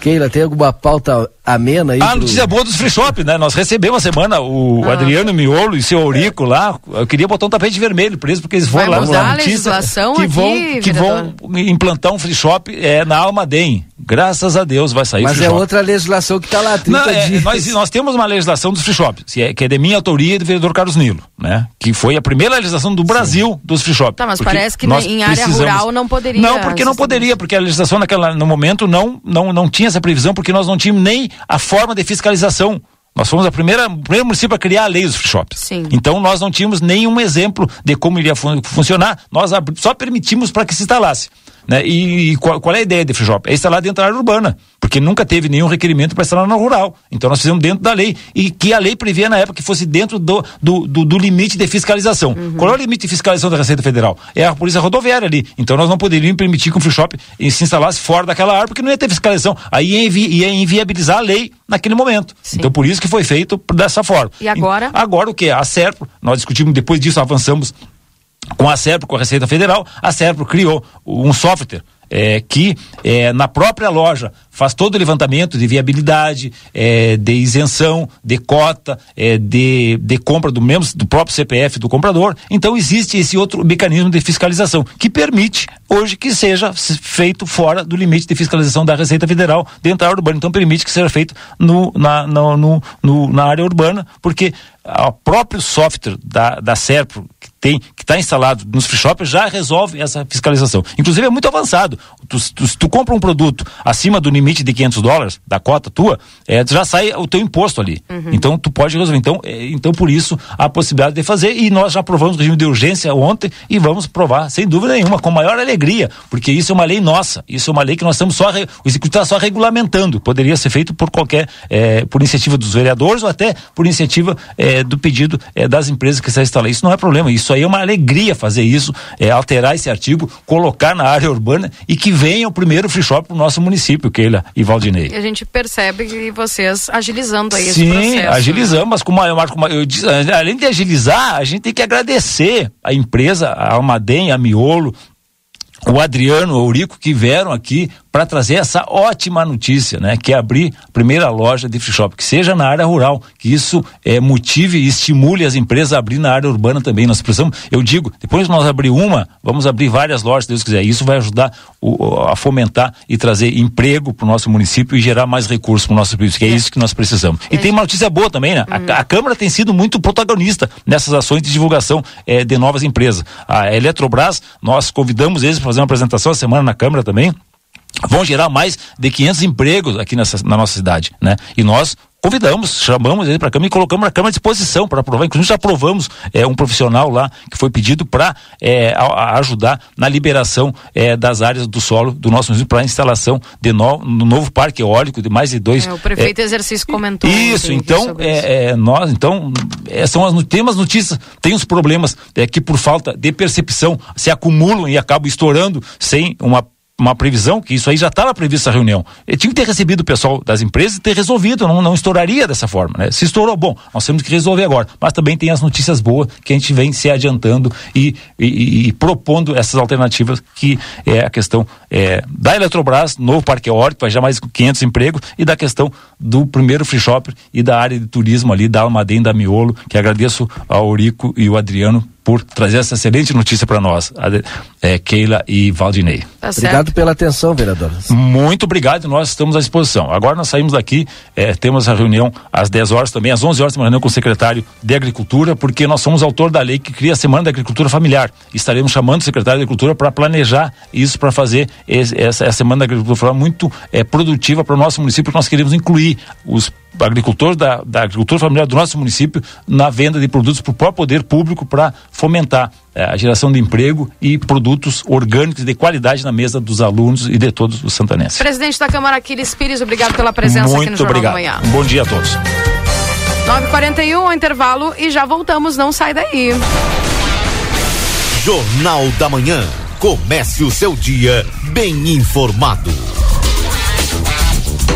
Keila, tem alguma pauta amena aí? A pro- notícia boa dos free shop, né? Nós recebemos a semana o Ah. Adriano Miolo e seu Eurico lá. Eu queria botar um tapete vermelho pra eles, porque eles foram Vai lá a notícia legislação que vão, aqui, que vão implantar um free shop é, na Almaden. Graças a Deus vai sair Mas free é shop. outra legislação que está lá há 30 Não, é, dias. nós, nós temos uma legislação dos free shops, que é, que é de minha autoria e do vereador Carlos Nilo, né? Que foi a primeira legislação do Brasil dos free shops. Tá, mas parece que nós em área rural não poderia. Não, porque não poderia, porque a legislação naquela, no momento não, não, não tinha essa previsão, porque nós não tínhamos nem a forma de fiscalização Nós fomos a primeira, o primeiro município a criar a lei dos free shops. Sim. Então nós não tínhamos nenhum exemplo de como iria fun funcionar, nós só permitimos para que se instalasse. Né? E, e qual, qual é a ideia de free shop? É instalar dentro da área urbana, porque nunca teve nenhum requerimento para instalar na rural. Então nós fizemos dentro da lei e que a lei previa na época que fosse dentro do, do, do, do limite de fiscalização. Qual é o limite de fiscalização da Receita Federal? É a polícia rodoviária ali. Então nós não poderíamos permitir que um free shop eh, se instalasse fora daquela área, porque não ia ter fiscalização. Aí ia, invi ia inviabilizar a lei naquele momento. Então por isso que foi feito dessa forma. E agora? Agora o que? A SERPRO, nós discutimos, depois disso avançamos com a SERPRO, com a Receita Federal, a SERPRO criou um software é, que é, na própria loja faz todo o levantamento de viabilidade, é, de isenção, de cota, é, de, de compra do mesmo do próprio CPF do comprador. Então existe esse outro mecanismo de fiscalização que permite hoje que seja feito fora do limite de fiscalização da Receita Federal dentro da área urbana. Então permite que seja feito no, na, no, no, na área urbana, porque o próprio software da, da SERPRO tem que está instalado nos free shops já resolve essa fiscalização. Inclusive é muito avançado. Tu, tu, se tu compra um produto acima do limite de 500 dólares da cota tua, é, já sai o teu imposto ali. Então tu pode resolver. Então, é, então por isso a possibilidade de fazer e nós já aprovamos o regime de urgência ontem e vamos provar sem dúvida nenhuma com maior alegria, porque isso é uma lei nossa. Isso é uma lei que nós estamos só o executivo está só regulamentando. Poderia ser feito por qualquer é, por iniciativa dos vereadores ou até por iniciativa é, do pedido é, das empresas que se instalam. Isso não é problema. Isso aí é uma alegria fazer isso, é, alterar esse artigo, colocar na área urbana e que venha o primeiro free shop para o nosso município, Keila e Valdinei. E a gente percebe que vocês agilizando aí esse Sim, processo. né? agilizamos, mas com maior, com maior- eu disse, além de agilizar, a gente tem que agradecer a empresa, a Almaden, a Miolo, o Adriano, o Eurico, que vieram aqui para trazer essa ótima notícia, né? Que é abrir a primeira loja de free shop, que seja na área rural, que isso é, motive e estimule as empresas a abrir na área urbana também. Nós precisamos, eu digo, depois nós abrir uma, vamos abrir várias lojas, se Deus quiser. Isso vai ajudar o- a fomentar e trazer emprego para o nosso município e gerar mais recursos para o nosso município, que é, isso que nós precisamos. E tem uma notícia boa também, né? A, a Câmara tem sido muito protagonista nessas ações de divulgação eh, de novas empresas. A Eletrobras, nós convidamos eles para fazer uma apresentação essa semana na Câmara também vão gerar mais de 500 empregos aqui nessa, na nossa cidade, né? E nós convidamos, chamamos ele para a Câmara e colocamos na Câmara à disposição para aprovar. Inclusive já aprovamos é, um profissional lá que foi pedido para ajudar na liberação é, das áreas do solo do nosso município para a instalação de no, no novo parque eólico de mais de dois. É, o prefeito é, exercício comentou. isso, então, isso. é, é, nós, então, é, são as, tem umas notícias, tem os problemas é, que por falta de percepção se acumulam e acabam estourando sem uma uma previsão, que isso aí já estava previsto essa reunião. Eu tinha que ter recebido o pessoal das empresas e ter resolvido, não, não estouraria dessa forma. Né? Se estourou, bom, nós temos que resolver agora. Mas também tem as notícias boas que a gente vem se adiantando e, e- e- propondo essas alternativas, que é a questão é, da Eletrobras, novo parque eólico, vai já mais 500 empregos, e da questão do primeiro free shop e da área de turismo ali, da Almaden, da Miolo, que agradeço ao Eurico e o Adriano por trazer essa excelente notícia para nós, é, Keila e Valdinei. Tá Obrigado pela atenção, vereador. Muito obrigado, nós estamos à disposição. Agora nós saímos daqui, eh, temos a reunião às 10 horas também, às 11 horas temos uma reunião com o secretário de Agricultura, porque nós somos autor da lei que cria a Semana da Agricultura Familiar. Estaremos chamando o secretário de Agricultura para planejar isso, para fazer esse- essa, essa Semana da Agricultura Familiar muito eh, produtiva para o nosso município, porque nós queremos incluir os agricultores da, da agricultura familiar do nosso município na venda de produtos para o próprio poder público para fomentar eh, a geração de emprego e produtos orgânicos de qualidade na mesa dos alunos e de todos os santanenses. Presidente da Câmara, Aquiles Pires, obrigado pela presença aqui no Muito Jornal obrigado. da Manhã. Um bom dia a todos. 9h41, o intervalo e já voltamos, não sai daí. Jornal da Manhã. Comece o seu dia bem informado.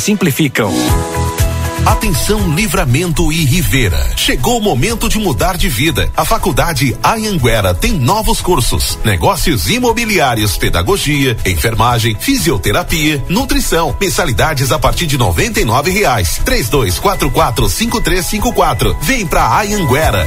simplificam. Atenção Livramento e Rivera. Chegou o momento de mudar de vida. A Faculdade Anhanguera tem novos cursos: negócios imobiliários, pedagogia, enfermagem, fisioterapia, nutrição. Mensalidades a partir de noventa e nove reais. Três dois quatro quatro cinco três cinco quatro. Vem pra Anhanguera.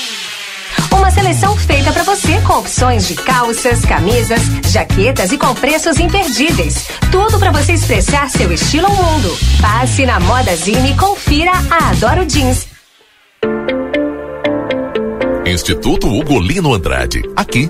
Uma seleção feita para você com opções de calças, camisas, jaquetas e com preços imperdíveis. Tudo para você expressar seu estilo ao mundo. Passe na Moda Zine e confira a Adoro Jeans. Instituto Ugolino Andrade. Aqui,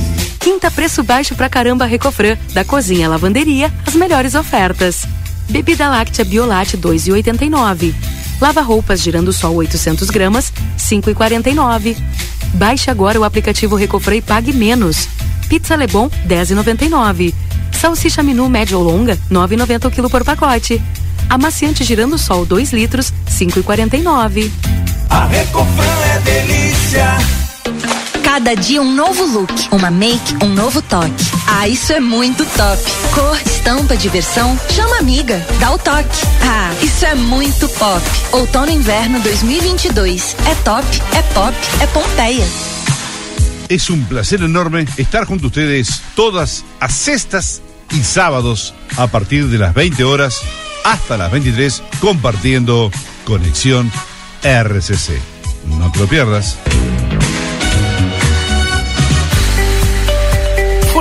Quinta preço baixo pra caramba Recofran, da cozinha à lavanderia, as melhores ofertas. Bebida láctea Biolate 2,89. Lava roupas girando sol 800 gramas, 5,49. Baixe agora o aplicativo Recofran e pague menos. Pizza Lebon 10,99. Salsicha Minu média ou longa 9,90 o quilo por pacote. Amaciante girando sol 2 litros 5,49. A Recofran é delícia. Cada dia um novo look, uma make, um novo toque. Ah, isso é muito top. Cor, estampa, diversão, chama amiga, dá o toque. Ah, isso é muito pop. Outono e inverno 2022. É top, é pop, é Pompeia. Es un placer enorme estar junto a ustedes todas a sextas y sábados a partir de las 20 horas hasta las 23 compartiendo Conexión RCC. No te lo pierdas.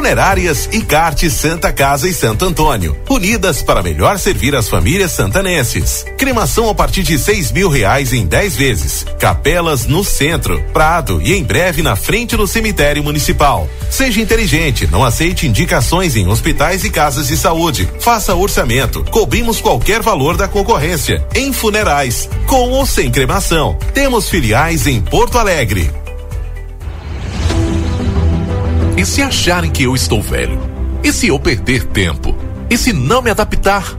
Funerárias e Carte Santa Casa e Santo Antônio, unidas para melhor servir as famílias santanenses. Cremação a partir de seis mil reais em 10 vezes. Capelas no centro, Prado e em breve na frente do cemitério municipal. Seja inteligente, não aceite indicações em hospitais e casas de saúde. Faça orçamento, cobrimos qualquer valor da concorrência. Em funerais, com ou sem cremação. Temos filiais em Porto Alegre. E se acharem que eu estou velho? E se eu perder tempo? E se não me adaptar?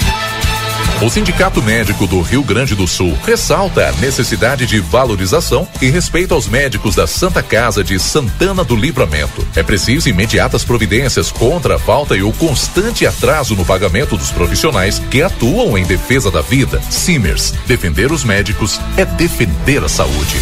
O Sindicato Médico do Rio Grande do Sul ressalta a necessidade de valorização e respeito aos médicos da Santa Casa de Santana do Livramento. É preciso imediatas providências contra a falta e o constante atraso no pagamento dos profissionais que atuam em defesa da vida. Simers, defender os médicos é defender a saúde.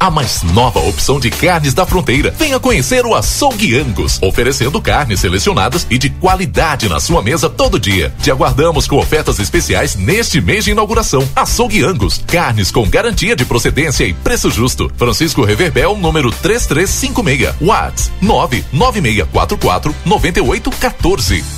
A mais nova opção de carnes da fronteira. Venha conhecer o Açougue Angus, oferecendo carnes selecionadas e de qualidade na sua mesa todo dia. Te aguardamos com ofertas especiais neste mês de inauguração. Açougue Angus, carnes com garantia de procedência e preço justo. Francisco Reverbel, número 3356. Whats 99644 9814.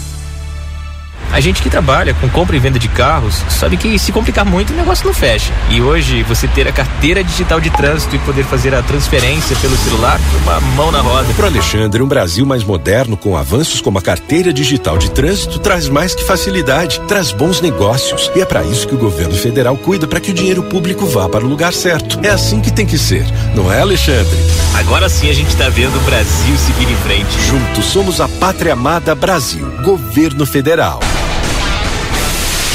A gente que trabalha com compra e venda de carros sabe que se complicar muito o negócio não fecha. E hoje você ter a carteira digital de trânsito e poder fazer a transferência pelo celular, uma mão na roda. Para Alexandre, um Brasil mais moderno com avanços como a carteira digital de trânsito traz mais que facilidade, traz bons negócios. E é para isso que o governo federal cuida para que o dinheiro público vá para o lugar certo. É assim que tem que ser, não é, Alexandre? Agora sim a gente está vendo o Brasil seguir em frente. Juntos somos a pátria amada Brasil, governo federal.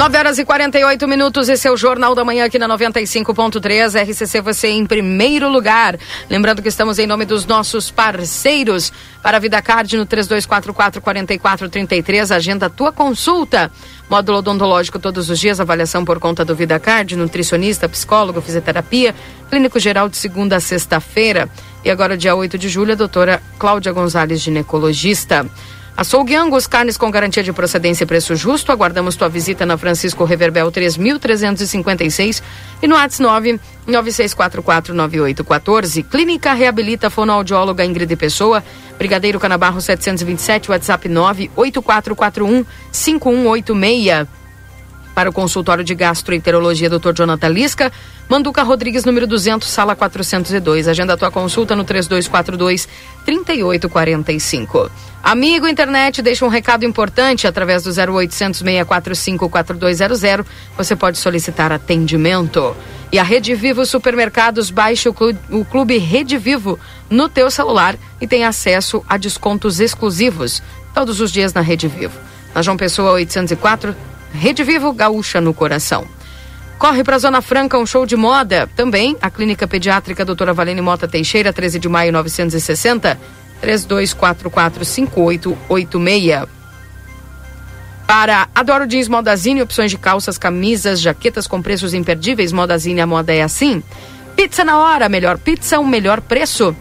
9 horas e 48 minutos, esse é o Jornal da Manhã aqui na 95.3, RCC você em primeiro lugar. Lembrando que estamos em nome dos nossos parceiros para a Vida Card no 3244-4433, agenda tua consulta. Módulo odontológico todos os dias, avaliação por conta do Vida Card, nutricionista, psicólogo, fisioterapia, clínico geral de segunda a sexta-feira. E agora, dia 8 de julho, a doutora Cláudia Gonzalez, ginecologista. Açougue Angus, carnes com garantia de procedência e preço justo. Aguardamos tua visita na Francisco Reverbel 3356 e no ATS 9 96449814. Clínica Reabilita Fonoaudióloga Ingrid Pessoa. Brigadeiro Canabarro 727, WhatsApp 98441 5186 para o consultório de gastroenterologia Dr. Jonathan Lisca, Manduca Rodrigues, número 200, sala 402. Agenda a tua consulta no 3242 3845. Amigo internet, deixa um recado importante através do 0800 645 4200. Você pode solicitar atendimento. E a Rede Vivo Supermercados baixe o clube, o clube Rede Vivo no teu celular e tem acesso a descontos exclusivos todos os dias na Rede Vivo. Na João Pessoa 804 Rede Vivo Gaúcha no coração. Corre para a Zona Franca um show de moda. Também a Clínica Pediátrica Doutora Valene Mota Teixeira, 13 de maio 960, 32445886. Para Adoro Jeans Modazine, opções de calças, camisas, jaquetas com preços imperdíveis. Modazine, a moda é assim. Pizza na hora, melhor pizza, o um melhor preço.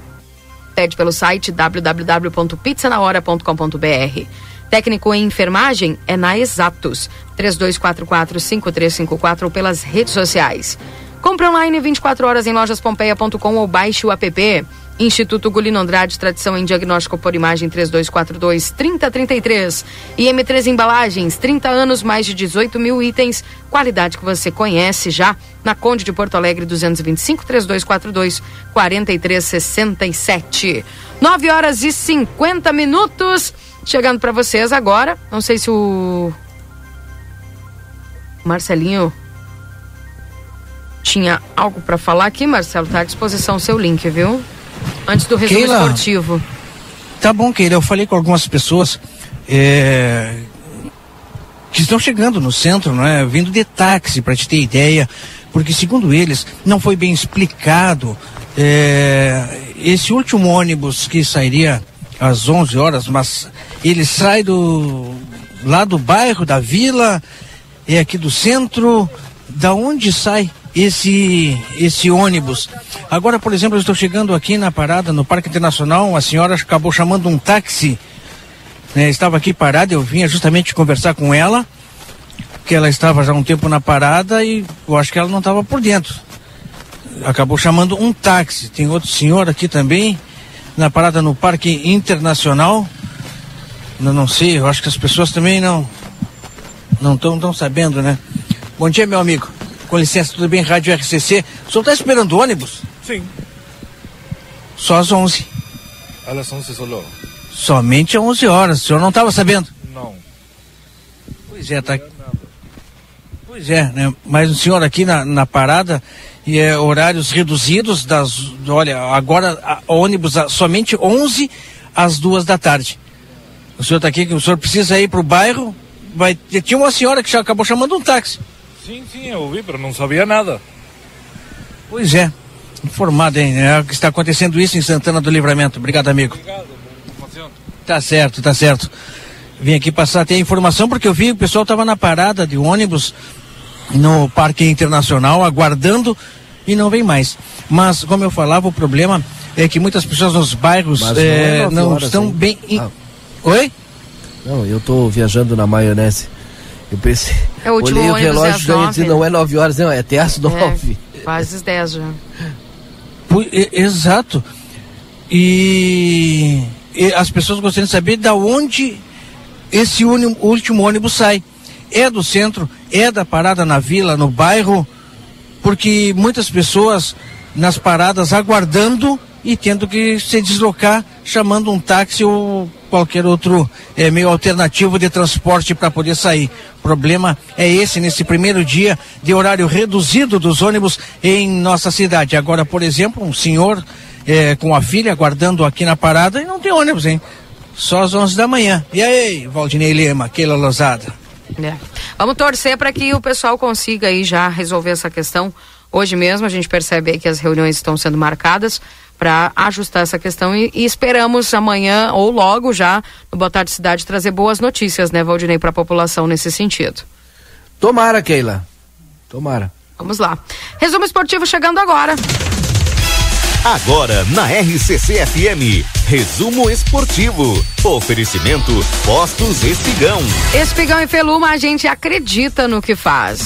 Pede pelo site www.pizzanahora.com.br. Técnico em enfermagem é na Exatos, 3244-5354 ou pelas redes sociais. Compre online 24 horas em lojaspompeia.com ou baixe o app. Instituto Gulino Andrade, tradição em diagnóstico por imagem 3242-3033. E M3 Embalagens, 30 anos, mais de 18 mil itens, qualidade que você conhece já. Na Conde de Porto Alegre, 225 3242 4367. 9 horas e 50 minutos. Chegando para vocês agora, não sei se o Marcelinho tinha algo para falar aqui, Marcelo, tá à disposição o seu link, viu? Antes do resumo Keila, esportivo. Tá bom, Keila, eu falei com algumas pessoas é, que estão chegando no centro, não é? Vindo de táxi, para te ter ideia, porque segundo eles, não foi bem explicado é, esse último ônibus que sairia às 11 horas, mas ele sai do lá do bairro, da vila, é aqui do centro. Da onde sai esse esse ônibus? Agora, por exemplo, eu estou chegando aqui na parada no Parque Internacional, a senhora acabou chamando um táxi. Né, estava aqui parada, eu vinha justamente conversar com ela, que ela estava já um tempo na parada e eu acho que ela não estava por dentro. Acabou chamando um táxi. Tem outro senhor aqui também, na parada no Parque Internacional. Não, não sei, eu acho que as pessoas também não não estão tão sabendo, né? Bom dia, meu amigo. Com licença, tudo bem? Rádio RCC. O senhor está esperando o ônibus? Sim. Só às 11. Às 11 só. Somente às 11 horas. O senhor não estava sabendo? Não. Pois é, tá. Pois é, né? Mas o senhor aqui na, na parada e é horários reduzidos das, olha, agora a, ônibus a, somente 11 às duas da tarde. O senhor está aqui, que o senhor precisa ir para o bairro, vai, tinha uma senhora que já acabou chamando um táxi. Sim, sim, eu ouvi, mas não sabia nada. Pois é, informado, hein? É que está acontecendo isso em Santana do Livramento. Obrigado, amigo. Obrigado, Tá certo, tá certo. vim aqui passar até a informação porque eu vi que o pessoal estava na parada de ônibus no Parque Internacional aguardando e não vem mais. Mas como eu falava, o problema é que muitas pessoas nos bairros eh, não é não horas, estão hein? bem. in- Ah. Oi? Não, eu tô viajando na maionese. Eu pensei. É, o último olhei o é relógio daí e disse, não é 9 horas, não, é até às 9. É, quase as 10 já. Exato. E, e as pessoas gostariam de saber da onde esse último ônibus sai. É do centro, é da parada na vila, no bairro, porque muitas pessoas nas paradas aguardando e tendo que se deslocar chamando um táxi ou qualquer outro eh, meio alternativo de transporte para poder sair. O problema é esse nesse primeiro dia de horário reduzido dos ônibus em nossa cidade. Agora, por exemplo, um senhor eh, com a filha aguardando aqui na parada e não tem ônibus, hein? Só às 11 da manhã. E aí, Valdinei Lima, Keila Lozada? É. Vamos torcer para que o pessoal consiga aí já resolver essa questão. Hoje mesmo a gente percebe aí que as reuniões estão sendo marcadas para ajustar essa questão e, e esperamos amanhã ou logo já no Boa Tarde Cidade trazer boas notícias, né, Valdinei, para a população nesse sentido. Tomara, Keila. Tomara. Vamos lá. Resumo esportivo chegando agora. Agora na RCC FM, resumo esportivo. Oferecimento Postos Espigão. Espigão e Feluma, a gente acredita no que faz.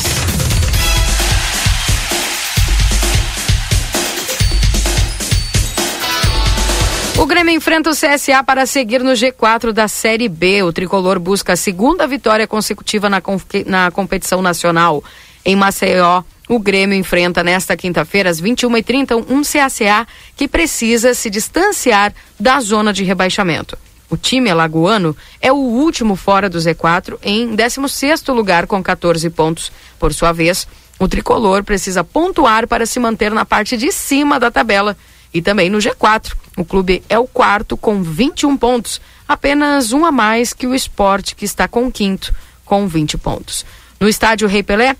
O Grêmio enfrenta o CSA para seguir no G4 da Série B. O tricolor busca a segunda vitória consecutiva na, na competição nacional. Em Maceió, o Grêmio enfrenta nesta quinta-feira, às 21h30, um CSA que precisa se distanciar da zona de rebaixamento. O time alagoano é o último fora do Z4 em 16º lugar com 14 pontos. Por sua vez, o tricolor precisa pontuar para se manter na parte de cima da tabela e também no G4. O clube é o quarto com 21 pontos, apenas um a mais que o esporte, que está com quinto, com 20 pontos. No estádio Rei Pelé,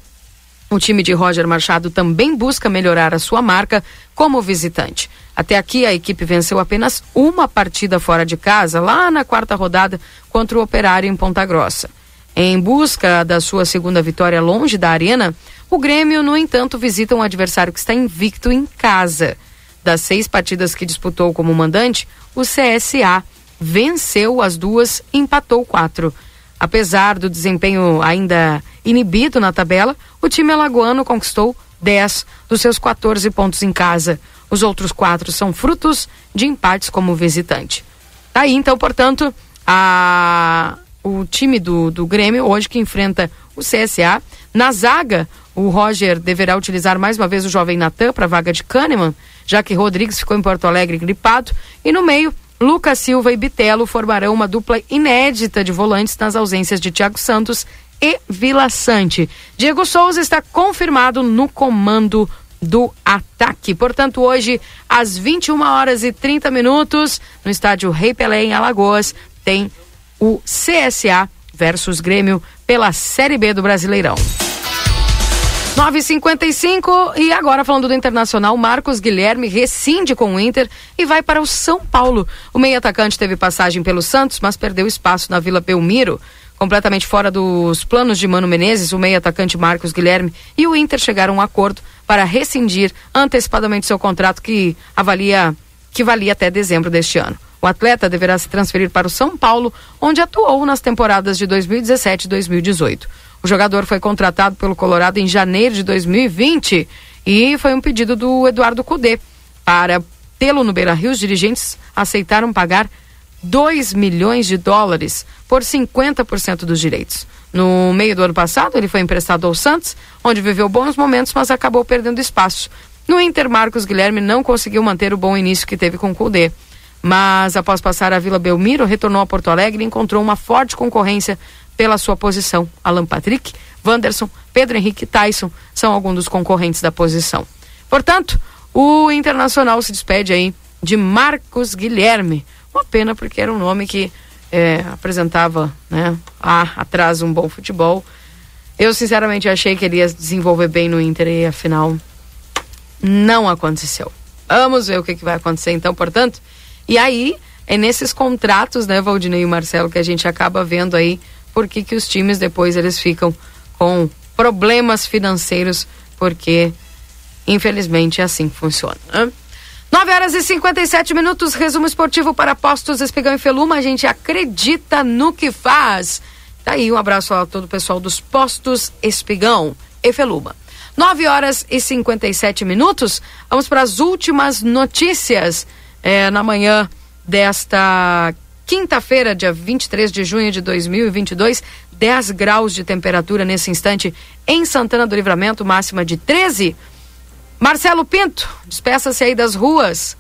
o time de Roger Machado também busca melhorar a sua marca como visitante. Até aqui, a equipe venceu apenas uma partida fora de casa, lá na quarta rodada, contra o Operário em Ponta Grossa. Em busca da sua segunda vitória longe da arena, o Grêmio, no entanto, visita um adversário que está invicto em casa. Das seis partidas que disputou como mandante, o CSA venceu as duas empatou quatro. Apesar do desempenho ainda inibido na tabela, o time alagoano conquistou 10 dos seus 14 pontos em casa. Os outros quatro são frutos de empates como visitante. Tá aí, então, portanto, a... o time do, do Grêmio, hoje que enfrenta o CSA. Na zaga, o Roger deverá utilizar mais uma vez o jovem Natan para a vaga de Kahneman, já que Rodrigues ficou em Porto Alegre gripado. E no meio, Lucas Silva e Bitelo formarão uma dupla inédita de volantes nas ausências de Thiago Santos e Vila Sante. Diego Souza está confirmado no comando do ataque. Portanto, hoje, às 21 horas e 30 minutos, no estádio Rei Pelé, em Alagoas, tem o CSA versus Grêmio pela Série B do Brasileirão. 9h55 e agora falando do Internacional, Marcos Guilherme rescinde com o Inter e vai para o São Paulo. O meio atacante teve passagem pelo Santos, mas perdeu espaço na Vila Belmiro. Completamente fora dos planos de Mano Menezes, o meio atacante Marcos Guilherme e o Inter chegaram a um acordo para rescindir antecipadamente seu contrato que avalia que valia até dezembro deste ano. O atleta deverá se transferir para o São Paulo, onde atuou nas temporadas de 2017 e 2018. O jogador foi contratado pelo Colorado em janeiro de 2020 e foi um pedido do Eduardo Cudê. Para tê-lo no Beira-Rio, os dirigentes aceitaram pagar 2 milhões de dólares por 50% dos direitos. No meio do ano passado, ele foi emprestado ao Santos, onde viveu bons momentos, mas acabou perdendo espaço. No Inter, Marcos Guilherme não conseguiu manter o bom início que teve com o Cudê. Mas após passar a Vila Belmiro, retornou a Porto Alegre e encontrou uma forte concorrência pela sua posição. Alan Patrick, Wanderson, Pedro Henrique Tyson são alguns dos concorrentes da posição. Portanto, o Internacional se despede aí de Marcos Guilherme. Uma pena porque era um nome que é, apresentava né, atrás um bom futebol. Eu sinceramente achei que ele ia desenvolver bem no Inter e afinal não aconteceu. Vamos ver o que, que vai acontecer então, portanto. E aí, é nesses contratos, né, Valdinei e Marcelo, que a gente acaba vendo aí por que, que os times depois eles ficam com problemas financeiros, porque infelizmente é assim que funciona. Né? 9 horas e 57 minutos, resumo esportivo para Postos Espigão e Feluma. A gente acredita no que faz. Tá aí, um abraço a todo o pessoal dos Postos Espigão e Feluma. 9 horas e 57 minutos. Vamos para as últimas notícias é, na manhã desta quinta-feira, dia 23 de junho de 2022. 10 graus de temperatura nesse instante em Santana do Livramento, máxima de 13. Marcelo Pinto, despeça-se aí das ruas.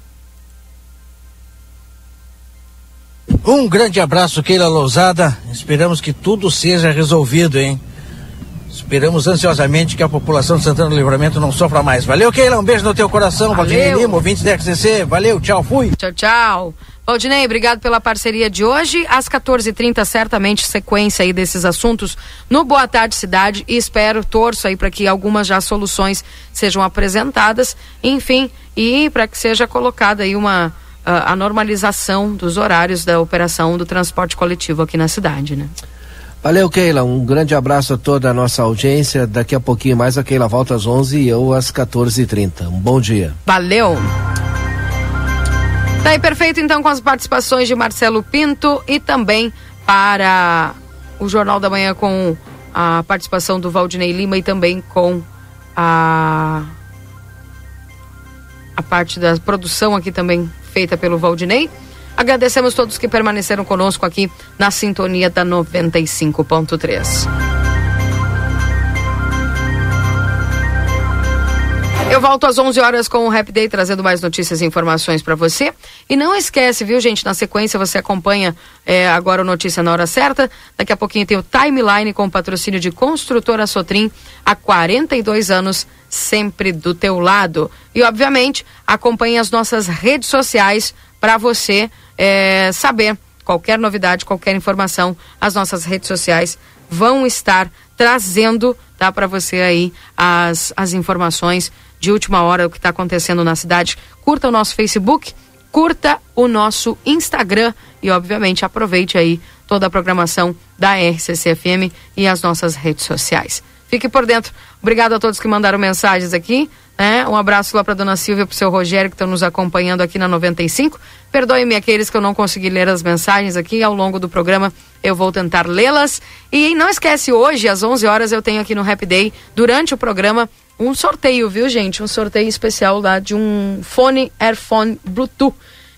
Um grande abraço, Keila Lousada. Esperamos que tudo seja resolvido, hein? Esperamos ansiosamente que a população de Santana do Livramento não sofra mais. Valeu, Keila. Um beijo no teu coração. Valdinei Lima, ouvintes da XCC. Valeu, tchau, fui. Tchau, tchau. Valdinei, obrigado pela parceria de hoje. Às 14h30, certamente, sequência aí desses assuntos no Boa Tarde Cidade. E espero, torço aí para que algumas já soluções sejam apresentadas. Enfim, e para que seja colocada aí uma. a normalização dos horários da operação do transporte coletivo aqui na cidade, né? Valeu, Keila. Um grande abraço a toda a nossa audiência. Daqui a pouquinho mais a Keila volta às 11 e eu às 14h30. Um bom dia. Valeu! Tá aí perfeito então com as participações de Marcelo Pinto e também para o Jornal da Manhã com a participação do Valdinei Lima e também com a a parte da produção aqui também feita pelo Valdinei. Agradecemos todos que permaneceram conosco aqui na sintonia da 95.3. Eu volto às 11 horas com o Rap Day trazendo mais notícias e informações para você. E não esquece, viu, gente? Na sequência você acompanha é, agora o Notícia na Hora Certa. Daqui a pouquinho tem o Timeline com patrocínio de Construtora Sotrim há 42 anos, sempre do teu lado. E, obviamente, acompanhe as nossas redes sociais para você é, saber qualquer novidade, qualquer informação. As nossas redes sociais vão estar trazendo tá, para você aí as, as informações de última hora o que está acontecendo na cidade. Curta o nosso Facebook, curta o nosso Instagram e, obviamente, aproveite aí toda a programação da RCCFM e as nossas redes sociais. Fique por dentro. Obrigado a todos que mandaram mensagens aqui. Né? Um abraço lá para dona Silvia e para o seu Rogério que estão nos acompanhando aqui na 95. Perdoe-me aqueles que eu não consegui ler as mensagens aqui ao longo do programa. Eu vou tentar lê-las. E não esquece, hoje, às 11 horas, eu tenho aqui no Happy Day, durante o programa, um sorteio, viu, gente? Um sorteio especial lá de um fone Airphone Bluetooth.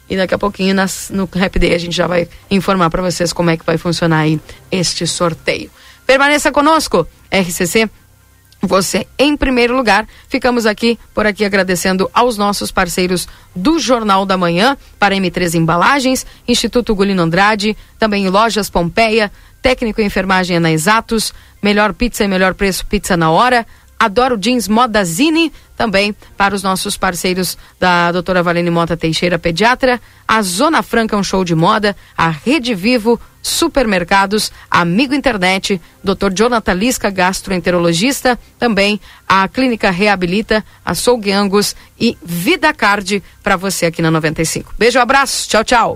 E daqui a pouquinho nas, no Happy Day a gente já vai informar para vocês como é que vai funcionar aí este sorteio. Permaneça conosco, RCC. Você em primeiro lugar. Ficamos aqui por aqui agradecendo aos nossos parceiros do Jornal da Manhã, para M3 Embalagens, Instituto Gulino Andrade, também Lojas Pompeia, Técnico em Enfermagem na Exatos, Melhor Pizza e Melhor Preço Pizza na Hora, Adoro Jeans Modazine, também para os nossos parceiros da doutora Valene Mota Teixeira, pediatra, a Zona Franca, um show de moda, a Rede Vivo, supermercados, Amigo Internet, Dr. Jonathan Lisca, gastroenterologista, também a Clínica Reabilita, a Sougue Angus e Vida Card para você aqui na 95. Beijo, abraço, tchau, tchau.